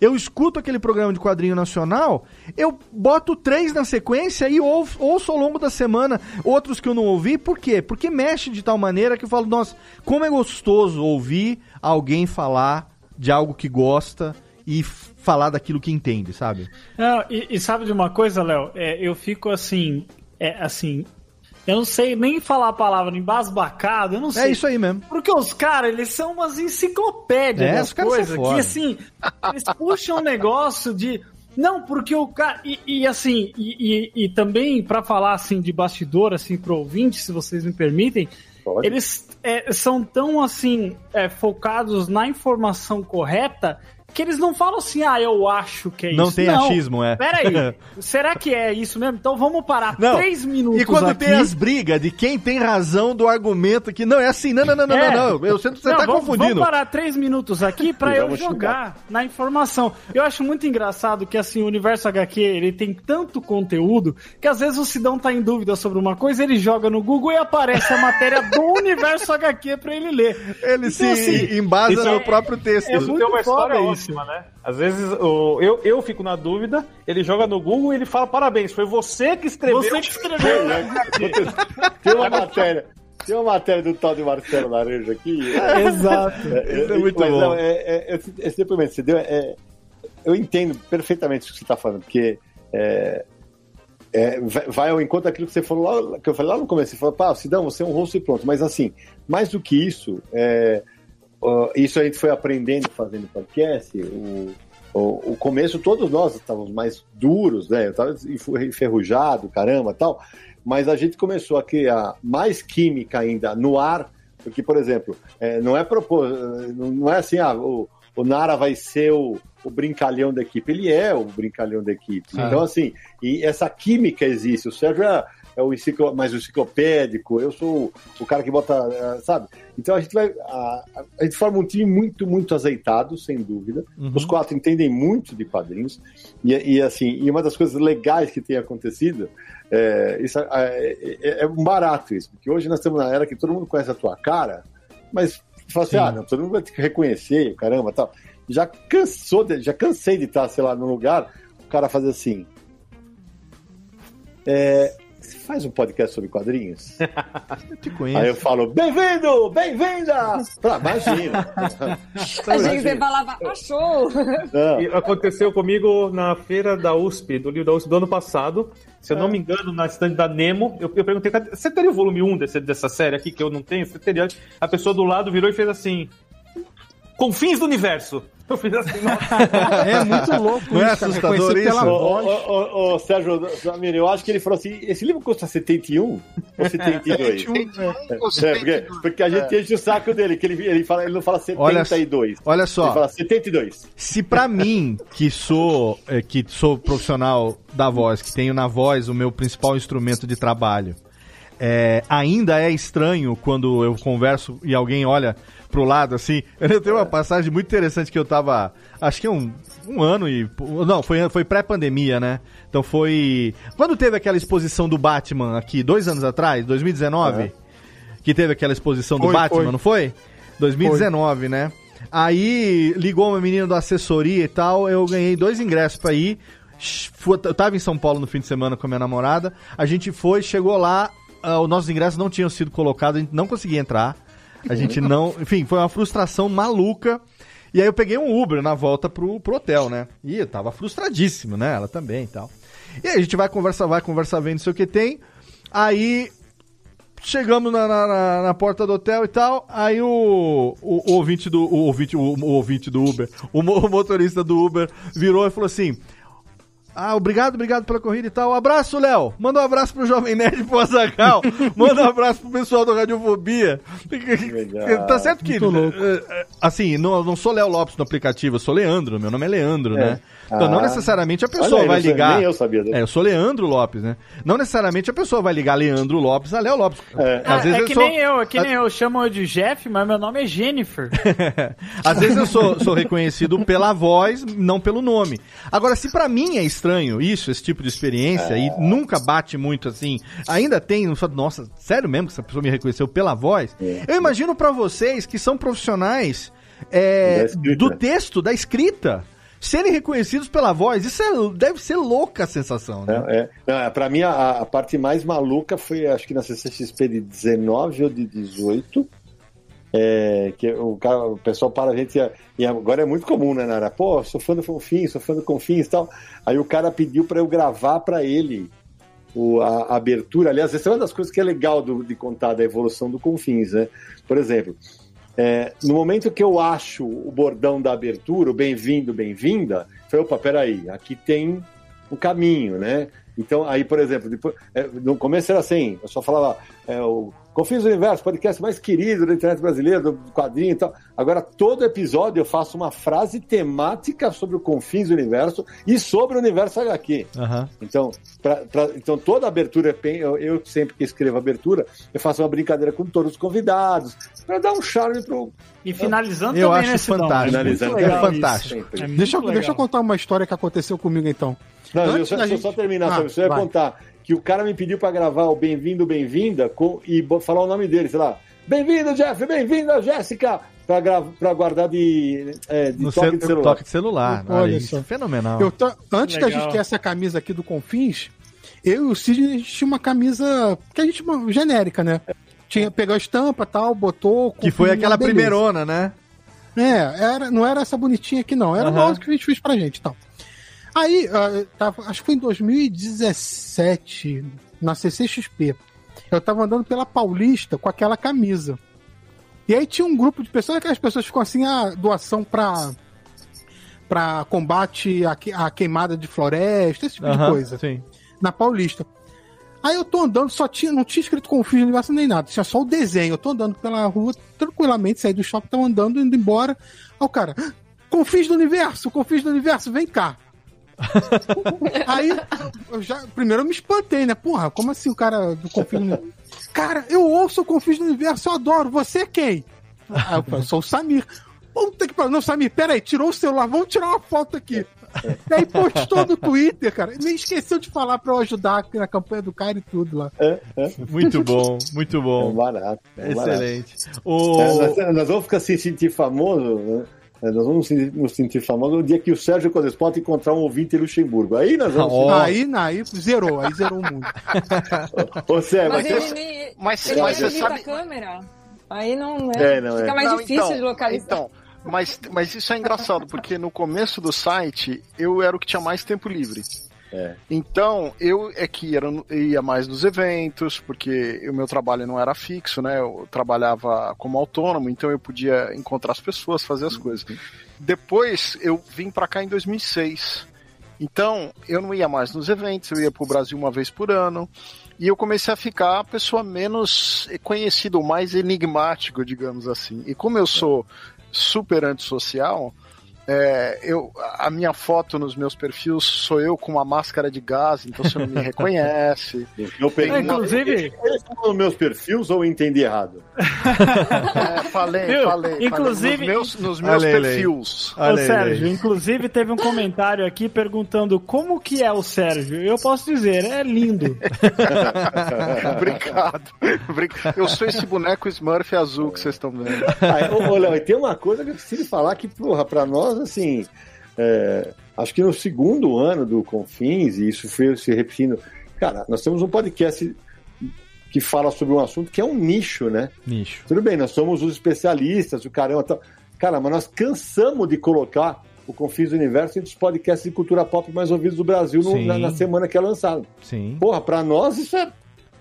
Speaker 4: Eu escuto aquele programa de quadrinho nacional, eu boto três na sequência e ouço, ouço ao longo da semana outros que eu não ouvi. Por quê? Porque mexe de tal maneira que eu falo, nossa, como é gostoso ouvir alguém falar de algo que gosta e falar daquilo que entende, sabe?
Speaker 8: Não, e, e sabe de uma coisa, Léo? É, eu fico assim, é, assim, eu não sei nem falar a palavra embasbacado, eu não sei.
Speaker 4: É isso aí mesmo.
Speaker 8: Porque os caras, eles são umas enciclopédias
Speaker 4: É,
Speaker 8: das coisas, que assim, eles puxam um negócio de... Não, porque o cara... E, e, assim, e, e- e também para falar assim de bastidor, assim, pro ouvinte, se vocês me permitem, eles é, são tão assim é, focados na informação correta que eles não falam assim, ah, eu acho que é
Speaker 4: Não
Speaker 8: isso.
Speaker 4: tem achismo, é.
Speaker 8: Peraí, será que é isso mesmo? Então vamos parar
Speaker 4: Não.
Speaker 8: três minutos
Speaker 4: E quando
Speaker 8: aqui.
Speaker 4: tem as brigas de quem tem razão do argumento que não é assim, não, não, não, não,
Speaker 8: É.
Speaker 4: não, não. Eu sinto que você
Speaker 8: Não,
Speaker 4: tá
Speaker 8: vamos,
Speaker 4: confundindo.
Speaker 8: Vamos parar três minutos aqui pra
Speaker 4: E
Speaker 8: eu jogar na informação. Eu acho muito engraçado que assim o universo HQ ele tem tanto conteúdo que às vezes o Sidão tá em dúvida sobre uma coisa, ele joga no Google e aparece a matéria do universo HQ pra ele ler.
Speaker 4: Ele
Speaker 8: Então,
Speaker 4: se
Speaker 8: assim,
Speaker 4: embasa
Speaker 8: isso
Speaker 4: no
Speaker 8: é-
Speaker 4: próprio texto.
Speaker 8: É
Speaker 12: Isso
Speaker 8: muito
Speaker 12: tem uma história
Speaker 8: foda
Speaker 12: importantíssima, né? Às vezes o, eu, eu fico na dúvida, ele joga no Google e ele fala: parabéns, foi você que escreveu.
Speaker 8: Você que escreveu.
Speaker 9: Tem uma matéria. Tem uma matéria do tal de Marcelo Laranja aqui.
Speaker 8: Exato.
Speaker 4: Isso é muito
Speaker 9: mas
Speaker 4: bom.
Speaker 9: Não, é, é- esse, esse depoimento que você deu, é, eu entendo perfeitamente o que você está falando, porque é, é, vai, vai ao encontro daquilo que você falou lá, que eu falei lá no começo. Você falou, pá, Sidão, você é um rosto e pronto. Mas assim, mais do que isso, é, ó, isso a gente foi aprendendo fazendo podcast. O, o, o começo, todos nós estávamos mais duros, né? Eu estava enferrujado, caramba, tal. Mas a gente começou a criar mais química ainda no ar, porque, por exemplo, é, não é propor, não é assim, ah, o, o Nara vai ser o, o brincalhão da equipe. Ele é o brincalhão da equipe.
Speaker 4: Ah.
Speaker 9: Então, assim, e essa química existe. O Sérgio é, é o enciclo, mais o enciclopédico, eu sou o, cara que bota, eh, sabe? Então a gente vai. A, a- gente forma um time muito, muito azeitado, sem dúvida.
Speaker 4: Uhum.
Speaker 9: Os quatro entendem muito de quadrinhos. E, e, assim, e uma das coisas legais que tem acontecido. É, isso é, é- é um barato isso, porque hoje nós estamos na era que todo mundo conhece a tua cara, mas fala assim,
Speaker 4: Sim.
Speaker 9: ah, não, todo mundo vai que reconhecer, caramba, tal. Já cansou, de- já cansei de estar, sei lá, num lugar, o cara fazer assim. É, você faz um podcast sobre quadrinhos?
Speaker 4: Eu te conheço.
Speaker 9: Aí eu falo, bem-vindo, bem-vinda! Imagina.
Speaker 5: Achei que você falava, achou!
Speaker 12: E aconteceu comigo na feira da USP, do livro da USP do ano passado. Se eu não me engano, na estande da Nemo, eu, eu perguntei, "Cadê- você teria o volume 1 desse, dessa série aqui que eu não tenho? Você teria? A pessoa do lado virou e fez assim: Confins do Universo. Eu fiz assim.
Speaker 7: É muito louco
Speaker 4: Não é
Speaker 7: isso, cara,
Speaker 4: assustador
Speaker 7: reconhecer
Speaker 4: isso?
Speaker 7: pela
Speaker 9: Ô,
Speaker 7: voz.
Speaker 9: ô, ô, ô, Sérgio Zamir, eu acho que ele falou assim: esse livro custa 71 ou 72?
Speaker 11: 71 ou
Speaker 9: É, porque,
Speaker 11: 72.
Speaker 9: porque a gente enche o saco dele, que ele, ele, fala, ele não fala
Speaker 4: Olha-
Speaker 9: 72.
Speaker 4: Olha só.
Speaker 9: Ele fala 72.
Speaker 4: Se pra mim, que sou eh, que sou profissional da voz, que tenho na voz o meu principal instrumento de trabalho, é, ainda é estranho quando eu converso e alguém olha pro lado assim. Eu tenho uma passagem muito interessante que eu tava, acho que um, um ano e não, foi foi pré-pandemia, né? Então foi quando teve aquela exposição do Batman aqui dois anos atrás, 2019, que teve aquela exposição do
Speaker 7: Foi,
Speaker 4: Batman,
Speaker 7: foi.
Speaker 4: não foi? 2019, né? Aí ligou uma menina da assessoria e tal, eu ganhei dois ingressos pra ir. Eu tava em São Paulo no fim de semana com a minha namorada. A gente foi, chegou lá, ah, os nossos ingressos não tinham sido colocados, a gente não conseguia entrar. A gente não. Enfim, foi uma frustração maluca. E aí eu peguei um Uber na volta pro, pro hotel, né? E eu tava frustradíssimo, né? Ela também e tal. E aí a gente vai conversar, vai conversar, vendo não sei o que tem. Aí chegamos na, na- na- porta do hotel e tal. Aí o, o, o ouvinte do o ouvinte, o, o ouvinte do Uber, o motorista do Uber virou e falou assim: ah, obrigado, obrigado pela corrida e tal. Abraço, Léo. Manda um abraço pro Jovem Nerd pro Azaghal. Manda um abraço pro pessoal do Radiofobia.
Speaker 9: Legal.
Speaker 4: tá certo que, eh, eh, assim, não, não sou Léo Lopes no aplicativo, eu sou Leandro. Meu nome é Leandro, né? Então não
Speaker 9: Ah.
Speaker 4: necessariamente a pessoa
Speaker 9: aí,
Speaker 4: vai
Speaker 9: não
Speaker 4: ligar.
Speaker 9: nem eu sabia.
Speaker 4: É, eu sou Leandro Lopes, né? Não necessariamente a pessoa vai ligar Leandro Lopes a Léo Lopes.
Speaker 9: É.
Speaker 8: Ah,
Speaker 4: Às vezes
Speaker 8: é
Speaker 4: eu
Speaker 8: que
Speaker 4: sou-
Speaker 8: nem eu, é que nem eu. Chamo eu de Jeff, mas meu nome é Jennifer.
Speaker 4: Às vezes eu sou, sou reconhecido pela voz, não pelo nome. Agora, se pra mim é estranho isso, esse tipo de experiência, e nunca bate muito assim, ainda tem, não só- nossa, sério mesmo que essa pessoa me reconheceu pela voz, eu imagino pra vocês que são profissionais é, do texto, da escrita, serem reconhecidos pela voz. Isso é- deve ser louca a sensação, né?
Speaker 9: É, não, é, pra mim, a, a parte mais maluca foi, acho que na CCXP de 19 ou de 18. É, que o, cara, o pessoal para a gente. E agora é muito comum, né, Nara? Pô, sou fã do Confins, sou fã do Confins e tal. Aí o cara pediu para eu gravar para ele o, a, a abertura. Aliás, essa é uma das coisas que é legal do- de contar da evolução do Confins, né? Por exemplo, é, no momento que eu acho o bordão da abertura, o bem-vindo, bem-vinda, foi, opa, peraí, aqui tem um caminho, né? Então, aí, por exemplo, depois, é, no começo era assim, eu só falava é, o Confins do Universo, podcast mais querido da internet brasileira, do quadrinho e tal. Agora, todo episódio eu faço uma frase temática sobre o Confins do Universo e sobre o Universo HQ.
Speaker 4: Aham.
Speaker 9: Então, pra, pra- então toda abertura, é eu, eu sempre que escrevo abertura, eu faço uma brincadeira com todos os convidados, para dar um charme pro.
Speaker 8: E finalizando
Speaker 4: Eu
Speaker 8: também,
Speaker 4: acho
Speaker 8: né,
Speaker 4: fantástico.
Speaker 9: Finalizando
Speaker 8: Muito legal
Speaker 4: é fantástico.
Speaker 8: É
Speaker 7: Deixa, eu- deixa eu contar uma história que aconteceu comigo então.
Speaker 9: Não, eu
Speaker 7: Antes
Speaker 9: só, eu
Speaker 7: gente-
Speaker 9: só terminar,
Speaker 7: Ah?
Speaker 9: Você ia
Speaker 7: vai.
Speaker 9: contar que o cara me pediu para gravar o Bem-vindo, Bem-vinda com- e falar o nome dele, sei lá. Bem-vindo, Jeff, bem-vinda, Jéssica. pra, gra- pra guardar de, é, de
Speaker 4: No
Speaker 9: toque
Speaker 4: cel-
Speaker 9: de celular.
Speaker 4: toque de celular.
Speaker 7: Olha
Speaker 4: Olha,
Speaker 7: só.
Speaker 4: isso é fenomenal.
Speaker 7: Eu tô- antes da
Speaker 4: Legal.
Speaker 7: gente ter essa camisa aqui do Confins, eu e o Sidney a gente tinha uma camisa que a gente uma genérica, né? Tinha, pegou a estampa tal, botou.
Speaker 4: Que foi
Speaker 7: Confins,
Speaker 4: aquela
Speaker 7: beleza.
Speaker 4: primeirona, né?
Speaker 7: É, era, não era essa bonitinha aqui, não. Era uma outra que a gente fez pra gente e tal. Aí, ah, tava, acho que foi em 2017, na CCXP. Eu tava andando pela Paulista com aquela camisa. E aí tinha um grupo de pessoas, aquelas pessoas ficam assim, a doação pra, pra combate à, que- à queimada de floresta, esse tipo de
Speaker 4: Aham,
Speaker 7: coisa.
Speaker 4: Sim.
Speaker 7: Na Paulista. Aí eu tô andando, só tinha, não tinha escrito Confins do Universo nem nada, tinha só o desenho. Eu tô andando pela rua tranquilamente, saí do shopping, tava andando, indo embora. Aí o cara, Confins do Universo, Confins do Universo, vem cá. Aí, eu já, primeiro eu me espantei, né? Porra, como assim o cara do Confins do Universo? Cara, eu ouço o Confins do Universo, eu adoro. Você é quem? Aí eu falei, eu sou o Samir. Puta que pariu. Não, Samir, peraí, tirou o celular, vamos tirar uma foto aqui. E aí postou no Twitter, cara. Nem esqueceu de falar pra eu ajudar aqui na campanha do cara e tudo lá.
Speaker 4: Muito bom, muito bom.
Speaker 9: É barato. é
Speaker 4: Excelente.
Speaker 9: barato.
Speaker 4: O...
Speaker 9: É, nós, nós vamos ficar se sentir famoso, né? É, Nós vamos nos sentir famosos no dia que o Sérgio Codespota encontrar um ouvinte em Luxemburgo. Aí nós vamos.
Speaker 7: Aí, aí zerou, aí zerou o mundo.
Speaker 9: Ô, Sérgio,
Speaker 5: Mas
Speaker 9: mas
Speaker 5: ele,
Speaker 9: você-
Speaker 5: nem-
Speaker 11: mas-
Speaker 5: ele
Speaker 11: mas
Speaker 5: nem
Speaker 11: você sabe-
Speaker 5: a câmera. Aí não é.
Speaker 9: É, não,
Speaker 5: Fica
Speaker 9: é.
Speaker 5: mais
Speaker 11: Não,
Speaker 5: difícil
Speaker 11: então,
Speaker 5: de localizar.
Speaker 11: Então, mas, mas isso é engraçado, porque no começo do site eu era o que tinha mais tempo livre.
Speaker 9: É.
Speaker 11: Então, eu é que ia, ia mais nos eventos, porque o meu trabalho não era fixo, né? Eu trabalhava como autônomo, então eu podia encontrar as pessoas, fazer as coisas. Depois, eu vim pra cá em 2006. Então, eu não ia mais nos eventos, eu ia pro Brasil uma vez por ano. E eu comecei a ficar a pessoa menos conhecida, mais enigmático, digamos assim. E como eu sou super antissocial, é, eu, a minha foto nos meus perfis sou eu com uma máscara de gás, então você não me reconhece.
Speaker 9: Eu peguei
Speaker 8: É, inclusive-
Speaker 9: Eles estão nos meus perfis ou eu entendi errado?
Speaker 11: É, falei,
Speaker 8: Viu?
Speaker 11: falei.
Speaker 8: Inclusive-
Speaker 11: falei, nos meus, nos meus
Speaker 4: Olha aí.
Speaker 11: perfis.
Speaker 4: Olha
Speaker 8: Ô,
Speaker 4: aí,
Speaker 8: Sérgio, inclusive teve um comentário aqui perguntando como que é o Sérgio. Eu posso dizer, é lindo.
Speaker 11: Obrigado. Obrigado. Eu sou esse boneco Smurf azul que vocês estão vendo.
Speaker 9: Ah, ô, ô, Léo, e tem uma coisa que eu preciso falar que, porra, pra nós, assim, é, acho que no segundo ano do Confins, e isso foi se repetindo, cara, nós temos um podcast que fala sobre um assunto que é um nicho, né?
Speaker 4: Nicho.
Speaker 9: Tudo bem, nós somos os especialistas, o caramba tal. Cara, mas nós cansamos de colocar o Confins do Universo entre os podcasts de cultura pop mais ouvidos do Brasil no- na, na semana que é lançado.
Speaker 4: Sim.
Speaker 9: Porra, pra nós isso é.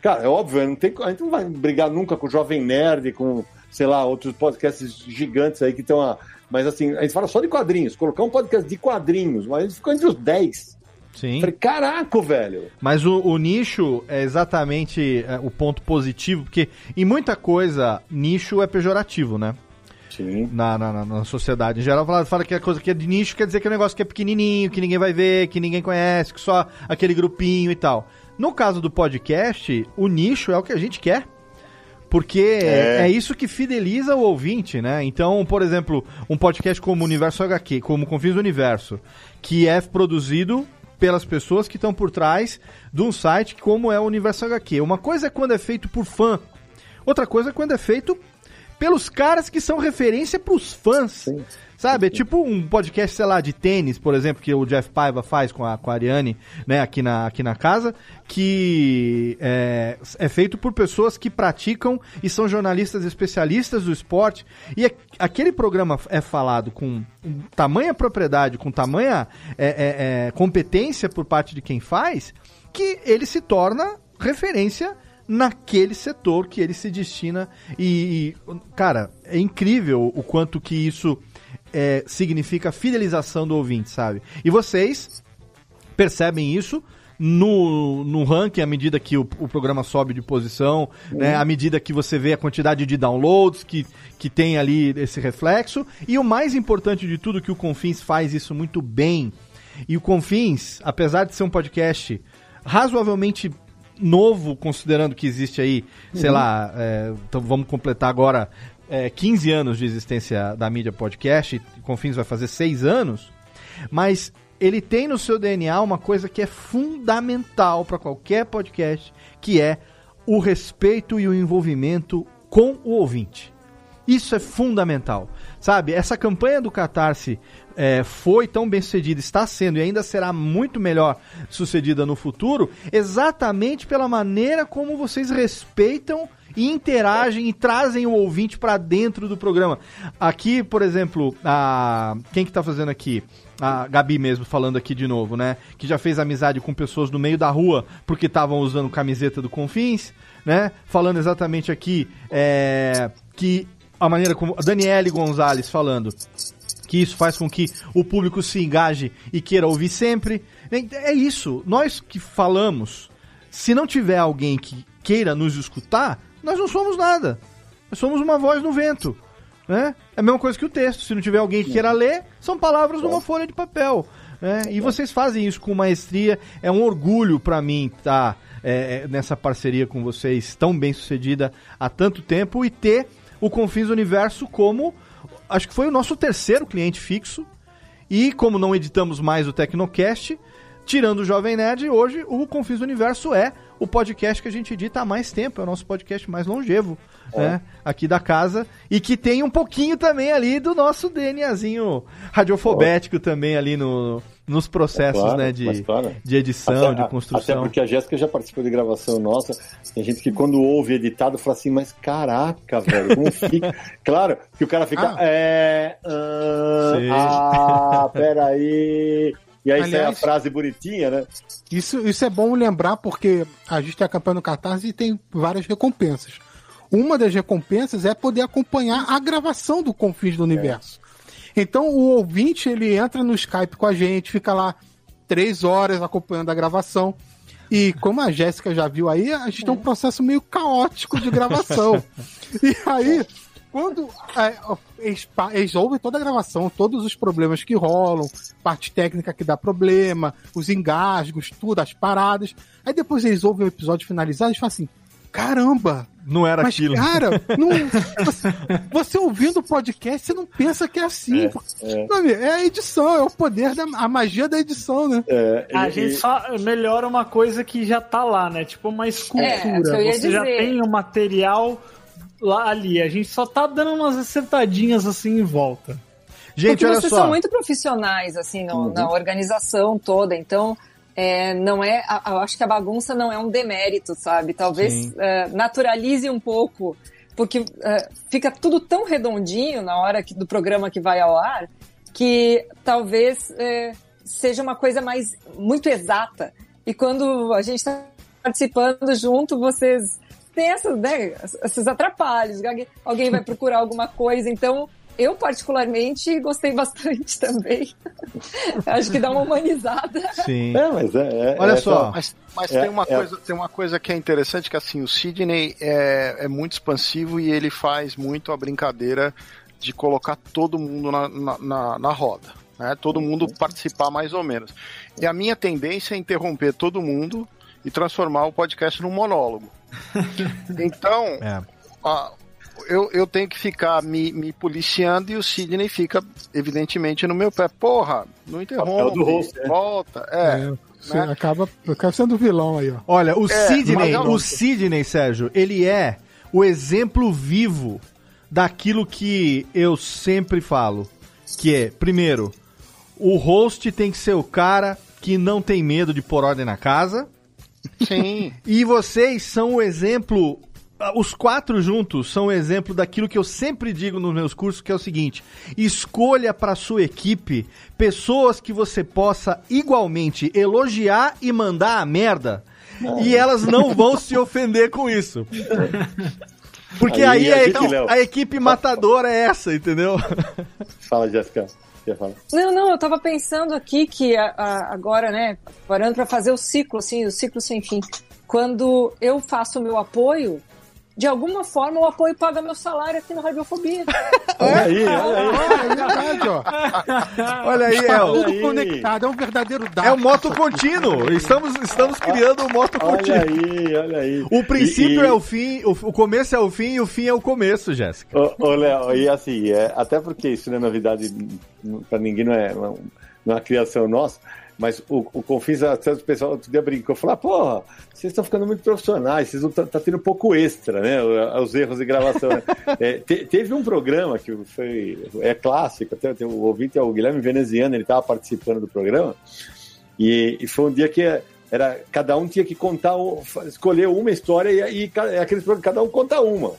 Speaker 9: Cara, é óbvio, não tem, a gente não vai brigar nunca com o Jovem Nerd, com, sei lá, outros podcasts gigantes aí que estão. a- Mas assim, a gente fala só de quadrinhos. Colocar um podcast de quadrinhos, mas a gente ficou entre os 10.
Speaker 4: Sim.
Speaker 9: Falei, caraca, velho.
Speaker 4: Mas o, o nicho é exatamente é, o ponto positivo, porque em muita coisa, nicho é pejorativo, né?
Speaker 9: Sim.
Speaker 4: Na, na, na- sociedade em geral, fala, fala que a coisa que é de nicho quer dizer que é um negócio que é pequenininho, que ninguém vai ver, que ninguém conhece, que só aquele grupinho e tal. No caso do podcast, o nicho é o que a gente quer. Porque é.
Speaker 9: É.
Speaker 4: isso que fideliza o ouvinte, né? Então, por exemplo, um podcast como o Universo HQ, como Confins do Universo, que é produzido pelas pessoas que estão por trás de um site como é o Universo HQ. Uma coisa é quando é feito por fã, outra coisa é quando é feito pelos caras que são referência pros fãs. Sabe? É tipo um podcast, sei lá, de tênis, por exemplo, que o Jeff Paiva faz com a, com a Ariane, né, aqui na, aqui na casa, que é, é feito por pessoas que praticam e são jornalistas especialistas do esporte. E é- aquele programa é falado com tamanha propriedade, com tamanha é, é, é, competência por parte de quem faz, que ele se torna referência naquele setor que ele se destina e, e, cara, é incrível o quanto que isso é, significa fidelização do ouvinte, sabe? E vocês percebem isso no, no ranking, à medida que o, o programa sobe de posição, né, à medida que você vê a quantidade de downloads que, que tem ali esse reflexo. E o mais importante de tudo, que o Confins faz isso muito bem. E o Confins, apesar de ser um podcast razoavelmente novo, considerando que existe aí, sei
Speaker 9: Uhum.
Speaker 4: lá, é, então vamos completar agora é, 15 anos de existência da mídia podcast, Confins vai fazer 6 anos, mas ele tem no seu DNA uma coisa que é fundamental para qualquer podcast, que é o respeito e o envolvimento com o ouvinte. Isso é fundamental. Sabe, essa campanha do Catarse é, foi tão bem sucedida, está sendo e ainda será muito melhor sucedida no futuro, exatamente pela maneira como vocês respeitam interagem e trazem o ouvinte para dentro do programa. Aqui, por exemplo, a quem que tá fazendo aqui? A Gabi mesmo falando aqui de novo, né? Que já fez amizade com pessoas no meio da rua porque estavam usando camiseta do Confins, né? Falando exatamente aqui é, que a maneira como. Daniele Gonzalez falando que isso faz com que o público se engaje e queira ouvir sempre. É isso. Nós que falamos, se não tiver alguém que queira nos escutar, nós não somos nada. Nós somos uma voz no vento. Né? É a mesma coisa que o texto. Se não tiver alguém que queira ler, são palavras numa folha de papel. Né? E vocês fazem isso com maestria. É um orgulho para mim estar tá, é, nessa parceria com vocês, tão bem sucedida há tanto tempo, e ter o Confins Universo como. Acho que foi o nosso terceiro cliente fixo. E como não editamos mais o Tecnocast, tirando o Jovem Nerd, hoje o Confins Universo é o podcast que a gente edita há mais tempo, é o nosso podcast mais longevo, é. né? Aqui da casa. E que tem um pouquinho também ali do nosso DNAzinho radiofobético também ali no, nos processos, é claro, né? De, claro. de edição, até, de construção.
Speaker 9: Até porque a Jéssica já participou de gravação nossa. Tem gente que quando ouve editado fala assim, mas caraca, velho, como fica? claro, que o cara fica. Ah. É. ah, peraí. E aí Aliás, sai a frase bonitinha, né?
Speaker 7: Isso, isso é bom lembrar porque a gente tem a campanha no Catarse e tem várias recompensas. Uma das recompensas é poder acompanhar a gravação do Confins do Universo. É. Então o ouvinte ele entra no Skype com a gente, fica lá três horas acompanhando a gravação. E como a Jéssica já viu aí, a gente tem um é. processo meio caótico de gravação. e aí, quando é, eles, eles, ouvem toda a gravação, todos os problemas que rolam, parte técnica que dá problema, os engasgos, tudo, as paradas. Aí depois eles ouvem o episódio finalizado e falam assim: caramba!
Speaker 4: Não era
Speaker 7: mas,
Speaker 4: aquilo.
Speaker 7: Cara, não, você, você, ouvindo o podcast, você não pensa que é assim. É, é. é a edição, é o poder da a magia da edição, né?
Speaker 8: É, a gente só melhora uma coisa que já tá lá, né? Tipo uma escultura. É, você dizer. já tem o material lá ali. A gente só tá dando umas acertadinhas assim em volta.
Speaker 5: Gente, Porque olha vocês só. são muito profissionais, assim, no, uhum. na organização toda, então. É, não é, eu acho que a bagunça não é um demérito, sabe? Talvez é, naturalize um pouco, porque é, fica tudo tão redondinho na hora que, do programa que vai ao ar, que talvez é, seja uma coisa mais muito exata. E quando a gente está participando junto, vocês tem essas, né, esses atrapalhos, alguém vai procurar alguma coisa, então eu particularmente gostei bastante também. Acho que dá uma humanizada.
Speaker 9: Sim. É, mas é, é
Speaker 4: Olha é, só.
Speaker 11: Mas, mas é, tem, uma é. coisa, tem uma coisa que é interessante, que assim, o Sidney é, é muito expansivo e ele faz muito a brincadeira de colocar todo mundo na, na, na, na roda. Né? Todo mundo participar mais ou menos. E a minha tendência é interromper todo mundo e transformar o podcast num monólogo. Então, é. a, eu, eu tenho que ficar me, me policiando e o Sidney fica, evidentemente, no meu pé. Porra, não interrompe, do host, né? volta. É. é.
Speaker 7: Né? Acaba, acaba sendo vilão aí, ó.
Speaker 4: Olha, o é, Sidney, o Sidney, Sérgio, ele é o exemplo vivo daquilo que eu sempre falo. Que é, primeiro, o host tem que ser o cara que não tem medo de pôr ordem na casa.
Speaker 11: Sim.
Speaker 4: e vocês são o exemplo os quatro juntos são o exemplo daquilo que eu sempre digo nos meus cursos, que é o seguinte: escolha para sua equipe pessoas que você possa igualmente elogiar e mandar a merda, e elas não vão se ofender com isso. Porque aí, aí a, equipe, a, equipe, matadora é essa, entendeu?
Speaker 9: Fala, Jéssica.
Speaker 5: Não, não, eu tava pensando aqui que a, a, agora, né, parando para fazer o ciclo, assim, o ciclo sem fim. Quando eu faço o meu apoio, de alguma forma o apoio paga meu salário aqui no Radiofobia.
Speaker 9: olha aí, olha aí. É verdade,
Speaker 4: ó. Olha aí,
Speaker 7: Está é tudo aí. conectado, é um verdadeiro
Speaker 4: dado. É o moto contínuo. Estamos, estamos criando o um moto contínuo.
Speaker 9: Olha aí, olha aí.
Speaker 4: O princípio e, e... é o fim, o, o, começo é o fim e o fim é o começo, Jéssica.
Speaker 9: Ô, Léo, e assim, é, até porque isso não é novidade para ninguém, não é, não é uma criação nossa. Mas o, o Confins, até o pessoal outro dia brincou, falou, ah, porra, vocês estão ficando muito profissionais, vocês estão tá, tendo um pouco extra, né? Os erros de gravação. Né? é, te, teve um programa que foi, é clássico, até o ouvinte é o Guilherme Veneziano, ele estava participando do programa, e, e, foi um dia que era cada um tinha que contar, escolher uma história e, e, e aqueles cada um conta uma.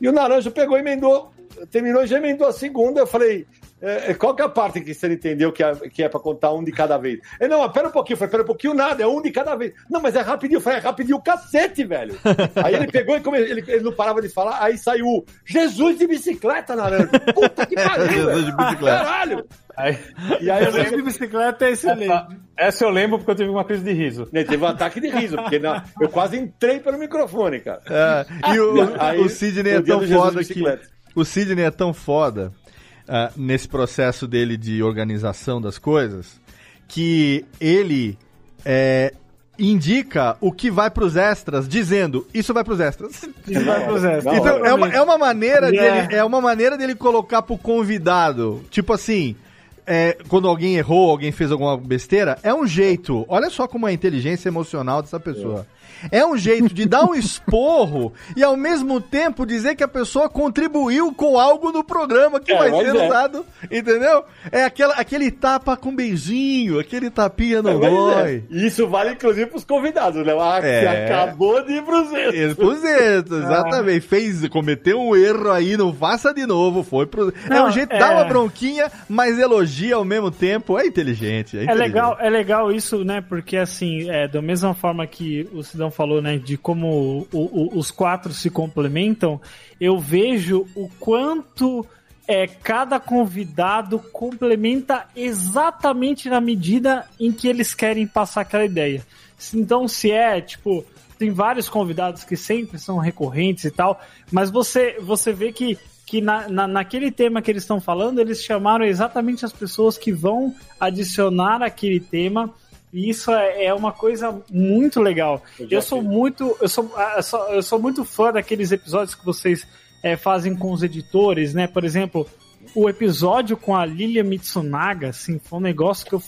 Speaker 9: E o Naranjo pegou e emendou, terminou e já emendou a segunda. Eu falei, é, qual que é a parte que você entendeu que é, que é pra contar um de cada vez? Ele, não, pera um pouquinho. Eu falei, pera um pouquinho nada, é um de cada vez. Não, mas é rapidinho. Eu falei, é rapidinho o cacete, velho. aí ele pegou e come... ele, ele, não parava de falar, aí saiu Jesus de bicicleta, Naranja. Puta que pariu, Jesus de bicicleta. Caralho.
Speaker 8: Aí, e aí Jesus lembro... de bicicleta é excelente. Essa,
Speaker 12: essa eu lembro porque eu tive uma crise de riso.
Speaker 9: Ele teve um ataque de riso, porque não, eu quase entrei pelo microfone, cara.
Speaker 4: É, e o, aí, o Sidney é tão foda que... O Sidney é tão foda uh, nesse processo dele de organização das coisas, que ele é, indica o que vai pros extras, dizendo isso vai pros extras.
Speaker 8: Isso vai pros extras.
Speaker 4: Então é uma, é uma maneira yeah. dele, é uma maneira dele colocar pro convidado, tipo assim, é, quando alguém errou, alguém fez alguma besteira, é um jeito. Olha só como é a inteligência emocional dessa pessoa. É. É um jeito de dar um esporro e ao mesmo tempo dizer que a pessoa contribuiu com algo no programa que é, vai ser é. usado, entendeu? É aquela, aquele tapa com beijinho, aquele tapinha no é, dói.
Speaker 9: É. Isso vale inclusive pros convidados, né? Ah, é. que acabou de ir pros
Speaker 4: Zetos. Pros Zetos, exatamente. Ah. Fez, cometeu um erro aí, não faça de novo, foi pro... Não, é um jeito de dar uma bronquinha, mas elogia ao mesmo tempo. É inteligente. É,
Speaker 8: inteligente. é legal, é legal isso, né? Porque assim, é, da mesma forma que o Cidão falou, né, de como o, o, os quatro se complementam, eu vejo o quanto é, cada convidado complementa exatamente na medida em que eles querem passar aquela ideia. Então, se é, tipo, tem vários convidados que sempre são recorrentes e tal, mas você, você vê que, que na, na, naquele tema que eles estão falando, eles chamaram exatamente as pessoas que vão adicionar aquele tema e isso é, é uma coisa muito legal. Eu, eu sou muito, eu sou, ah, eu sou, eu sou muito fã daqueles episódios que vocês é, fazem com os editores, né? Por exemplo, o episódio com a Lilia Mitsunaga, assim, foi um negócio que eu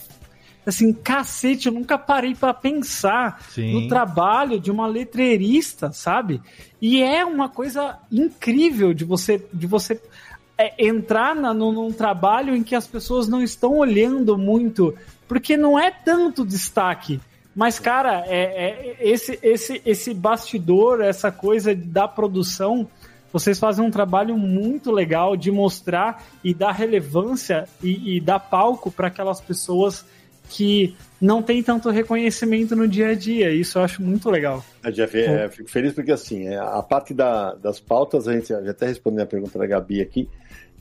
Speaker 8: assim, cacete, eu nunca parei para pensar Sim. no trabalho de uma letreirista, sabe? E é uma coisa incrível de você de você é, entrar na, no, num trabalho em que as pessoas não estão olhando muito porque não é tanto destaque. Mas, cara, é, é, esse, esse, esse bastidor, essa coisa da produção, vocês fazem um trabalho muito legal de mostrar e dar relevância e, e dar palco para aquelas pessoas que não têm tanto reconhecimento no dia a dia. Isso eu acho muito legal.
Speaker 9: É, Jeff, é, fico feliz porque, assim, é, a parte da, das pautas, a gente até respondeu a pergunta da Gabi aqui.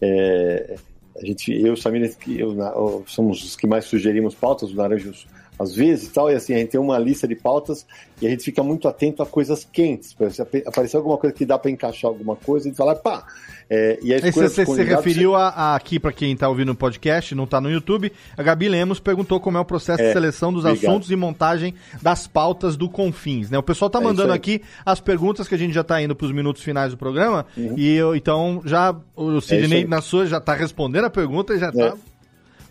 Speaker 9: É, a gente, eu e Samir, eu, somos os que mais sugerimos pautas, o Naranjos às vezes e tal, e assim, a gente tem uma lista de pautas e a gente fica muito atento a coisas quentes. Se aparecer alguma coisa que dá para encaixar alguma coisa, a gente fala, pá.
Speaker 4: É, e a escolha você se referiu a, a, aqui para quem está ouvindo o podcast, não está no YouTube, a Gabi Lemos perguntou como é o processo é, de seleção dos obrigado. assuntos e montagem das pautas do Confins, né? O pessoal está é mandando aqui as perguntas que a gente já está indo para os minutos finais do programa uhum. e eu, então já o Sidney é na sua já está respondendo a pergunta e já está é.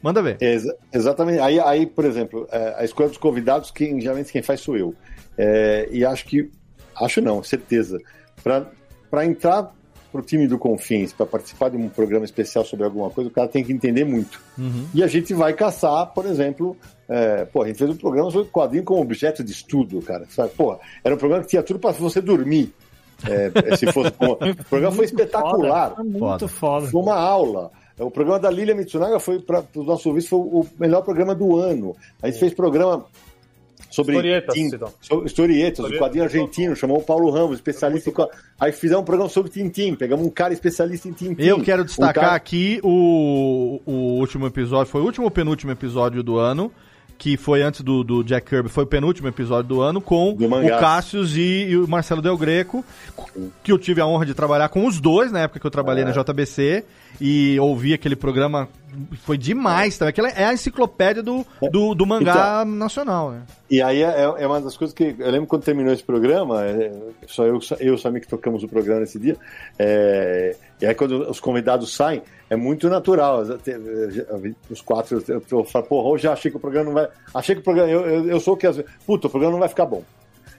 Speaker 4: Manda ver.
Speaker 9: Ex exatamente. Aí, aí, por exemplo, é, a escolha dos convidados, quem, geralmente quem faz sou eu. É, e acho que. Acho não, certeza. Para entrar para o time do Confins, para participar de um programa especial sobre alguma coisa, o cara tem que entender muito. Uhum. E a gente vai caçar, por exemplo, é, pô, a gente fez um programa sobre quadrinho como objeto de estudo, cara. Sabe? Pô, era um programa que tinha tudo para você dormir. É, se fosse, o programa foi espetacular.
Speaker 8: Foda, muito foda.
Speaker 9: Foi uma aula. O programa da Lilia Mitsunaga foi, para os nossos ouvintes, foi o melhor programa do ano. A gente fez programa sobre historietas, tim, sobre historietas o quadrinho argentino, chamou o Paulo Ramos, especialista em... Aí fizemos um programa sobre Tintim, pegamos um cara especialista em Tintim.
Speaker 4: Eu quero destacar um cara... aqui o, o último episódio, foi o último ou penúltimo episódio do ano, que foi antes do, do Jack Kirby, foi o penúltimo episódio do ano, com o Cassius e, e, o Marcelo Del Greco, que eu tive a honra de trabalhar com os dois na época que eu trabalhei é. na JBC e ouvi aquele programa foi demais, tá? Aquela é a enciclopédia do, do, do mangá nacional, né?
Speaker 9: E aí é, é uma das coisas que eu lembro quando terminou esse programa, é, só eu, só- eu e o Samir que tocamos o programa nesse dia, é, e aí quando os convidados saem, é muito natural. Os quatro, eu, eu falo, porra, hoje eu achei que o programa não vai. Achei que o programa. Eu, eu, eu sou o que. Puta, o programa não vai ficar bom.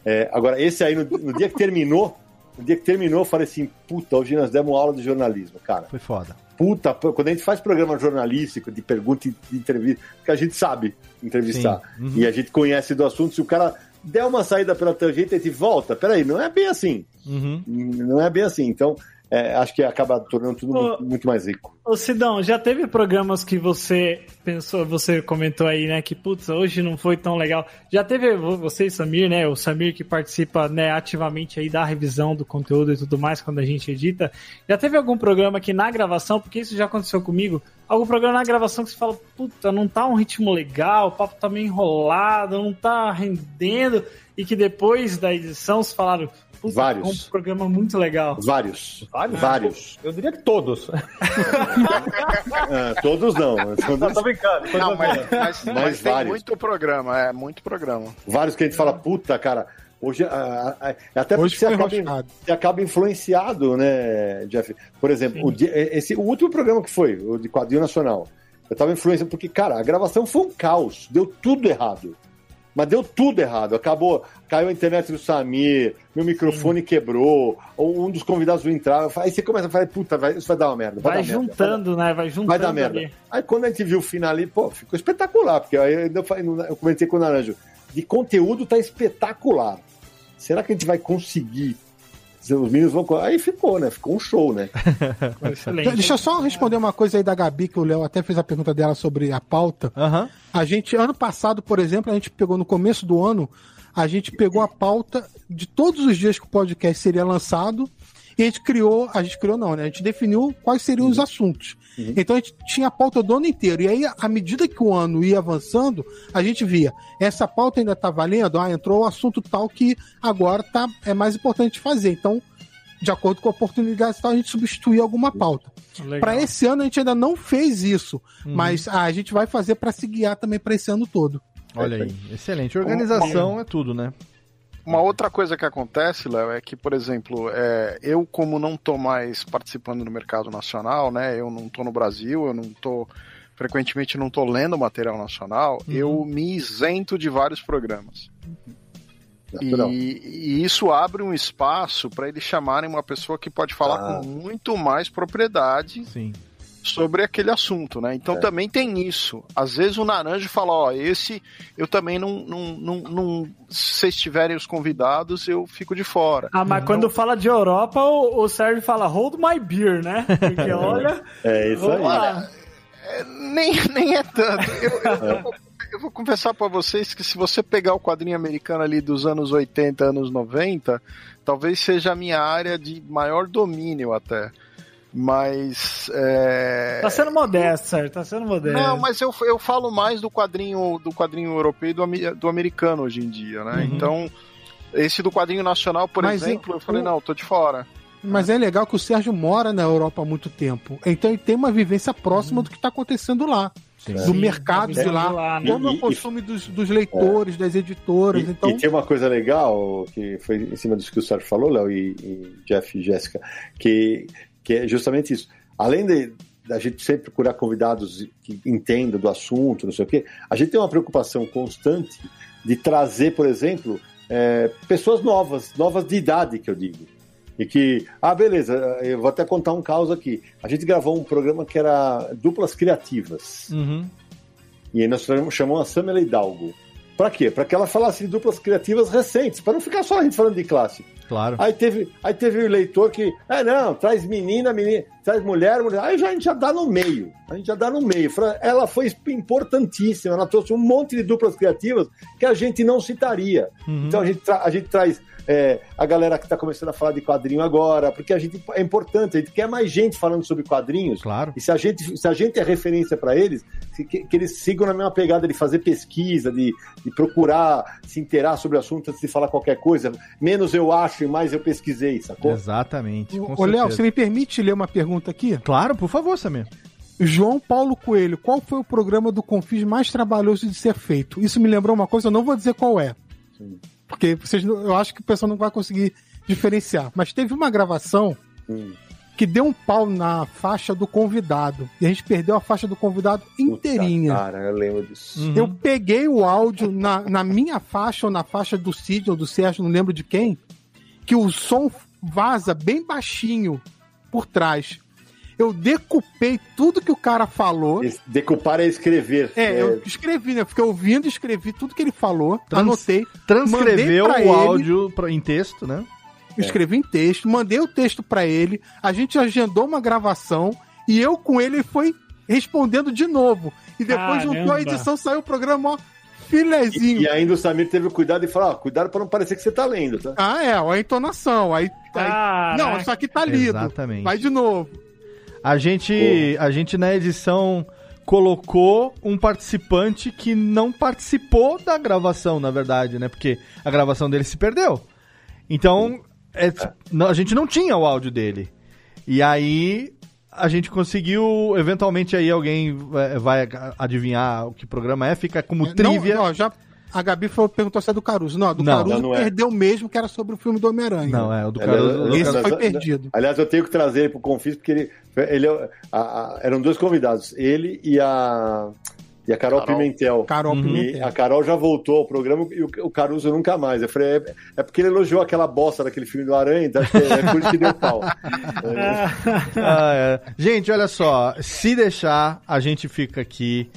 Speaker 9: É, agora, esse aí, no, no dia que terminou, no dia que terminou, eu falei assim, puta, hoje nós demos aula de jornalismo, cara.
Speaker 4: Foi foda.
Speaker 9: Puta, quando a gente faz programa jornalístico, de pergunta e de entrevista, que a gente sabe entrevistar.
Speaker 4: Uhum.
Speaker 9: E a gente conhece do assunto, se o cara der uma saída pela tangente, a gente volta. Peraí, não é bem assim.
Speaker 4: Uhum.
Speaker 9: Não é bem assim. Então, é, acho que acaba tornando tudo
Speaker 8: Ô,
Speaker 9: muito, mais rico.
Speaker 8: Ô Sidão, já teve programas que você pensou, você comentou aí, né, que putz, hoje não foi tão legal. Já teve vo- você e Samir, né, o Samir que participa, né, ativamente aí da revisão do conteúdo e tudo mais quando a gente edita. Já teve algum programa que na gravação, porque isso já aconteceu comigo, algum programa na gravação que você fala, puta, não tá um ritmo legal, o papo tá meio enrolado, não tá rendendo, e que depois da edição vocês falaram, puta,
Speaker 9: Vários.
Speaker 8: ficou um programa muito legal.
Speaker 9: Vários.
Speaker 12: Vários?
Speaker 9: Vários.
Speaker 12: Eu diria que todos.
Speaker 9: Ah, todos não. Todos,
Speaker 12: Não, tô brincando.
Speaker 11: Não, mas, mas,
Speaker 9: Mas
Speaker 11: mas tem
Speaker 9: vários.
Speaker 11: muito programa, é muito programa.
Speaker 9: vários que a gente fala, puta, cara. Hoje, até porque
Speaker 7: Hoje
Speaker 9: você
Speaker 7: foi
Speaker 9: acaba, você acaba influenciado, né, Jeff? Por exemplo, o, dia- esse, o último programa que foi, o de quadrinho nacional, eu tava influenciado porque, cara, a gravação foi um caos, deu tudo errado. Mas deu tudo errado. Acabou, caiu a internet do Samir, meu microfone quebrou, ou um dos convidados não entrava. Aí você começa a falar, puta, vai- isso vai dar uma merda.
Speaker 8: Vai,
Speaker 9: dar merda,
Speaker 8: juntando, né? Vai juntando
Speaker 9: Vai dar merda.
Speaker 8: ali.
Speaker 9: Aí quando a gente viu o final ali, pô, ficou espetacular, porque aí eu, eu comentei com o Naranjo, de conteúdo tá espetacular. Será que a gente vai conseguir? Os meninos vão. Aí ficou, né? Ficou um show, né?
Speaker 8: Excelente.
Speaker 7: Deixa eu só responder uma coisa aí da Gabi, que o Léo até fez a pergunta dela sobre a pauta.
Speaker 4: Aham.
Speaker 7: A gente, ano passado, por exemplo, a gente pegou no começo do ano, a gente pegou a pauta de todos os dias que o podcast seria lançado e a gente criou, a gente criou não, né? A gente definiu quais seriam os assuntos. Então a gente tinha a pauta do ano inteiro. E aí, à medida que o ano ia avançando, a gente via, essa pauta ainda tá valendo? Ah, entrou o assunto tal que agora tá, é mais importante fazer. Então, de acordo com a oportunidade, tal, a gente substituía alguma pauta. Para esse ano a gente ainda não fez isso,
Speaker 4: Uhum.
Speaker 7: mas ah, a gente vai fazer para se guiar também para esse ano todo.
Speaker 4: Olha aí, excelente. Organização é tudo, né?
Speaker 11: Uma outra coisa que acontece, Léo, é que, por exemplo, é, eu como não tô mais participando no mercado nacional, né? Eu não tô no Brasil, eu não tô frequentemente não tô lendo material nacional, eu me isento de vários programas.
Speaker 9: Natural.
Speaker 11: E, e isso abre um espaço para eles chamarem uma pessoa que pode falar
Speaker 9: Ah.
Speaker 11: com muito mais propriedade
Speaker 4: Sim.
Speaker 11: Sobre aquele assunto, né? Então também tem isso. Às vezes o Naranjo fala, ó, esse eu também não, não, não, não se vocês tiverem os convidados, eu fico de fora.
Speaker 8: Ah, mas quando fala de Europa, o, o Sérgio fala hold my beer, né? Porque olha.
Speaker 9: É isso aí.
Speaker 8: vamos lá.
Speaker 11: É, nem, nem é tanto. Eu, eu- eu vou- eu vou confessar pra vocês que se você pegar o quadrinho americano ali dos anos 80, anos 90, talvez seja a minha área de maior domínio até. Mas. É...
Speaker 8: Tá sendo modesto, Sérgio, tá sendo modesto.
Speaker 11: Não, mas eu, eu falo mais do quadrinho do quadrinho europeu e do, do americano hoje em dia, né?
Speaker 7: Uhum.
Speaker 11: Então, esse do quadrinho nacional, por
Speaker 7: Mas
Speaker 11: exemplo,
Speaker 7: eu-
Speaker 11: eu falei,
Speaker 7: eu-
Speaker 11: não, tô de fora.
Speaker 7: Mas é legal que o Sérgio mora na Europa há muito tempo. Então ele tem uma vivência próxima do que está acontecendo lá.
Speaker 4: Sim.
Speaker 7: Do mercado
Speaker 8: tá
Speaker 7: de lá.
Speaker 8: lá, né?
Speaker 7: Como é o costume dos, dos leitores, das editoras.
Speaker 9: E,
Speaker 7: então,
Speaker 9: e tem uma coisa legal, que foi em cima disso que o Sérgio falou, Léo, e, e Jeff e Jéssica, que, que é justamente isso. Além de da gente sempre procurar convidados que entendam do assunto, não sei o quê, a gente tem uma preocupação constante de trazer, por exemplo, é, pessoas novas, novas de idade, que eu digo. E que, ah, beleza, eu vou até contar um caos aqui. A gente gravou um programa que era duplas criativas.
Speaker 4: Uhum.
Speaker 9: E aí nós chamamos- a Samela Hidalgo. Pra quê? Pra que ela falasse de duplas criativas recentes, pra não ficar só a gente falando de clássico.
Speaker 4: Claro.
Speaker 9: Aí teve, aí teve o leitor que, ah, não, traz menina, menina, traz mulher, mulher. Aí já, a gente já dá no meio. A gente já dá no meio. Ela foi importantíssima, ela trouxe um monte de duplas criativas que a gente não citaria.
Speaker 4: Uhum.
Speaker 9: Então a gente, a gente traz é, a galera que está começando a falar de quadrinho agora, porque a gente é importante, a gente quer mais gente falando sobre quadrinhos.
Speaker 4: Claro.
Speaker 9: E se a gente, se a gente é referência para eles, que, que eles sigam na mesma pegada de fazer pesquisa, de, de procurar se inteirar sobre o assunto antes de falar qualquer coisa. Menos eu acho e mais eu pesquisei, sacou?
Speaker 4: Exatamente.
Speaker 7: Ô, Léo, você me permite ler uma pergunta aqui?
Speaker 4: Claro, por favor, Samir.
Speaker 7: João Paulo Coelho, qual foi o programa do Confis mais trabalhoso de ser feito? Isso me lembrou uma coisa, eu não vou dizer qual é. Porque vocês, não- eu acho que o pessoal não vai conseguir diferenciar. Mas teve uma gravação que deu um pau na faixa do convidado. E a gente perdeu a faixa do convidado inteirinha.
Speaker 9: Cara, eu lembro disso.
Speaker 7: Eu peguei o áudio na, na minha faixa ou na faixa do Cid ou do Sérgio, não lembro de quem, que o som vaza bem baixinho por trás. Eu decupei tudo que o cara falou.
Speaker 9: Decupar é escrever.
Speaker 7: É, eu escrevi, né? Fiquei ouvindo, escrevi tudo que ele falou,
Speaker 4: Trans-
Speaker 7: anotei.
Speaker 4: Transcreveu o
Speaker 7: ele,
Speaker 4: áudio pra- em texto, né?
Speaker 7: Escrevi em texto, mandei o texto pra ele, a gente agendou uma gravação e eu com ele foi respondendo de novo. E depois juntou
Speaker 9: Caramba.
Speaker 7: a edição, saiu o programa, ó, filezinho.
Speaker 9: E ainda o Samir teve o cuidado de falar, ó, cuidado pra não parecer que você tá lendo, tá?
Speaker 7: Ah, é, ó, a entonação. Aí, aí- não, isso aqui tá lido.
Speaker 4: Exatamente.
Speaker 7: Vai de novo.
Speaker 4: A gente, a gente na edição colocou um participante que não participou da gravação, na verdade, né? Porque a gravação dele se perdeu. Então, é, não- a gente não tinha o áudio dele. E aí a gente conseguiu, eventualmente aí alguém é, vai adivinhar o que programa é, fica como trivia.
Speaker 7: Não, já, a Gabi falou, perguntou se é do Caruso. Não, do
Speaker 4: Não,
Speaker 7: Caruso
Speaker 4: não é.
Speaker 7: perdeu mesmo, que era sobre o filme do Homem-Aranha.
Speaker 4: Não, é, o do
Speaker 9: Aliás,
Speaker 4: Caruso.
Speaker 9: eu-
Speaker 7: Esse foi perdido.
Speaker 9: Aliás, eu tenho que trazer ele pro Confis, porque ele, ele é- a- a- eram dois convidados, ele e a, e a Carol,
Speaker 7: Carol.
Speaker 9: Pimentel.
Speaker 7: Carol
Speaker 9: E
Speaker 7: Pimentel.
Speaker 9: a Carol já voltou ao programa e o, o Caruso nunca mais. Eu falei, é, é porque ele elogiou aquela bosta daquele filme do Aranha, então acho que é, é por isso que deu pau.
Speaker 4: Ah, é. Gente, olha só. Se deixar, a gente fica aqui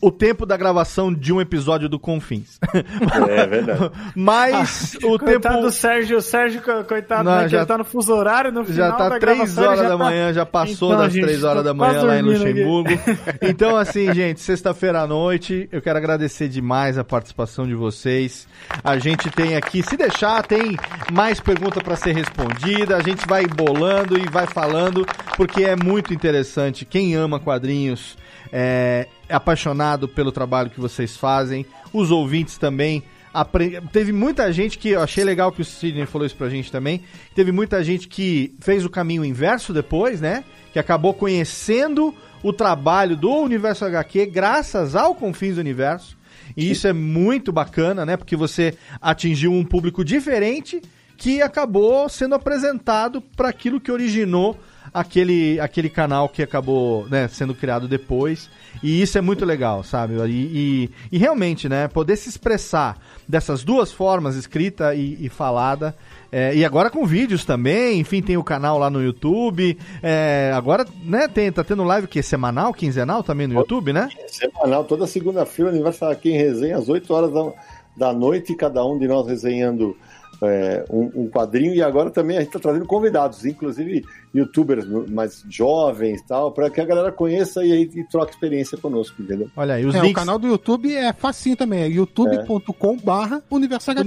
Speaker 4: o tempo da gravação de um episódio do Confins.
Speaker 9: É verdade.
Speaker 4: Mas o
Speaker 8: coitado
Speaker 4: tempo.
Speaker 8: do Sérgio, o Sérgio, co- coitado,
Speaker 4: Não,
Speaker 8: né,
Speaker 4: já-
Speaker 8: ele tá no fuso horário, no final
Speaker 4: Já tá
Speaker 8: da
Speaker 4: 3
Speaker 8: gravação, ele
Speaker 4: horas
Speaker 8: já
Speaker 4: da
Speaker 8: tá-
Speaker 4: manhã, já passou
Speaker 8: Então,
Speaker 4: das
Speaker 8: gente,
Speaker 4: 3 horas da manhã lá em
Speaker 8: aqui.
Speaker 4: Luxemburgo. Então, assim, gente, sexta-feira à noite, eu quero agradecer demais a participação de vocês. A gente tem aqui, se deixar, tem mais pergunta para ser respondida. A gente vai bolando e vai falando, porque é muito interessante. Quem ama quadrinhos é, é apaixonado pelo trabalho que vocês fazem. Os ouvintes também. apre- Teve muita gente que eu achei legal que o Sidney falou isso pra gente também. Teve muita gente que fez o caminho inverso depois, né? Que acabou conhecendo o trabalho do Universo HQ graças ao Confins do Universo. E isso é muito bacana, né? Porque você atingiu um público diferente que acabou sendo apresentado para aquilo que originou aquele, aquele canal que acabou né, sendo criado depois. E isso é muito legal, sabe? E, e, e realmente, né? Poder se expressar dessas duas formas, escrita e, e falada. é, e agora com vídeos também, enfim, tem o canal lá no YouTube. é, agora, né, tem, tá tendo live que semanal, quinzenal também no YouTube, né?
Speaker 9: Semanal, toda segunda-feira, o Universo aqui em resenha, às 8 horas da, da noite, cada um de nós resenhando é, um, um quadrinho. E agora também a gente está trazendo convidados, inclusive youtubers mais jovens e tal, para que a galera conheça e, e troque experiência conosco, entendeu?
Speaker 4: Olha aí, os
Speaker 7: É, o
Speaker 4: links.
Speaker 7: canal do YouTube é facinho também, é youtube.com barra Universo HQ.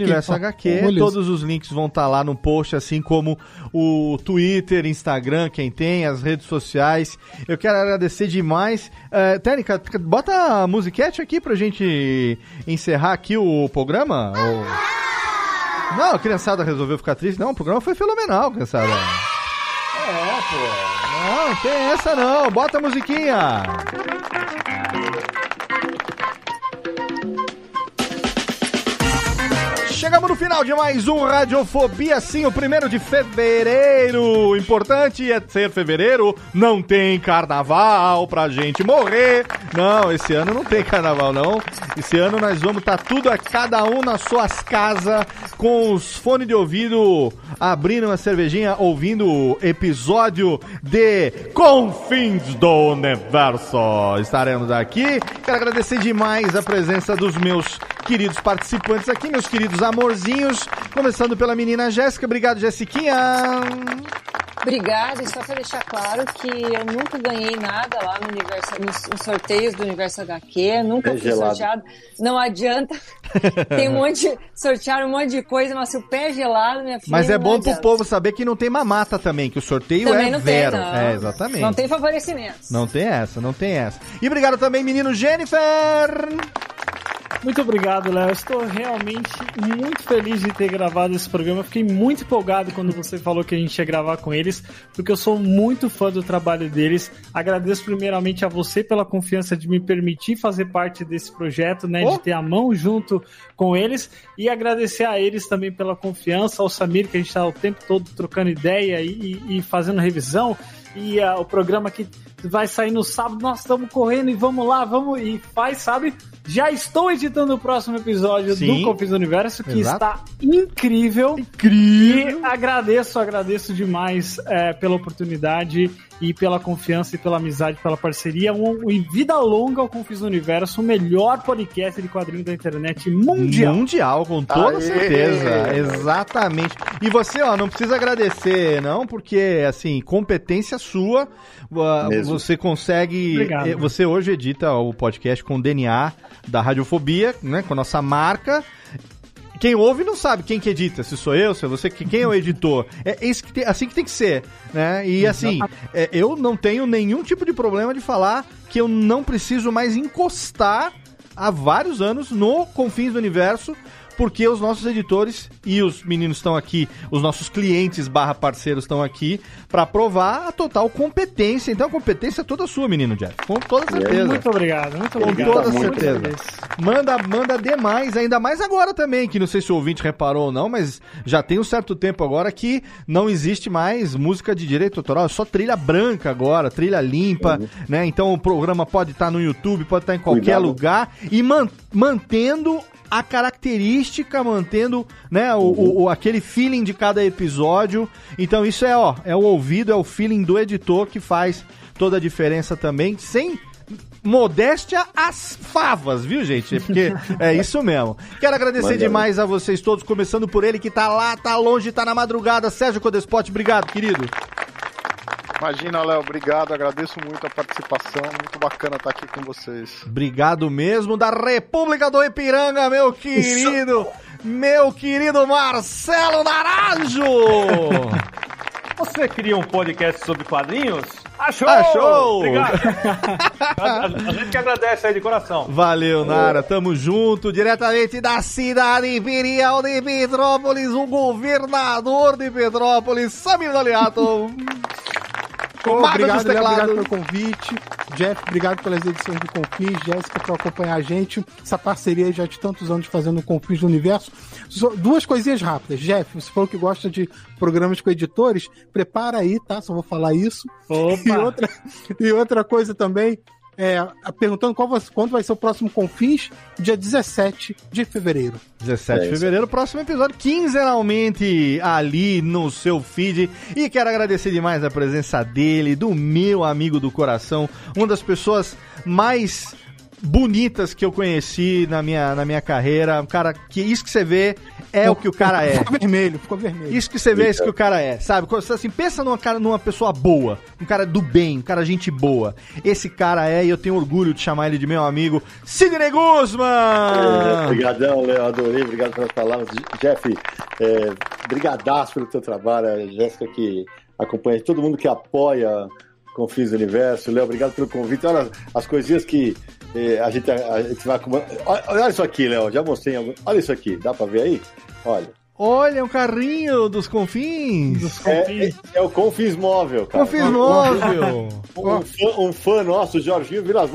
Speaker 4: Universo todos os links vão estar lá no post, assim como o Twitter, Instagram, quem tem, as redes sociais. Eu quero agradecer demais. É, Técnica, bota a musiquete aqui pra gente encerrar aqui o programa. Ou- Não, a criançada resolveu ficar triste. Não, o programa foi fenomenal, criançada. É, pô. Não, não tem essa não. Bota a musiquinha. Chegamos no final de mais um Radiofobia, sim, o primeiro de fevereiro. O importante é ser fevereiro, não tem carnaval pra gente morrer. Não, esse ano não tem carnaval, não. Esse ano nós vamos estar tudo a cada um nas suas casas, com os fones de ouvido, abrindo uma cervejinha, ouvindo o episódio de Confins do Universo. Estaremos aqui. Quero agradecer demais a presença dos meus queridos participantes aqui, meus queridos amorzinhos. Começando pela menina Jéssica. Obrigado, Jessiquinha.
Speaker 5: Obrigada, e só para deixar claro que eu nunca ganhei nada lá no universo, nos, nos sorteios do Universo HQ, nunca
Speaker 9: É
Speaker 5: fui
Speaker 9: gelado.
Speaker 5: sorteado. Não adianta. Tem um monte de. Sortearam um monte de coisa, mas se o pé é gelado, minha filha.
Speaker 4: Mas é
Speaker 5: não
Speaker 4: bom pro
Speaker 5: adianta.
Speaker 4: povo saber que não tem mamata também, que o sorteio
Speaker 5: Também
Speaker 4: é
Speaker 5: não
Speaker 4: zero.
Speaker 5: tem, não.
Speaker 4: É, exatamente.
Speaker 5: Não tem favorecimentos.
Speaker 4: Não tem essa, não tem essa. E obrigado também, menino Jennifer.
Speaker 8: Muito obrigado, Léo. Estou realmente muito feliz de ter gravado esse programa. Fiquei muito empolgado quando você falou que a gente ia gravar com eles, porque eu sou muito fã do trabalho deles. Agradeço primeiramente a você pela confiança de me permitir fazer parte desse projeto, né? Oh. De ter a mão junto com eles. E agradecer a eles também pela confiança, ao Samir, que a gente está o tempo todo trocando ideia e, e fazendo revisão. E uh, o programa que vai sair no sábado, nós estamos correndo e vamos lá, vamos e faz, sabe? Já estou editando o próximo episódio Sim, do Confins do Universo, que exato. está incrível.
Speaker 4: Incrível.
Speaker 8: E agradeço, agradeço demais é, pela oportunidade e pela confiança e pela amizade, pela parceria. Um, e vida longa ao Confis do Universo, o melhor podcast de quadrinhos da internet mundial.
Speaker 4: Mundial, com toda Aê. certeza. Exatamente. E você, ó, não precisa agradecer, não, porque, assim, competência sua, Mesmo. você consegue. Obrigado. Eh, você hoje edita o podcast com DNA da Radiofobia, né? Com a nossa marca. Quem ouve não sabe quem que edita, se sou eu, se é você, quem é o editor. É isso que tem, assim que tem que ser, né? E assim, é, eu não tenho nenhum tipo de problema de falar que eu não preciso mais encostar há vários anos no Confins do Universo porque os nossos editores e os meninos estão aqui, os nossos clientes barra parceiros estão aqui para provar a total competência. Então a competência é toda sua, menino Jeff. Com toda certeza.
Speaker 8: Muito obrigado, muito
Speaker 4: obrigado. Com toda certeza. Manda, manda demais, ainda mais agora também, que não sei se o ouvinte reparou ou não, mas já tem um certo tempo agora que não existe mais música de direito autoral, é só trilha branca agora, trilha limpa, uhum. né? Então o programa pode estar no YouTube, pode estar em qualquer Cuidado. lugar e man mantendo a característica, mantendo né, o, o, aquele feeling de cada episódio. Então isso é, ó, é o ouvido, é o feeling do editor que faz toda a diferença também, sem modéstia às favas, viu, gente? Porque é isso mesmo. Quero agradecer demais a vocês todos, começando por ele que tá lá, tá longe, tá na madrugada. Sérgio Codespot, obrigado, querido.
Speaker 11: Imagina, Léo, obrigado, agradeço muito a participação, muito bacana estar aqui com vocês.
Speaker 4: Obrigado mesmo, da República do Ipiranga, meu querido, meu querido Marcelo Naranjo!
Speaker 12: Você cria um podcast sobre quadrinhos?
Speaker 4: Achou! Achou!
Speaker 12: Obrigado. a, a, gente que agradece aí de coração.
Speaker 4: Valeu, Nara. Tamo junto. Diretamente da cidade imperial de Petrópolis, o governador de Petrópolis, Samir Daliato.
Speaker 7: Obrigado, Léo, obrigado pelo convite. Jeff, obrigado pelas edições do Confins. Jéssica, por acompanhar a gente. Essa parceria já de tantos anos fazendo Confins do Universo. Duas coisinhas rápidas. Jeff, você falou que gosta de programas com editores. Prepara aí, tá? Só vou falar isso.
Speaker 8: Opa.
Speaker 7: E outra, e outra coisa também é, perguntando qual vai, quando vai ser o próximo Confins, dia 17 de fevereiro.
Speaker 4: 17 de é fevereiro, próximo episódio, quinzenalmente ali no seu feed. E quero agradecer demais a presença dele, do meu amigo do coração, uma das pessoas mais bonitas que eu conheci na minha, na minha carreira. Um cara que isso que você vê é o que o cara é.
Speaker 7: Ficou vermelho, ficou vermelho.
Speaker 4: Isso que você vê é isso que o cara é, sabe? Você assim, pensa numa, cara, numa pessoa boa, um cara do bem, um cara gente boa. Esse cara é, e eu tenho orgulho de chamar ele de meu amigo, Sidney Guzman!
Speaker 9: É, obrigadão, Léo, adorei, obrigado pelas palavras. Jeff, é, brigadaço pelo teu trabalho, a Jéssica que acompanha, todo mundo que apoia Confins do Universo. Léo, obrigado pelo convite. Olha as coisinhas que a, gente, a, gente vai. Olha, olha isso aqui, Léo, já mostrei. Olha isso aqui, dá pra ver aí? Olha.
Speaker 4: Olha, um carrinho dos confins. Dos
Speaker 9: confins. É, é, é, o Confins Móvel,
Speaker 4: cara. Confins Móvel.
Speaker 9: um, fã, um fã nosso, Jorginho Vilas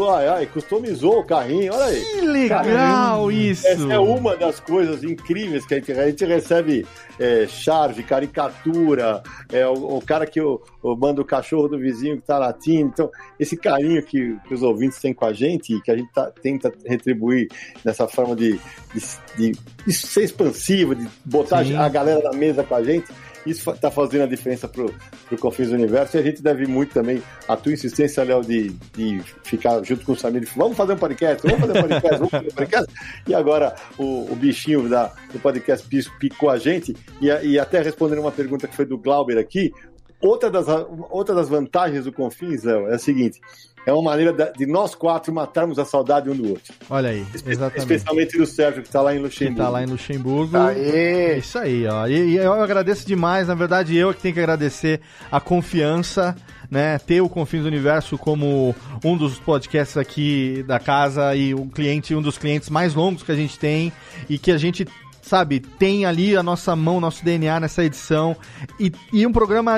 Speaker 9: customizou o carrinho, olha aí.
Speaker 4: Que legal Caramba. isso.
Speaker 9: Essa é uma das coisas incríveis que a gente, a gente recebe é, charge, caricatura, é, o, o cara que o, o, manda o cachorro do vizinho que tá latindo. Então, esse carinho que, que os ouvintes têm com a gente e que a gente tá, tenta retribuir nessa forma de, de, de ser expansivo, de botar Sim. a galera na mesa com a gente isso está fazendo a diferença para o Confins do Universo e a gente deve muito também a tua insistência, Léo, de, de ficar junto com o Samir. Vamos fazer um podcast, vamos fazer um podcast, vamos fazer um podcast. E agora o, o bichinho da, do podcast picou a gente e, e até respondendo uma pergunta que foi do Glauber aqui, outra das, outra das vantagens do Confins, Léo, é a seguinte: é uma maneira de nós quatro matarmos a saudade um do outro.
Speaker 4: Olha aí, exatamente.
Speaker 9: Especialmente do Sérgio, que tá lá em
Speaker 4: Que
Speaker 9: Luxemburgo.
Speaker 4: tá lá em Luxemburgo.
Speaker 11: Aê!
Speaker 4: É isso aí, ó. E, e eu agradeço demais, na verdade, eu é que tenho que agradecer a confiança, né? Ter o Confins do Universo como um dos podcasts aqui da casa e um cliente, um dos clientes mais longos que a gente tem e que a gente. Sabe, tem ali a nossa mão, nosso DNA nessa edição e, e um programa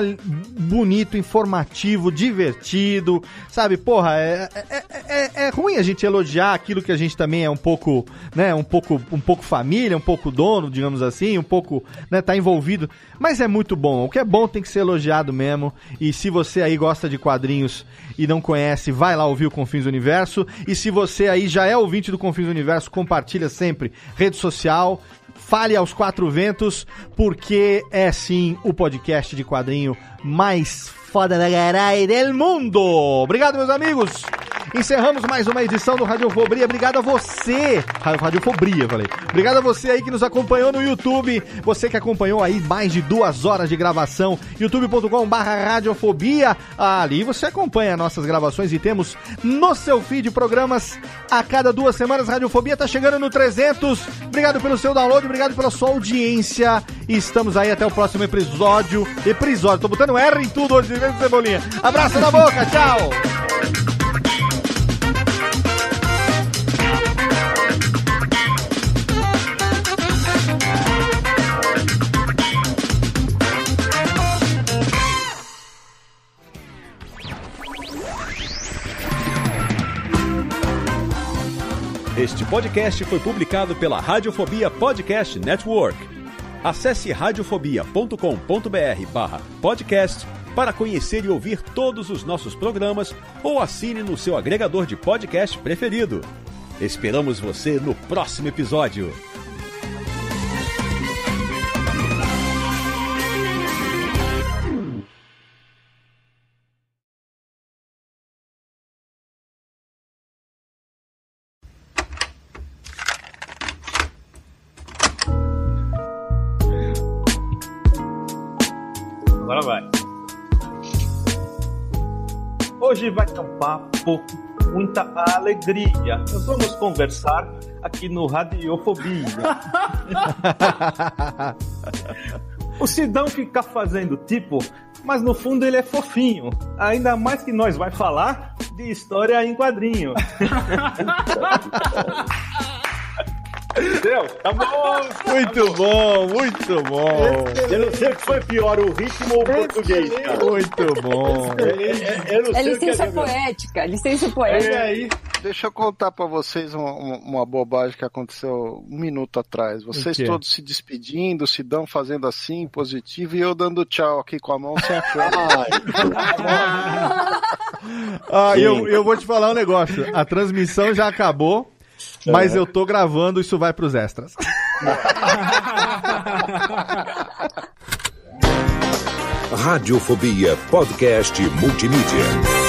Speaker 4: bonito, informativo, divertido, sabe? Porra, é, é, é, é ruim a gente elogiar aquilo que a gente também é um pouco, né, um pouco, um pouco família, um pouco dono, digamos assim, um pouco, né, tá envolvido, mas é muito bom. O que é bom tem que ser elogiado mesmo. E se você aí gosta de quadrinhos e não conhece, vai lá ouvir o Confins do Universo. E se você aí já é ouvinte do Confins do Universo, compartilha sempre rede social, Fale aos quatro ventos, porque é sim o podcast de quadrinho mais foda da garai del mundo. Obrigado, meus amigos. Encerramos mais uma edição do Radiofobria. Obrigado a você. Ra- Radiofobria, falei. Obrigado a você aí que nos acompanhou no YouTube. Você que acompanhou aí mais de duas horas de gravação. youtube.com.br Radiofobia. Ali você acompanha nossas gravações e temos no seu feed programas a cada duas semanas. Radiofobia tá chegando no 300. Obrigado pelo seu download, obrigado pela sua audiência. E estamos aí até o próximo episódio. Episódio, tô botando R em tudo hoje, Cebolinha. Abraço na boca, tchau!
Speaker 10: Este podcast foi publicado pela Radiofobia Podcast Network. Acesse radiofobia.com.br barra podcast para conhecer e ouvir todos os nossos programas ou assine no seu agregador de podcast preferido. Esperamos você no próximo episódio.
Speaker 12: Papo muita alegria. Nós vamos conversar aqui no Radiofobia. o Sidão fica fazendo tipo, mas no fundo ele é fofinho. Ainda mais que nós vai falar de história em quadrinho. Entendeu? Tá bom.
Speaker 4: Muito bom, muito bom.
Speaker 9: Eu não sei o que foi pior, o ritmo ou o português, cara.
Speaker 4: Muito bom.
Speaker 5: É
Speaker 9: que
Speaker 5: licença
Speaker 9: é
Speaker 5: poética, licença poética.
Speaker 11: aí. Deixa eu contar pra vocês uma, uma- uma bobagem que aconteceu um minuto atrás. Vocês todos se despedindo, se dão fazendo assim, positivo, e eu dando tchau aqui com a mão sem a câmera.
Speaker 4: Ah, eu, eu vou te falar um negócio. A transmissão já acabou, mas eu tô gravando, isso vai pros extras.
Speaker 16: Radiofobia Podcast Multimídia.